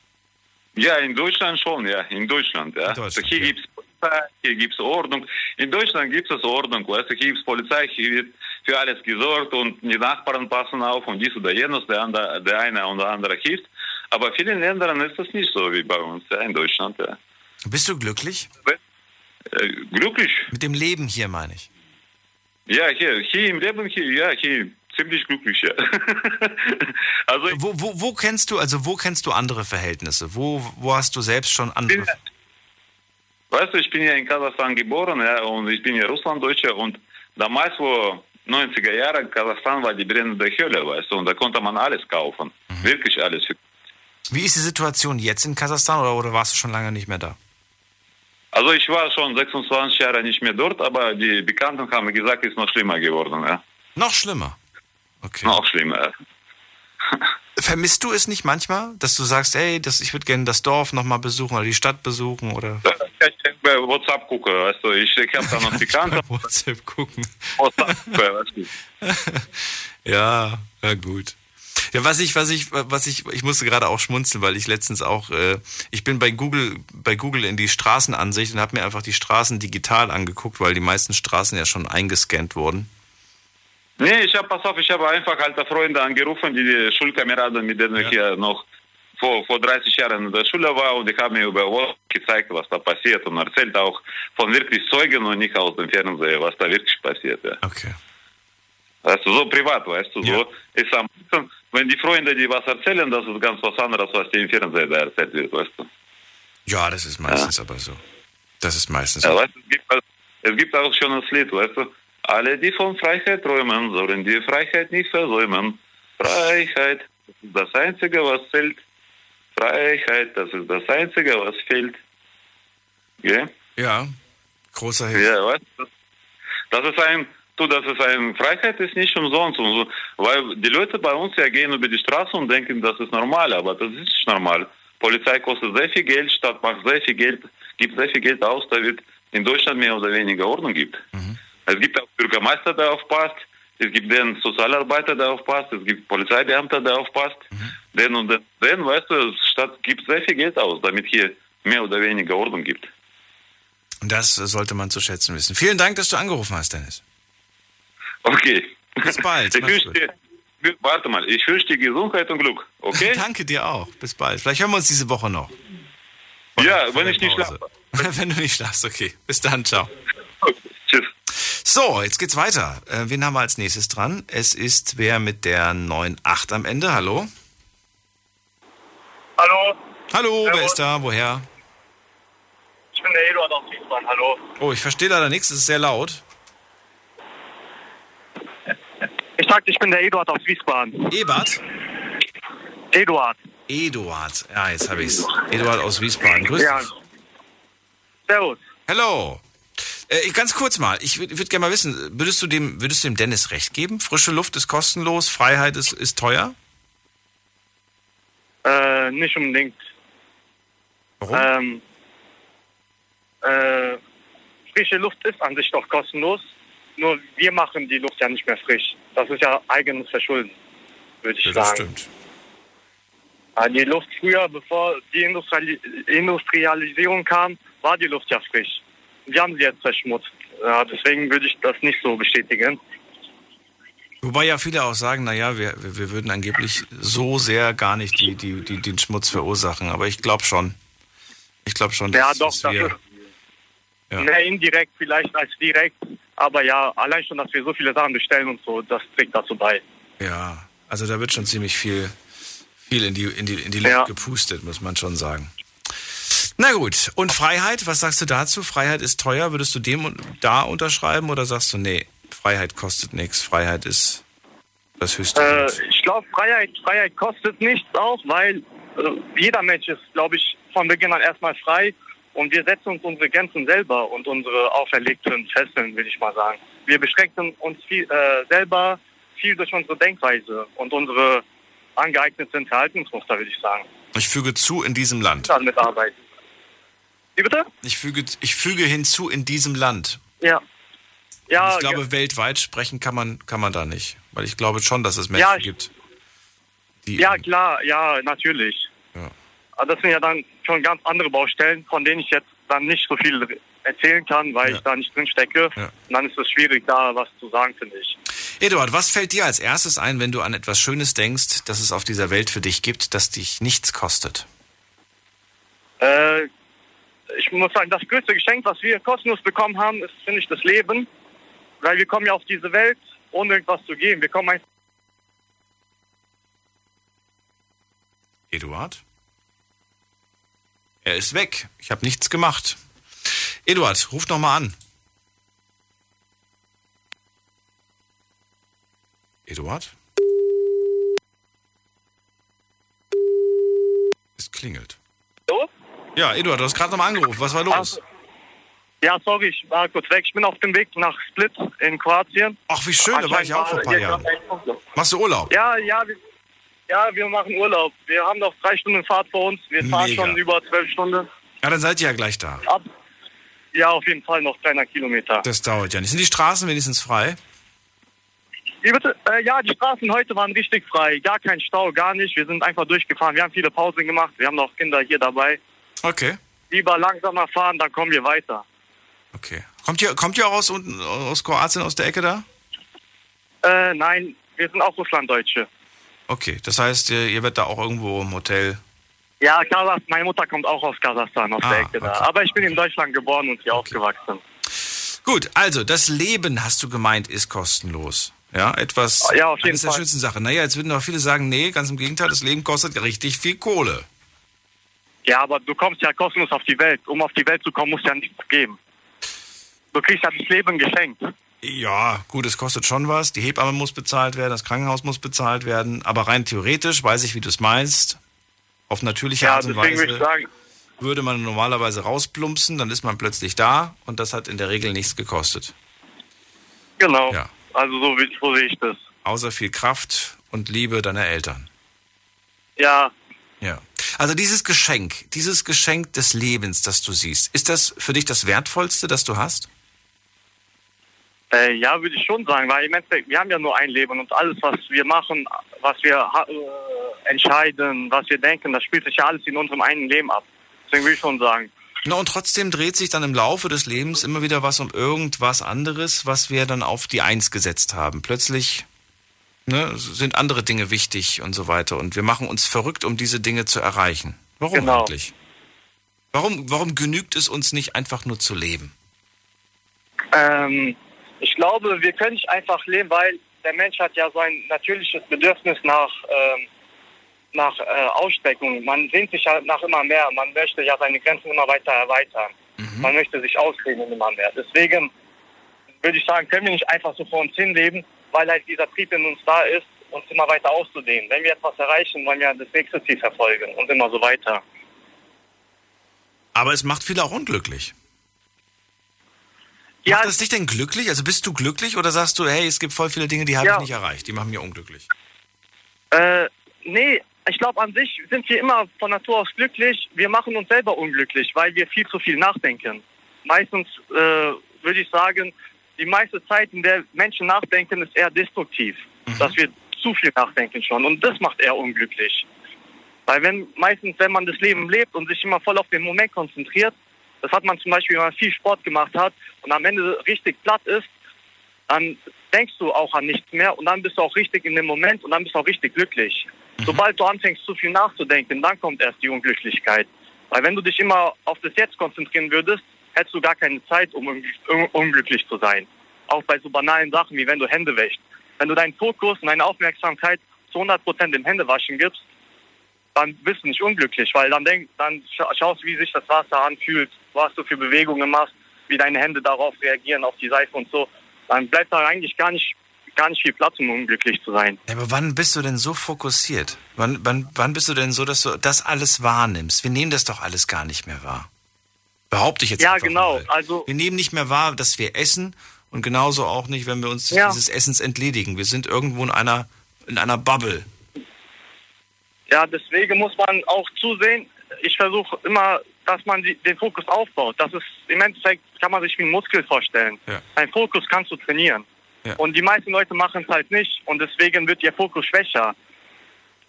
Ja, in Deutschland schon, ja, in Deutschland, ja. also hier gibt's Polizei, hier gibt's Ordnung. In Deutschland gibt es Ordnung, weißt du, hier gibt's Polizei, hier wird für alles gesorgt und die Nachbarn passen auf und dies oder jenes, der, andere, der eine und der andere hilft. Aber in vielen Ländern ist das nicht so wie bei uns, ja, in Deutschland, ja. Bist du glücklich? Äh, glücklich? Mit dem Leben hier, meine ich. Ja, hier, hier im Leben, hier, ja, hier, ziemlich glücklich, ja. also wo, wo, wo kennst du, also wo kennst du andere Verhältnisse? Wo, wo hast du selbst schon andere? Weißt du, ich bin ja in Kasachstan geboren, ja, und ich bin ja Russlanddeutscher und damals, wo 90er Jahre, Kasachstan war die brennende Hölle, weißt du, und da konnte man alles kaufen. Wirklich alles. Wie ist die Situation jetzt in Kasachstan oder, oder warst du schon lange nicht mehr da? Also ich war schon 26 Jahre nicht mehr dort, aber die Bekannten haben gesagt, es ist noch schlimmer geworden, ja. Noch schlimmer? Okay. Noch schlimmer, ja. Vermisst du es nicht manchmal, dass du sagst, ey, das, ich würde gerne das Dorf nochmal besuchen oder die Stadt besuchen oder? bei WhatsApp gucke, weißt du, ich, ich habe da noch die Kante. WhatsApp gucken. WhatsApp, weißt du. Ja, ja gut. Ja, was ich, was ich, was ich, ich musste gerade auch schmunzeln, weil ich letztens auch, äh, ich bin bei Google, bei Google in die Straßenansicht und habe mir einfach die Straßen digital angeguckt, weil die meisten Straßen ja schon eingescannt wurden. Nee, ich habe, pass auf, ich habe einfach alte Freunde angerufen, die, die Schulkameraden, mit denen ich hier noch vor, vor 30 Jahren in der Schule war und die haben mir über WhatsApp gezeigt, was da passiert und erzählt auch von wirklich Zeugen und nicht aus dem Fernseher, was da wirklich passiert. Ja. Okay. Weißt du, so privat, weißt du, so ist am besten, wenn die Freunde, die was erzählen, das ist ganz was anderes, was dir im Fernseher da erzählt wird, weißt du. Ja, das ist meistens aber so. Das ist meistens Ja, so. weißt es gibt, es gibt auch schon ein Lied, weißt du, alle, die von Freiheit träumen, sollen die Freiheit nicht versäumen. Freiheit, das ist das Einzige, was zählt. Freiheit, das ist das Einzige, was fehlt. Ja? Ja, großer Hit. Ja, du, das ist ein, du, das ist ein, Freiheit ist nicht umsonst so, weil die Leute bei uns ja gehen über die Straße und denken, das ist normal, aber das ist nicht normal. Polizei kostet sehr viel Geld, Stadt macht sehr viel Geld, gibt sehr viel Geld aus, damit in Deutschland mehr oder weniger Ordnung gibt. Es gibt auch Bürgermeister, der aufpasst, es gibt den Sozialarbeiter, der aufpasst, es gibt Polizeibeamter, der aufpasst, den und den, den, weißt du, die Stadt gibt sehr viel Geld aus, damit hier mehr oder weniger Ordnung gibt. Und das sollte man zu schätzen wissen. Vielen Dank, dass du angerufen hast, Dennis. Okay. Bis bald. Ich wünsche dir, warte mal, ich wünsche dir Gesundheit und Glück, okay? Danke dir auch. Bis bald. Vielleicht hören wir uns diese Woche noch. ja, Vor wenn ich nicht schlafe. Wenn du nicht schlafst, okay. Bis dann, ciao. Tschüss. So, jetzt geht's weiter. Äh, wen haben wir als nächstes dran? Es ist wer mit der 9.8 am Ende. Hallo? Hallo, Hallo, wer Servus. ist da? Woher? ich bin der Eduard aus Wiesbaden. Hallo. Oh, ich verstehe leider nichts, es ist sehr laut. Ich sagte, ich bin der Eduard aus Wiesbaden. Ebert? Eduard. Eduard. Ja, jetzt habe ich's. Eduard aus Wiesbaden. Grüß Ja. dich. Servus. Hallo. Äh, ganz kurz mal, ich würde würd gerne mal wissen, würdest du, dem, würdest du dem Dennis recht geben? Frische Luft ist kostenlos, Freiheit ist, ist teuer? Äh, nicht unbedingt. Warum? Ähm, äh, frische Luft ist an sich doch kostenlos. Nur wir machen die Luft ja nicht mehr frisch. Das ist ja eigenes Verschulden, würde ich Ja, das sagen. stimmt. Ja, die Luft früher, bevor die Industriali Industrialisierung kam, war die Luft ja frisch. Wir haben sie jetzt verschmutzt. Ja, deswegen würde ich das nicht so bestätigen. Wobei ja viele auch sagen, naja, wir, wir würden angeblich so sehr gar nicht die, die, die, den Schmutz verursachen. Aber ich glaube schon. Ich glaube schon, dass, Ja, doch, dass das wir... ist Ja. mehr indirekt vielleicht als direkt. Aber ja, allein schon, dass wir so viele Sachen bestellen und so, das trägt dazu bei. Ja, also da wird schon ziemlich viel, viel in die, in die, in die Luft Ja. gepustet, muss man schon sagen. Na gut, und Freiheit, was sagst du dazu? Freiheit ist teuer, würdest du dem un- da unterschreiben oder sagst du, nee, Freiheit kostet nichts, Freiheit ist das höchste Äh, ich glaube, Freiheit, Freiheit kostet nichts auch, weil äh, jeder Mensch ist, glaube ich, von Beginn an erstmal frei und wir setzen uns unsere Grenzen selber und unsere auferlegten Fesseln, würde ich mal sagen. Wir beschränken uns viel, äh, selber viel durch unsere Denkweise und unsere angeeigneten Verhaltensmuster, würde ich sagen. Ich füge zu in diesem Land. Dann mitarbeiten. Wie bitte? Ich füge, ich füge hinzu in diesem Land. Ja. Ja, ich glaube, weltweit sprechen kann man, kann man da nicht. Weil ich glaube schon, dass es Menschen Ja, ich- gibt. Ja, klar, ja, natürlich. Ja. Aber das sind ja dann schon ganz andere Baustellen, von denen ich jetzt dann nicht so viel erzählen kann, weil ich da nicht drin stecke. Und dann ist es schwierig, da was zu sagen, finde ich. Eduard, was fällt dir als erstes ein, wenn du an etwas Schönes denkst, das es auf dieser Welt für dich gibt, das dich nichts kostet? Äh, ich muss sagen, das größte Geschenk, was wir kostenlos bekommen haben, ist, finde ich, das Leben. Weil wir kommen ja auf diese Welt, ohne irgendwas zu geben. Wir kommen einfach Eduard? Er ist weg. Ich habe nichts gemacht. Eduard, ruf noch mal an. Eduard? Es klingelt. Ja, Eduard, du hast gerade noch mal angerufen. Was war los? Ja, sorry, ich war kurz weg. Ich bin auf dem Weg nach Split in Kroatien. Ach, wie schön, da war ich auch vor ein paar Jahren. Machst du Urlaub? Ja, ja, wir, ja, wir machen Urlaub. Wir haben noch drei Stunden Fahrt vor uns. Wir fahren Mega. schon über zwölf Stunden. Ja, dann seid ihr ja gleich da. Ab, Ja, auf jeden Fall noch 300 Kilometer. Das dauert ja nicht. Sind die Straßen wenigstens frei? Bitte? Äh, ja, die Straßen heute waren richtig frei. Gar kein Stau, gar nicht. Wir sind einfach durchgefahren. Wir haben viele Pausen gemacht. Wir haben noch Kinder hier dabei. Okay. Lieber langsamer fahren, dann kommen wir weiter. Okay. Kommt ihr, kommt ihr auch aus, aus Kroatien, aus der Ecke da? Äh, nein, wir sind auch Russlanddeutsche. Okay, das heißt, ihr, ihr werdet da auch irgendwo im Hotel. Ja, Kasachstan. Meine Mutter kommt auch aus Kasachstan, aus Ah, der Ecke da. okay. Aber ich bin in Deutschland geboren und hier aufgewachsen. Gut, also das Leben, hast du gemeint, ist kostenlos. Ja, etwas. Ja, auf jeden eines der Fall. schönsten Sachen. Naja, jetzt würden auch viele sagen, nee, ganz im Gegenteil, das Leben kostet richtig viel Kohle. Ja, aber du kommst ja kostenlos auf die Welt. Um auf die Welt zu kommen, musst du ja nichts geben. Du kriegst ja das Leben geschenkt. Ja, gut, es kostet schon was. Die Hebamme muss bezahlt werden, das Krankenhaus muss bezahlt werden. Aber rein theoretisch weiß ich, wie du es meinst. Auf natürliche Ja, Art und würde Weise ich sagen, würde man normalerweise rausplumpsen, dann ist man plötzlich da und das hat in der Regel nichts gekostet. genau. Ja. Also so, so sehe ich das. Außer viel Kraft und Liebe deiner Eltern. Ja. Also dieses Geschenk, dieses Geschenk des Lebens, das du siehst, ist das für dich das Wertvollste, das du hast? Äh, ja, würde ich schon sagen, weil im Endeffekt, wir haben ja nur ein Leben und alles, was wir machen, was wir äh, entscheiden, was wir denken, das spielt sich ja alles in unserem einen Leben ab. Deswegen würde ich schon sagen. Na, und trotzdem dreht sich dann im Laufe des Lebens immer wieder was um irgendwas anderes, was wir dann auf die Eins gesetzt haben. Plötzlich ne, sind andere Dinge wichtig und so weiter. Und wir machen uns verrückt, um diese Dinge zu erreichen. Warum Genau. eigentlich? Warum, warum genügt es uns nicht einfach nur zu leben? Ähm, ich glaube, wir können nicht einfach leben, weil der Mensch hat ja so ein natürliches Bedürfnis nach, ähm, nach äh, Ausstreckung. Man sehnt sich ja nach immer mehr. Man möchte ja seine Grenzen immer weiter erweitern. Man möchte sich ausdehnen immer mehr. Deswegen würde ich sagen, können wir nicht einfach so vor uns hinleben, weil halt dieser Trieb in uns da ist, uns immer weiter auszudehnen. Wenn wir etwas erreichen, wollen wir das nächste Ziel verfolgen und immer so weiter. Aber es macht viele auch unglücklich. Macht das dich denn glücklich? Also bist du glücklich oder sagst du, hey, es gibt voll viele Dinge, die habe Ja. ich nicht erreicht, die machen mich unglücklich? Äh, nee, ich glaube an sich sind wir immer von Natur aus glücklich. Wir machen uns selber unglücklich, weil wir viel zu viel nachdenken. Meistens äh, würde ich sagen, die meiste Zeit, in der Menschen nachdenken, ist eher destruktiv. Dass wir zu viel nachdenken schon. Und das macht eher unglücklich. Weil wenn meistens, wenn man das Leben lebt und sich immer voll auf den Moment konzentriert, das hat man zum Beispiel, wenn man viel Sport gemacht hat und am Ende richtig platt ist, dann denkst du auch an nichts mehr und dann bist du auch richtig in dem Moment und dann bist du auch richtig glücklich. Sobald du anfängst, zu viel nachzudenken, dann kommt erst die Unglücklichkeit. Weil wenn du dich immer auf das Jetzt konzentrieren würdest, hättest du gar keine Zeit, um un un unglücklich zu sein. Auch bei so banalen Sachen, wie wenn du Hände wäschst. Wenn du deinen Fokus und deine Aufmerksamkeit zu 100% dem Händewaschen gibst, dann bist du nicht unglücklich, weil dann, denk, dann scha schaust, wie sich das Wasser anfühlt, was du für Bewegungen machst, wie deine Hände darauf reagieren, auf die Seife und so. Dann bleibt da eigentlich gar nicht, gar nicht viel Platz, um unglücklich zu sein. Aber wann bist du denn so fokussiert? Wann, wann, wann bist du denn so, dass du das alles wahrnimmst? Wir nehmen das doch alles gar nicht mehr wahr. Behaupte ich jetzt Ja, einfach genau. Mal. Also Wir nehmen nicht mehr wahr, dass wir essen und genauso auch nicht, wenn wir uns Ja. dieses Essens entledigen. Wir sind irgendwo in einer, in einer Bubble. Ja, deswegen muss man auch zusehen. Ich versuche immer, dass man die, den Fokus aufbaut. Das ist im Endeffekt kann man sich wie ein Muskel vorstellen. Ja. Dein Fokus kannst du trainieren. Ja. Und die meisten Leute machen es halt nicht und deswegen wird ihr Fokus schwächer.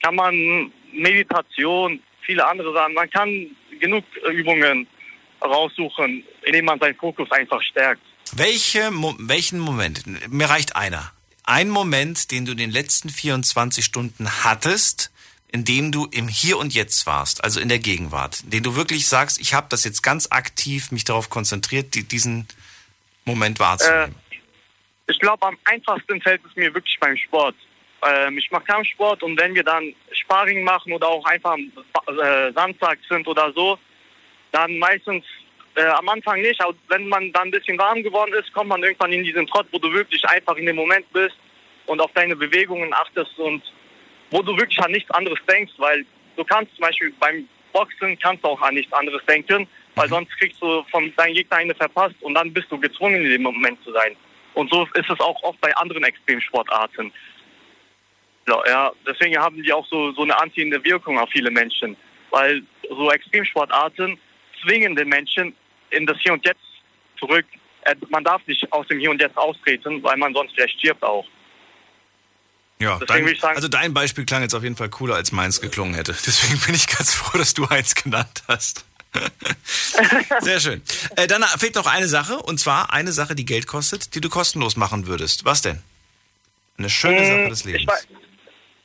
Kann man Meditation, viele andere Sachen, man kann genug Übungen raussuchen, indem man seinen Fokus einfach stärkt. Welche, Mo welchen Moment? Mir reicht einer. Ein Moment, den du in den letzten 24 Stunden hattest, in dem du im Hier und Jetzt warst, also in der Gegenwart, den du wirklich sagst, ich habe das jetzt ganz aktiv mich darauf konzentriert, die, diesen Moment wahrzunehmen. Ich glaube, am einfachsten fällt es mir wirklich beim Sport. Ähm, ich mache Kampfsport und wenn wir dann Sparring machen oder auch einfach am äh, Samstag sind oder so, dann meistens äh, am Anfang nicht, aber wenn man dann ein bisschen warm geworden ist, kommt man irgendwann in diesen Trott, wo du wirklich einfach in dem Moment bist und auf deine Bewegungen achtest und wo du wirklich an nichts anderes denkst, weil du kannst zum Beispiel beim Boxen kannst du auch an nichts anderes denken, weil sonst kriegst du von deinem Gegner eine verpasst und dann bist du gezwungen in dem Moment zu sein. Und so ist es auch oft bei anderen Extremsportarten. Ja, ja, deswegen haben die auch so, so eine anziehende Wirkung auf viele Menschen. Weil so Extremsportarten zwingen den Menschen in das Hier und Jetzt zurück. Äh, Man darf nicht aus dem Hier und Jetzt austreten, weil man sonst vielleicht stirbt auch. Ja, dein, sagen- also dein Beispiel klang jetzt auf jeden Fall cooler, als meins geklungen hätte. Deswegen bin ich ganz froh, dass du eins genannt hast. Sehr schön. Äh, dann fehlt noch eine Sache, und zwar eine Sache, die Geld kostet, die du kostenlos machen würdest. Was denn? Eine schöne Hm, Sache des Lebens. Ich,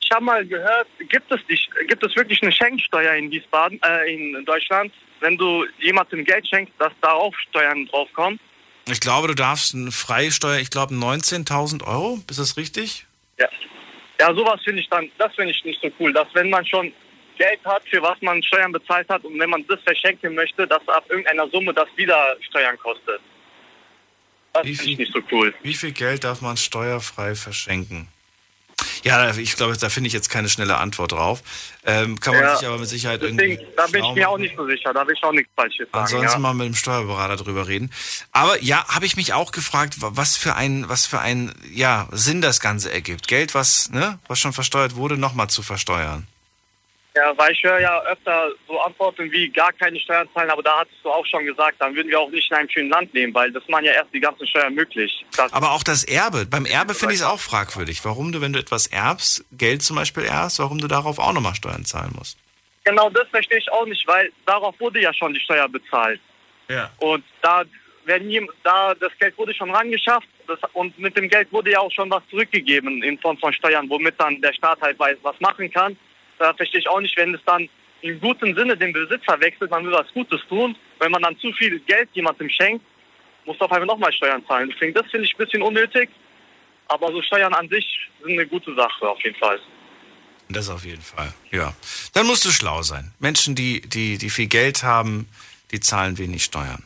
ich habe mal gehört, gibt es, nicht, gibt es wirklich eine Schenksteuer in Wiesbaden, äh, in Deutschland, wenn du jemandem Geld schenkst, dass darauf Steuern draufkommen? Ich glaube, du darfst eine Freisteuer, ich glaube 19.000 Euro, ist das richtig? Ja. Ja, sowas finde ich dann, das finde ich nicht so cool, dass wenn man schon Geld hat, für was man Steuern bezahlt hat und wenn man das verschenken möchte, dass ab irgendeiner Summe das wieder Steuern kostet. Das finde ich nicht so cool. Wie viel Geld darf man steuerfrei verschenken? Ja, ich glaube, da finde ich jetzt keine schnelle Antwort drauf. Ähm, kann man Ja, sich aber mit Sicherheit Deswegen, irgendwie. da bin ich mir auch nicht so sicher, da will ich auch nichts Falsches sagen. Ansonsten ja. mal mit dem Steuerberater drüber reden. Aber ja, habe ich mich auch gefragt, wa- was für ein, was für ein, ja, Sinn das Ganze ergibt. Geld, was, ne, was schon versteuert wurde, nochmal zu versteuern. Ja, weil ich höre ja öfter so Antworten wie gar keine Steuern zahlen, aber da hattest du auch schon gesagt, dann würden wir auch nicht in einem schönen Land leben, weil das machen ja erst die ganzen Steuern möglich. Das, Aber auch das Erbe. Beim Erbe finde ich es auch fragwürdig. Warum du, wenn du etwas erbst, Geld zum Beispiel erbst, warum du darauf auch nochmal Steuern zahlen musst. genau das verstehe ich auch nicht, weil darauf wurde ja schon die Steuer bezahlt. Ja. Und da werden jem- da das Geld wurde schon rangeschafft das, und mit dem Geld wurde ja auch schon was zurückgegeben in Form von Steuern, womit dann der Staat halt weiß, was machen kann. Da verstehe ich auch nicht, wenn es dann im guten Sinne den Besitzer wechselt, man will was Gutes tun. Wenn man dann zu viel Geld jemandem schenkt, muss auf einmal nochmal Steuern zahlen. Deswegen, das finde ich ein bisschen unnötig. Aber so Steuern an sich sind eine gute Sache auf jeden Fall. Das auf jeden Fall, ja. Dann musst du schlau sein. Menschen, die, die, die viel Geld haben, die zahlen wenig Steuern.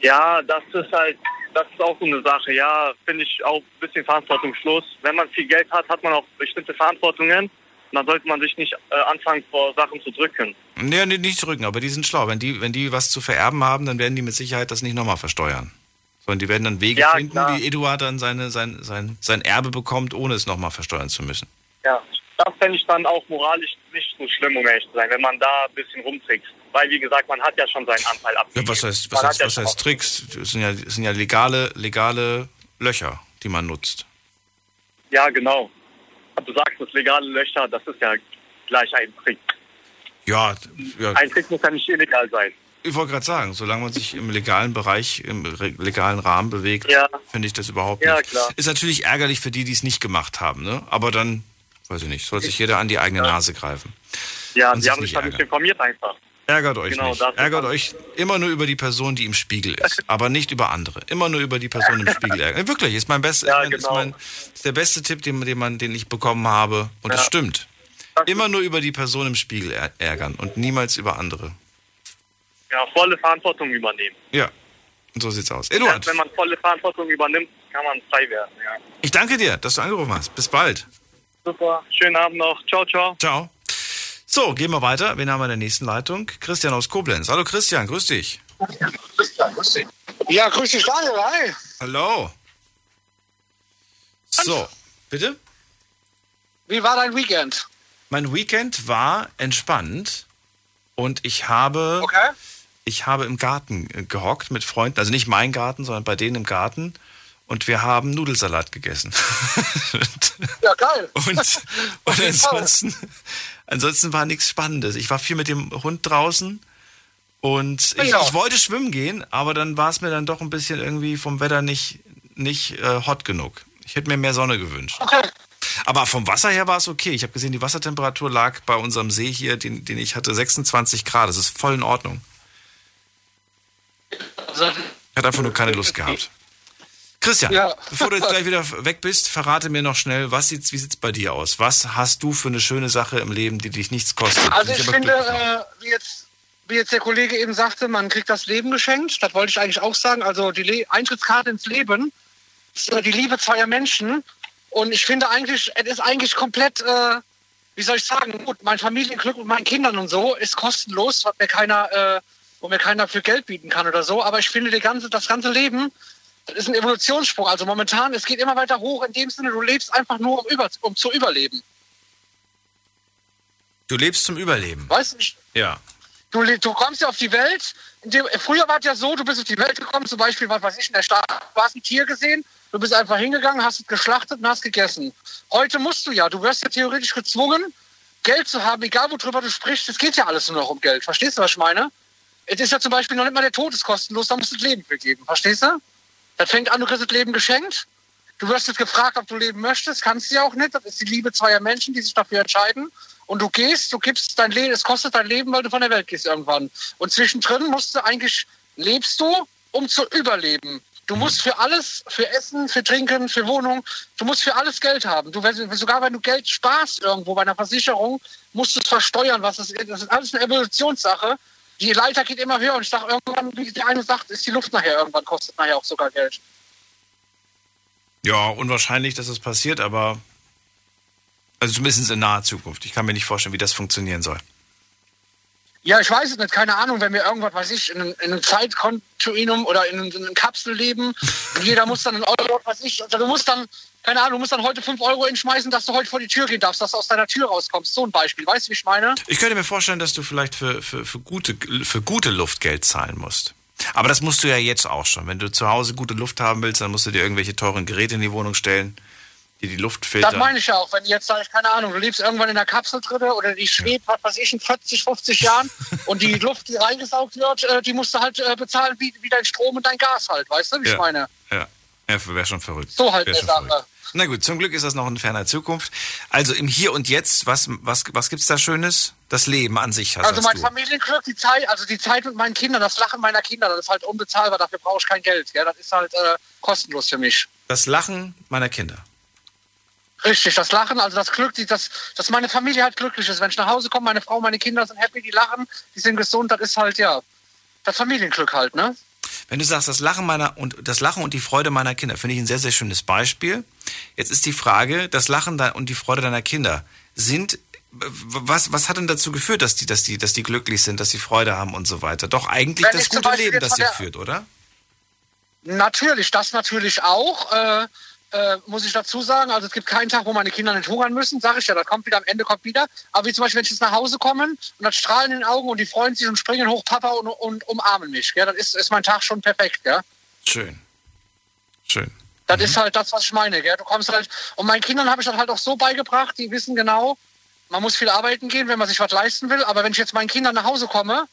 Ja, das ist halt, das ist auch so eine Sache. Ja, finde ich auch ein bisschen verantwortungslos. Wenn man viel Geld hat, hat man auch bestimmte Verantwortungen. Dann sollte man sich nicht äh, anfangen, vor Sachen zu drücken. Nee, nee, nicht drücken, aber die sind schlau. Wenn die, wenn die was zu vererben haben, dann werden die mit Sicherheit das nicht nochmal versteuern. Sondern die werden dann Wege Ja, finden, klar. wie Eduard dann seine, sein, sein, sein Erbe bekommt, ohne es nochmal versteuern zu müssen. Ja, das fände ich dann auch moralisch nicht so schlimm, um ehrlich zu sein, wenn man da ein bisschen rumtrickst. Weil, wie gesagt, man hat ja schon seinen Anteil ab. Ja, was heißt, was heißt, ja was heißt Tricks? Das sind ja, das sind ja legale, legale Löcher, die man nutzt. Ja, genau. Du sagst, das legale Löcher, das ist ja gleich ein Trick. Ja, ja. Ein Trick muss ja nicht illegal sein. Ich wollte gerade sagen, solange man sich im legalen Bereich, im legalen Rahmen bewegt, Ja. finde ich das überhaupt Ja, nicht. klar. Ist natürlich ärgerlich für die, die es nicht gemacht haben, ne? Aber dann, weiß ich nicht, soll sich jeder an die eigene Nase greifen. Ja, sich haben sich dann nicht informiert einfach. Ärgert euch Genau, nicht. Ärgert euch immer nur über die Person, die im Spiegel ist, aber nicht über andere. Immer nur über die Person im Spiegel ärgern. Wirklich, ist mein best, Ja, ist, mein, ist, genau. mein, ist der beste Tipp, den, den, man, den ich bekommen habe. Und es Ja. stimmt. Immer nur über die Person im Spiegel är- ärgern und niemals über andere. Ja, volle Verantwortung übernehmen. Ja, und so sieht's aus. Eduard, Erst wenn man volle Verantwortung übernimmt, kann man frei werden. Ja. ich danke dir, dass du angerufen hast. Bis bald. Super, schönen Abend noch. Ciao, ciao. Ciao. So, gehen wir weiter. Wen haben wir in der nächsten Leitung? Christian aus Koblenz. Hallo Christian, grüß dich. Ja, grüß dich, Daniel. Hi. Hallo. So, bitte? Wie war dein Weekend? Mein Weekend war entspannt und ich habe, ich habe im Garten äh, gehockt mit Freunden, also nicht mein Garten, sondern bei denen im Garten und wir haben Nudelsalat gegessen. Ja, geil. Und, und ansonsten, ansonsten war nichts Spannendes. Ich war viel mit dem Hund draußen und ich, ich wollte schwimmen gehen, aber dann war es mir dann doch ein bisschen irgendwie vom Wetter nicht, nicht äh, hot genug. Ich hätte mir mehr Sonne gewünscht. Aber vom Wasser her war es okay. Ich habe gesehen, die Wassertemperatur lag bei unserem See hier, den, den ich hatte, 26 Grad. Das ist voll in Ordnung. Ich hatte einfach nur keine Lust gehabt. Christian, Ja. bevor du jetzt gleich wieder weg bist, verrate mir noch schnell, was sieht's, wie sieht's bei dir aus? Was hast du für eine schöne Sache im Leben, die dich nichts kostet? Also ich finde, äh, wie, jetzt, wie jetzt der Kollege eben sagte, man kriegt das Leben geschenkt. Das wollte ich eigentlich auch sagen. Also die Le Eintrittskarte ins Leben ist die Liebe zweier Menschen. Und ich finde eigentlich, es ist eigentlich komplett, äh, wie soll ich sagen, gut, mein Familienglück mit meinen Kindern und so ist kostenlos, hat mir keiner, äh, wo mir keiner für Geld bieten kann oder so. Aber ich finde, die ganze, das ganze Leben das ist ein Evolutionssprung. Also momentan, es geht immer weiter hoch in dem Sinne, du lebst einfach nur, um, über, um zu überleben. Du lebst zum Überleben. Weißt du, ich, Ja. Du, du kommst ja auf die Welt. Dem, früher war es ja so, du bist auf die Welt gekommen, zum Beispiel, was weiß ich, in der Stadt, du hast ein Tier gesehen, du bist einfach hingegangen, hast es geschlachtet und hast gegessen. Heute musst du ja, du wirst ja theoretisch gezwungen, Geld zu haben, egal worüber du sprichst, es geht ja alles nur noch um Geld. Verstehst du, was ich meine? Es ist ja zum Beispiel noch nicht mal der Tod ist kostenlos, da musst du das Leben für geben. Verstehst du? Das fängt an, du kriegst das Leben geschenkt. Du wirst jetzt gefragt, ob du leben möchtest, kannst du ja auch nicht. Das ist die Liebe zweier Menschen, die sich dafür entscheiden. Und du gehst, du gibst dein Leben, es kostet dein Leben, weil du von der Welt gehst irgendwann. Und zwischendrin musst du eigentlich, lebst du, um zu überleben. Du musst für alles, für Essen, für Trinken, für Wohnung, du musst für alles Geld haben. Du, sogar wenn du Geld sparst irgendwo bei einer Versicherung, musst du es versteuern. Was das, ist. das ist alles eine Evolutionssache. Die Leiter geht immer höher und ich sage irgendwann, wie der eine sagt, ist die Luft nachher irgendwann, kostet nachher auch sogar Geld. Ja, unwahrscheinlich, dass das passiert, aber also zumindest in naher Zukunft. Ich kann mir nicht vorstellen, wie das funktionieren soll. Ja, ich weiß es nicht, keine Ahnung, wenn wir irgendwas, weiß ich, in, in einem Zeitkontinuum oder in, in einem Kapsel leben und jeder muss dann einen Euro, weiß ich, oder du musst dann, keine Ahnung, du musst dann heute 5 Euro hinschmeißen, dass du heute vor die Tür gehen darfst, dass du aus deiner Tür rauskommst. So ein Beispiel, weißt du, wie ich meine? Ich könnte mir vorstellen, dass du vielleicht für, für, für, gute, für gute Luft Geld zahlen musst. Aber das musst du ja jetzt auch schon. Wenn du zu Hause gute Luft haben willst, dann musst du dir irgendwelche teuren Geräte in die Wohnung stellen, die die Luft Das filtern. meine ich ja auch, wenn jetzt, sag ich, keine Ahnung, du lebst irgendwann in der Kapsel drin oder die schwebt, was weiß ich, in 40, 50 Jahren und die Luft, die reingesaugt wird, äh, die musst du halt äh, bezahlen wie, wie dein Strom und dein Gas halt, weißt du, wie ich Ja. meine? Ja, ja wäre schon verrückt. So halt Wär eine Sache. verrückt. Na gut, zum Glück ist das noch in ferner Zukunft. Also im Hier und Jetzt, was, was, was gibt's da Schönes? Das Leben an sich, Also sagst mein du. Familienglück, die Zeit, also die Zeit mit meinen Kindern, das Lachen meiner Kinder, das ist halt unbezahlbar, dafür brauche ich kein Geld. Ja, das ist halt äh, kostenlos für mich. Das Lachen meiner Kinder. Richtig, das Lachen, also das Glück, die, das, dass meine Familie halt glücklich ist. Wenn ich nach Hause komme, meine Frau, meine Kinder sind happy, die lachen, die sind gesund, das ist halt, ja, das Familienglück halt, ne? Wenn du sagst, das Lachen meiner und das Lachen und die Freude meiner Kinder, finde ich ein sehr, sehr schönes Beispiel. Jetzt ist die Frage, das Lachen und die Freude deiner Kinder sind was, was hat denn dazu geführt, dass die, dass die, dass die glücklich sind, dass sie Freude haben und so weiter? Doch eigentlich Wenn das gute Leben, das ihr führt, oder? Natürlich, das natürlich auch. Äh, äh, muss ich dazu sagen. Also es gibt keinen Tag, wo meine Kinder nicht hungern müssen, sage ich ja, das kommt wieder, am Ende kommt wieder. Aber wie zum Beispiel, wenn ich jetzt nach Hause komme und das strahlen in den Augen und die freuen sich und springen hoch, Papa, und, und umarmen mich. Gell? Dann ist, ist mein Tag schon perfekt. Gell? Schön. Schön. Das ist halt das, was ich meine. Gell? Du kommst halt, und meinen Kindern habe ich das halt auch so beigebracht, die wissen genau, man muss viel arbeiten gehen, wenn man sich was leisten will. Aber wenn ich jetzt meinen Kindern nach Hause komme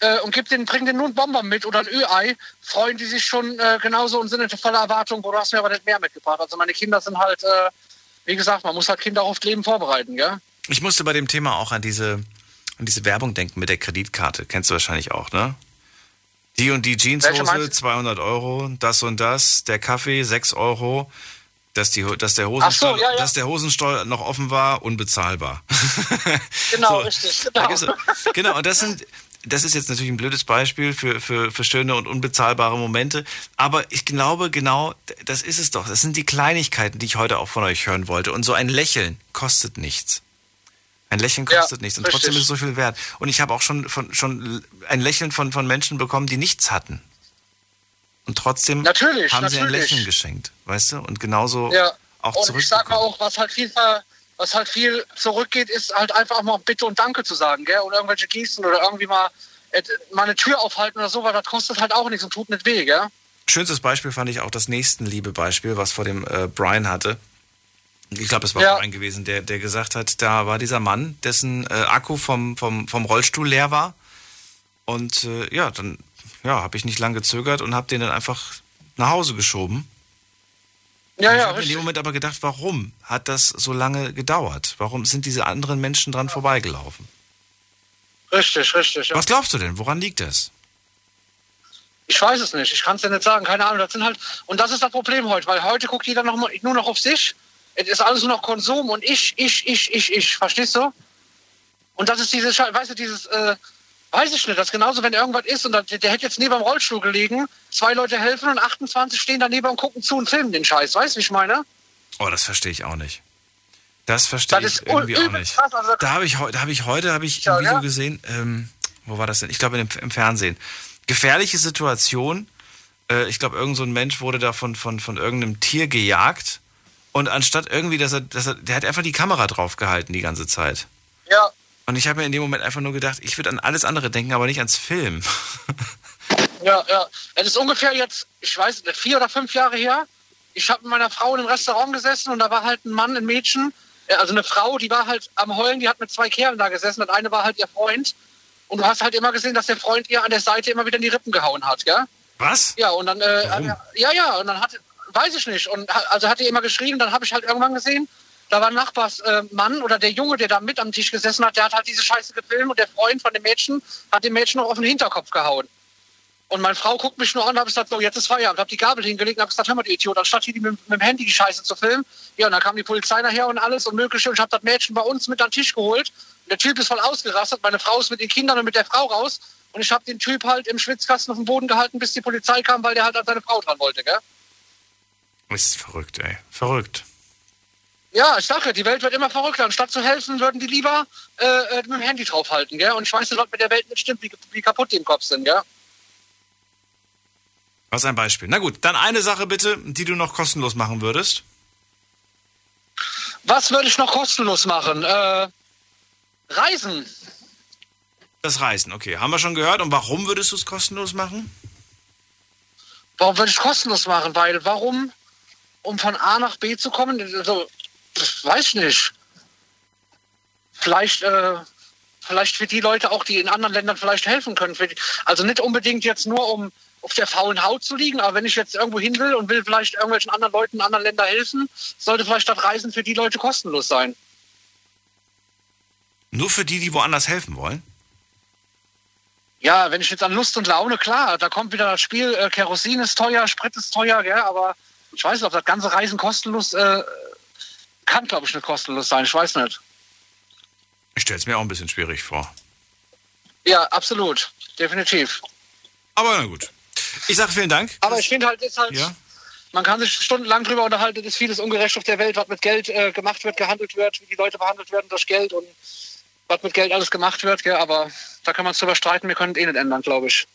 äh, und gib den, bring denen nur einen Bonbon mit oder ein Ü-Ei, freuen die sich schon äh, genauso und sind in voller Erwartung, wo du hast mir aber nicht mehr mitgebracht. Also meine Kinder sind halt, äh, wie gesagt, man muss halt Kinder aufs Leben vorbereiten. Gell? Ich musste bei dem Thema auch an diese, an diese Werbung denken mit der Kreditkarte. Kennst du wahrscheinlich auch, ne? Die und die Jeanshose, meinst du? 200 Euro, das und das, der Kaffee, 6 Euro, dass, die, dass, der Ach so, Hosenstall, ja, ja. dass der Hosenstall noch offen war, unbezahlbar. Genau, So, richtig. Genau. genau, und das sind, das ist jetzt natürlich ein blödes Beispiel für, für, für schöne und unbezahlbare Momente. Aber ich glaube, genau, das ist es doch. Das sind die Kleinigkeiten, die ich heute auch von euch hören wollte. Und so ein Lächeln kostet nichts. Ein Lächeln Ja, kostet nichts und trotzdem richtig. ist es so viel wert. Und ich habe auch schon, von, schon ein Lächeln von, von Menschen bekommen, die nichts hatten. Und trotzdem Natürlich, haben sie ein natürlich. Lächeln geschenkt, weißt du? Und genauso Ja. auch und ich sag mal zurückbekommen. auch, was halt viel ver- was halt viel zurückgeht, ist halt einfach auch mal Bitte und Danke zu sagen, gell? Oder irgendwelche Gesten oder irgendwie mal, äh, mal eine Tür aufhalten oder so, weil das kostet halt auch nichts und tut nicht weh, gell? Schönstes Beispiel fand ich auch das Nächstenliebe-Beispiel, was vor dem äh, Brian hatte. Ich glaube, es war Ja. Brian gewesen, der, der gesagt hat, da war dieser Mann, dessen äh, Akku vom, vom, vom Rollstuhl leer war. Und äh, ja, dann ja, habe ich nicht lange gezögert und habe den dann einfach nach Hause geschoben. Ja, Und ich ja, habe in dem Moment aber gedacht, warum hat das so lange gedauert? Warum sind diese anderen Menschen dran vorbeigelaufen? Richtig, richtig. Ja. Was glaubst du denn? Woran liegt das? Ich weiß es nicht. Ich kann es dir nicht sagen. Keine Ahnung. Das sind halt und das ist das Problem heute, weil heute guckt jeder noch mal, nur noch auf sich. Es ist alles nur noch Konsum und ich, ich, ich, ich, ich. Verstehst du? Und das ist dieses, weißt du, dieses, äh, weiß ich nicht. Das ist genauso, wenn irgendwas ist und der, der hätte jetzt neben dem Rollstuhl gelegen, zwei Leute helfen und 28 stehen daneben und gucken zu und filmen den Scheiß. Weißt du, wie ich meine? Oh, das verstehe ich auch nicht. Das verstehe Das ich irgendwie auch nicht. krass, also- da habe ich, da hab ich heute hab ich Ja, im Video ja. gesehen, ähm, wo war das denn? Ich glaube im, im Fernsehen. Gefährliche Situation. Äh, ich glaube, irgend so ein Mensch wurde da von, von, von irgendeinem Tier gejagt. Und anstatt irgendwie, dass er, dass er, der hat einfach die Kamera drauf gehalten die ganze Zeit. Ja. Und ich habe mir in dem Moment einfach nur gedacht, ich würde an alles andere denken, aber nicht ans Film. Ja, ja. Es ist ungefähr jetzt, ich weiß nicht, vier oder fünf Jahre her. Ich habe mit meiner Frau in einem Restaurant gesessen und da war halt ein Mann, ein Mädchen, äh, also eine Frau, die war halt am Heulen, die hat mit zwei Kerlen da gesessen. Das eine war halt ihr Freund. Und du hast halt immer gesehen, dass der Freund ihr an der Seite immer wieder in die Rippen gehauen hat, gell? Was? Ja, und dann, äh, ja, ja, und dann hat, weiß ich nicht. Und also hat er immer geschrien, dann habe ich halt irgendwann gesehen, da war ein Nachbarsmann äh, oder der Junge, der da mit am Tisch gesessen hat, der hat halt diese Scheiße gefilmt und der Freund von dem Mädchen hat dem Mädchen noch auf den Hinterkopf gehauen. Und meine Frau guckt mich nur an und habe gesagt, so, jetzt ist Feierabend. Habe die Gabel hingelegt und habe gesagt, hör mal, du Idiot, anstatt hier mit, mit dem Handy die Scheiße zu filmen. Ja, und dann kam die Polizei nachher und alles und mögliche. Und ich habe das Mädchen bei uns mit an den Tisch geholt. Und der Typ ist voll ausgerastet. Meine Frau ist mit den Kindern und mit der Frau raus. Und ich habe den Typ halt im Schwitzkasten auf dem Boden gehalten, bis die Polizei kam, weil der halt an seine Frau dran wollte, gell? Das ist verrückt, ey. Verrückt. Ja, ich sage, die Welt wird immer verrückter. Anstatt zu helfen, würden die lieber äh, äh, mit dem Handy draufhalten, gell? Und ich weiß nicht, was mit der Welt nicht stimmt, wie, wie kaputt die im Kopf sind, gell? Was ein Beispiel. Na gut, dann eine Sache bitte, die du noch kostenlos machen würdest. Was würde ich noch kostenlos machen? Äh, Reisen. Das Reisen, okay. Haben wir schon gehört. Und warum würdest du es kostenlos machen? Warum würde ich kostenlos machen? Weil, warum? Um von A nach B zu kommen? Also, weiß ich nicht. Vielleicht, äh, vielleicht für die Leute auch, die in anderen Ländern vielleicht helfen können. Also nicht unbedingt jetzt nur, um auf der faulen Haut zu liegen, aber wenn ich jetzt irgendwo hin will und will vielleicht irgendwelchen anderen Leuten in anderen Ländern helfen, sollte vielleicht das Reisen für die Leute kostenlos sein. Nur für die, die woanders helfen wollen? Ja, wenn ich jetzt an Lust und Laune, klar, da kommt wieder das Spiel, äh, Kerosin ist teuer, Sprit ist teuer, gell, aber ich weiß nicht, ob das ganze Reisen kostenlos, äh, kann, glaube ich, nicht kostenlos sein, ich weiß nicht. Ich stelle es mir auch ein bisschen schwierig vor. Ja, absolut, definitiv. Aber na gut. Ich sage vielen Dank. Aber ich finde halt, ist halt, Ja. man kann sich stundenlang drüber unterhalten, es ist vieles ungerecht auf der Welt, was mit Geld äh, gemacht wird, gehandelt wird, wie die Leute behandelt werden durch Geld und was mit Geld alles gemacht wird, gell, aber da kann man drüber streiten, wir können es eh nicht ändern, glaube ich.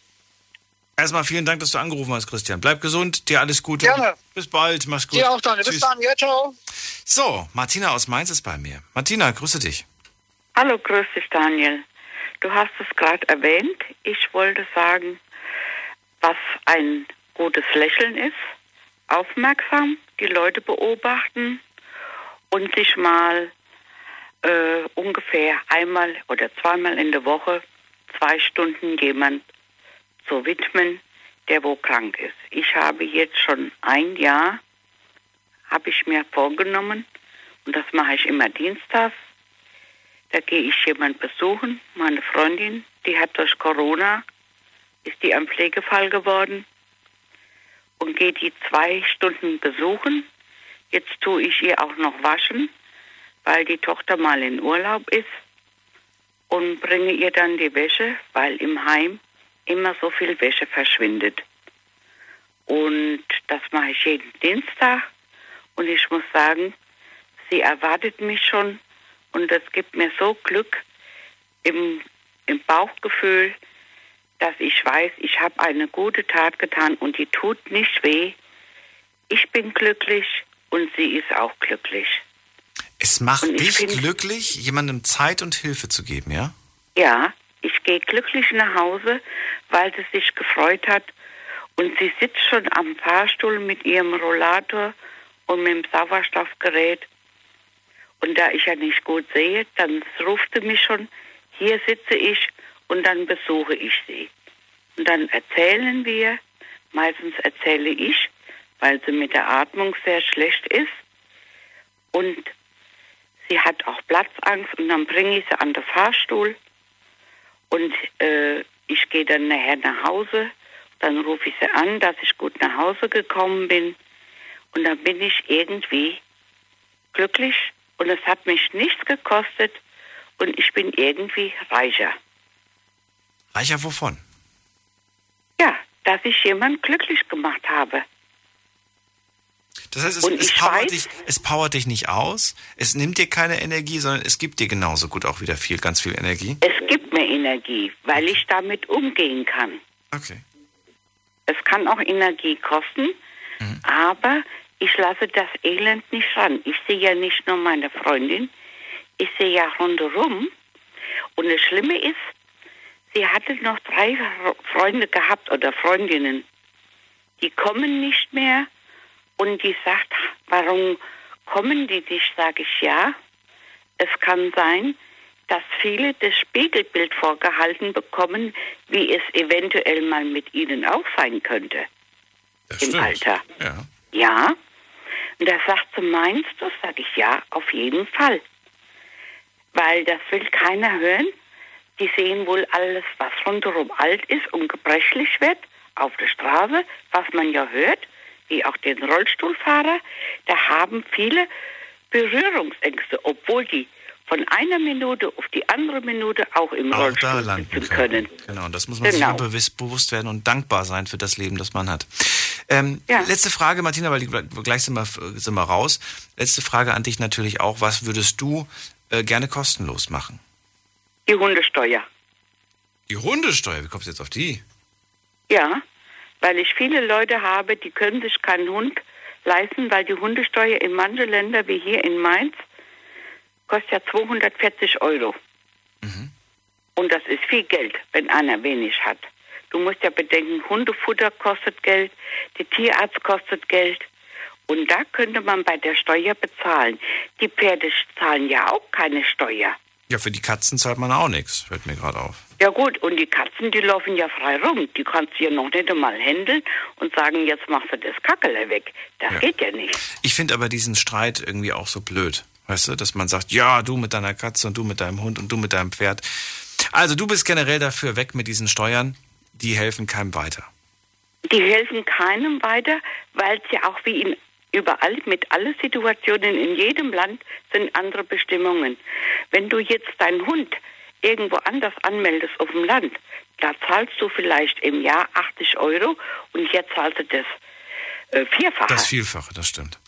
Erstmal vielen Dank, dass du angerufen hast, Christian. Bleib gesund, dir alles Gute. Gerne. Bis bald, mach's gut. Dir auch, Daniel. Bis dann, ja, ciao. So, Martina aus Mainz ist bei mir. Martina, grüße dich. Hallo, grüß dich, Daniel. Du hast es gerade erwähnt. Ich wollte sagen, was ein gutes Lächeln ist. Aufmerksam, die Leute beobachten und sich mal äh, ungefähr einmal oder zweimal in der Woche zwei Stunden jemand zu widmen, der wo krank ist. Ich habe jetzt schon ein Jahr, habe ich mir vorgenommen, und das mache ich immer dienstags, da gehe ich jemand besuchen, meine Freundin, die hat durch Corona, ist die ein Pflegefall geworden und gehe die zwei Stunden besuchen. Jetzt tue ich ihr auch noch waschen, weil die Tochter mal in Urlaub ist und bringe ihr dann die Wäsche, weil im Heim immer so viel Wäsche verschwindet. Und das mache ich jeden Dienstag und ich muss sagen, sie erwartet mich schon und das gibt mir so Glück im, im Bauchgefühl, dass ich weiß, ich habe eine gute Tat getan und die tut nicht weh. Ich bin glücklich und sie ist auch glücklich. Es macht dich glücklich, jemandem Zeit und Hilfe zu geben, ja? Ja, ich gehe glücklich nach Hause, weil sie sich gefreut hat und sie sitzt schon am Fahrstuhl mit ihrem Rollator und mit dem Sauerstoffgerät. Und da ich ja nicht gut sehe, dann ruft sie mich schon, hier sitze ich und dann besuche ich sie. Und dann erzählen wir, meistens erzähle ich, weil sie mit der Atmung sehr schlecht ist. Und sie hat auch Platzangst und dann bringe ich sie an den Fahrstuhl und äh, ich gehe dann nachher nach Hause. Dann rufe ich sie an, dass ich gut nach Hause gekommen bin. Und dann bin ich irgendwie glücklich und es hat mich nichts gekostet und ich bin irgendwie reicher. Reicher wovon? Ja, dass ich jemand glücklich gemacht habe. Das heißt, es, es, powert weiß- dich, es powert dich nicht aus, es nimmt dir keine Energie, sondern es gibt dir genauso gut auch wieder viel, ganz viel Energie. Es gibt mir Energie, weil ich damit umgehen kann. Okay. Es kann auch Energie kosten, aber ich lasse das Elend nicht ran. Ich sehe ja nicht nur meine Freundin, ich sehe ja rundherum Und das Schlimme ist, sie hatte noch drei Freunde gehabt oder Freundinnen. Die kommen nicht mehr und die sagt, warum kommen die nicht? Sage ich ja. Es kann sein, dass viele das Spiegelbild vorgehalten bekommen, wie es eventuell mal mit ihnen auch sein könnte. Das Im stimmt. Alter. Ja. Ja. Und da sagt sie, meinst du? Sag ich, ja, auf jeden Fall. Weil das will keiner hören. Die sehen wohl alles, was rundherum alt ist und gebrechlich wird, auf der Straße, was man ja hört, wie auch den Rollstuhlfahrer. Da haben viele Berührungsängste, obwohl die von einer Minute auf die andere Minute auch im Auch da Rollstuhl landen sitzen können. Genau, und das muss man Genau. sich bewusst, werden und dankbar sein für das Leben, das man hat. Ähm, Letzte Frage, Martina, weil gleich sind wir, sind wir raus. Letzte Frage an dich natürlich auch. Was würdest du äh, gerne kostenlos machen? Die Hundesteuer. Die Hundesteuer, wie kommst du jetzt auf die? Ja, weil ich viele Leute habe, die können sich keinen Hund leisten, weil die Hundesteuer in manchen Ländern wie hier in Mainz kostet ja 240 Euro. Und das ist viel Geld, wenn einer wenig hat. Du musst ja bedenken, Hundefutter kostet Geld, der Tierarzt kostet Geld. Und da könnte man bei der Steuer bezahlen. Die Pferde zahlen ja auch keine Steuer. Ja, für die Katzen zahlt man auch nichts, fällt mir gerade auf. Ja gut, und die Katzen, die laufen ja frei rum. Die kannst du ja noch nicht einmal händeln und sagen, jetzt machst du das Kackele weg. Das geht ja nicht. Ich finde aber diesen Streit irgendwie auch so blöd. Weißt du, dass man sagt, ja, du mit deiner Katze und du mit deinem Hund und du mit deinem Pferd. Also du bist generell dafür weg mit diesen Steuern. Die helfen keinem weiter. Die helfen keinem weiter, weil es ja auch wie in überall mit allen Situationen in jedem Land sind andere Bestimmungen. Wenn du jetzt deinen Hund irgendwo anders anmeldest auf dem Land, da zahlst du vielleicht im Jahr 80 Euro und hier zahlst du das äh, Vierfache. Das Vielfache, das stimmt.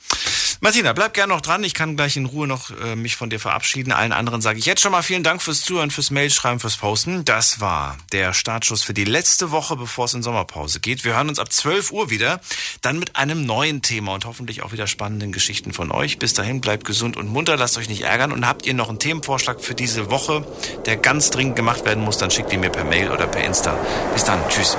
Martina, bleib gerne noch dran. Ich kann gleich in Ruhe noch äh, mich von dir verabschieden. Allen anderen sage ich jetzt schon mal vielen Dank fürs Zuhören, fürs Mailschreiben, fürs Posten. Das war der Startschuss für die letzte Woche, bevor es in Sommerpause geht. Wir hören uns ab 12 Uhr wieder, dann mit einem neuen Thema und hoffentlich auch wieder spannenden Geschichten von euch. Bis dahin, bleibt gesund und munter, lasst euch nicht ärgern. Und habt ihr noch einen Themenvorschlag für diese Woche, der ganz dringend gemacht werden muss, dann schickt ihn mir per Mail oder per Insta. Bis dann, tschüss.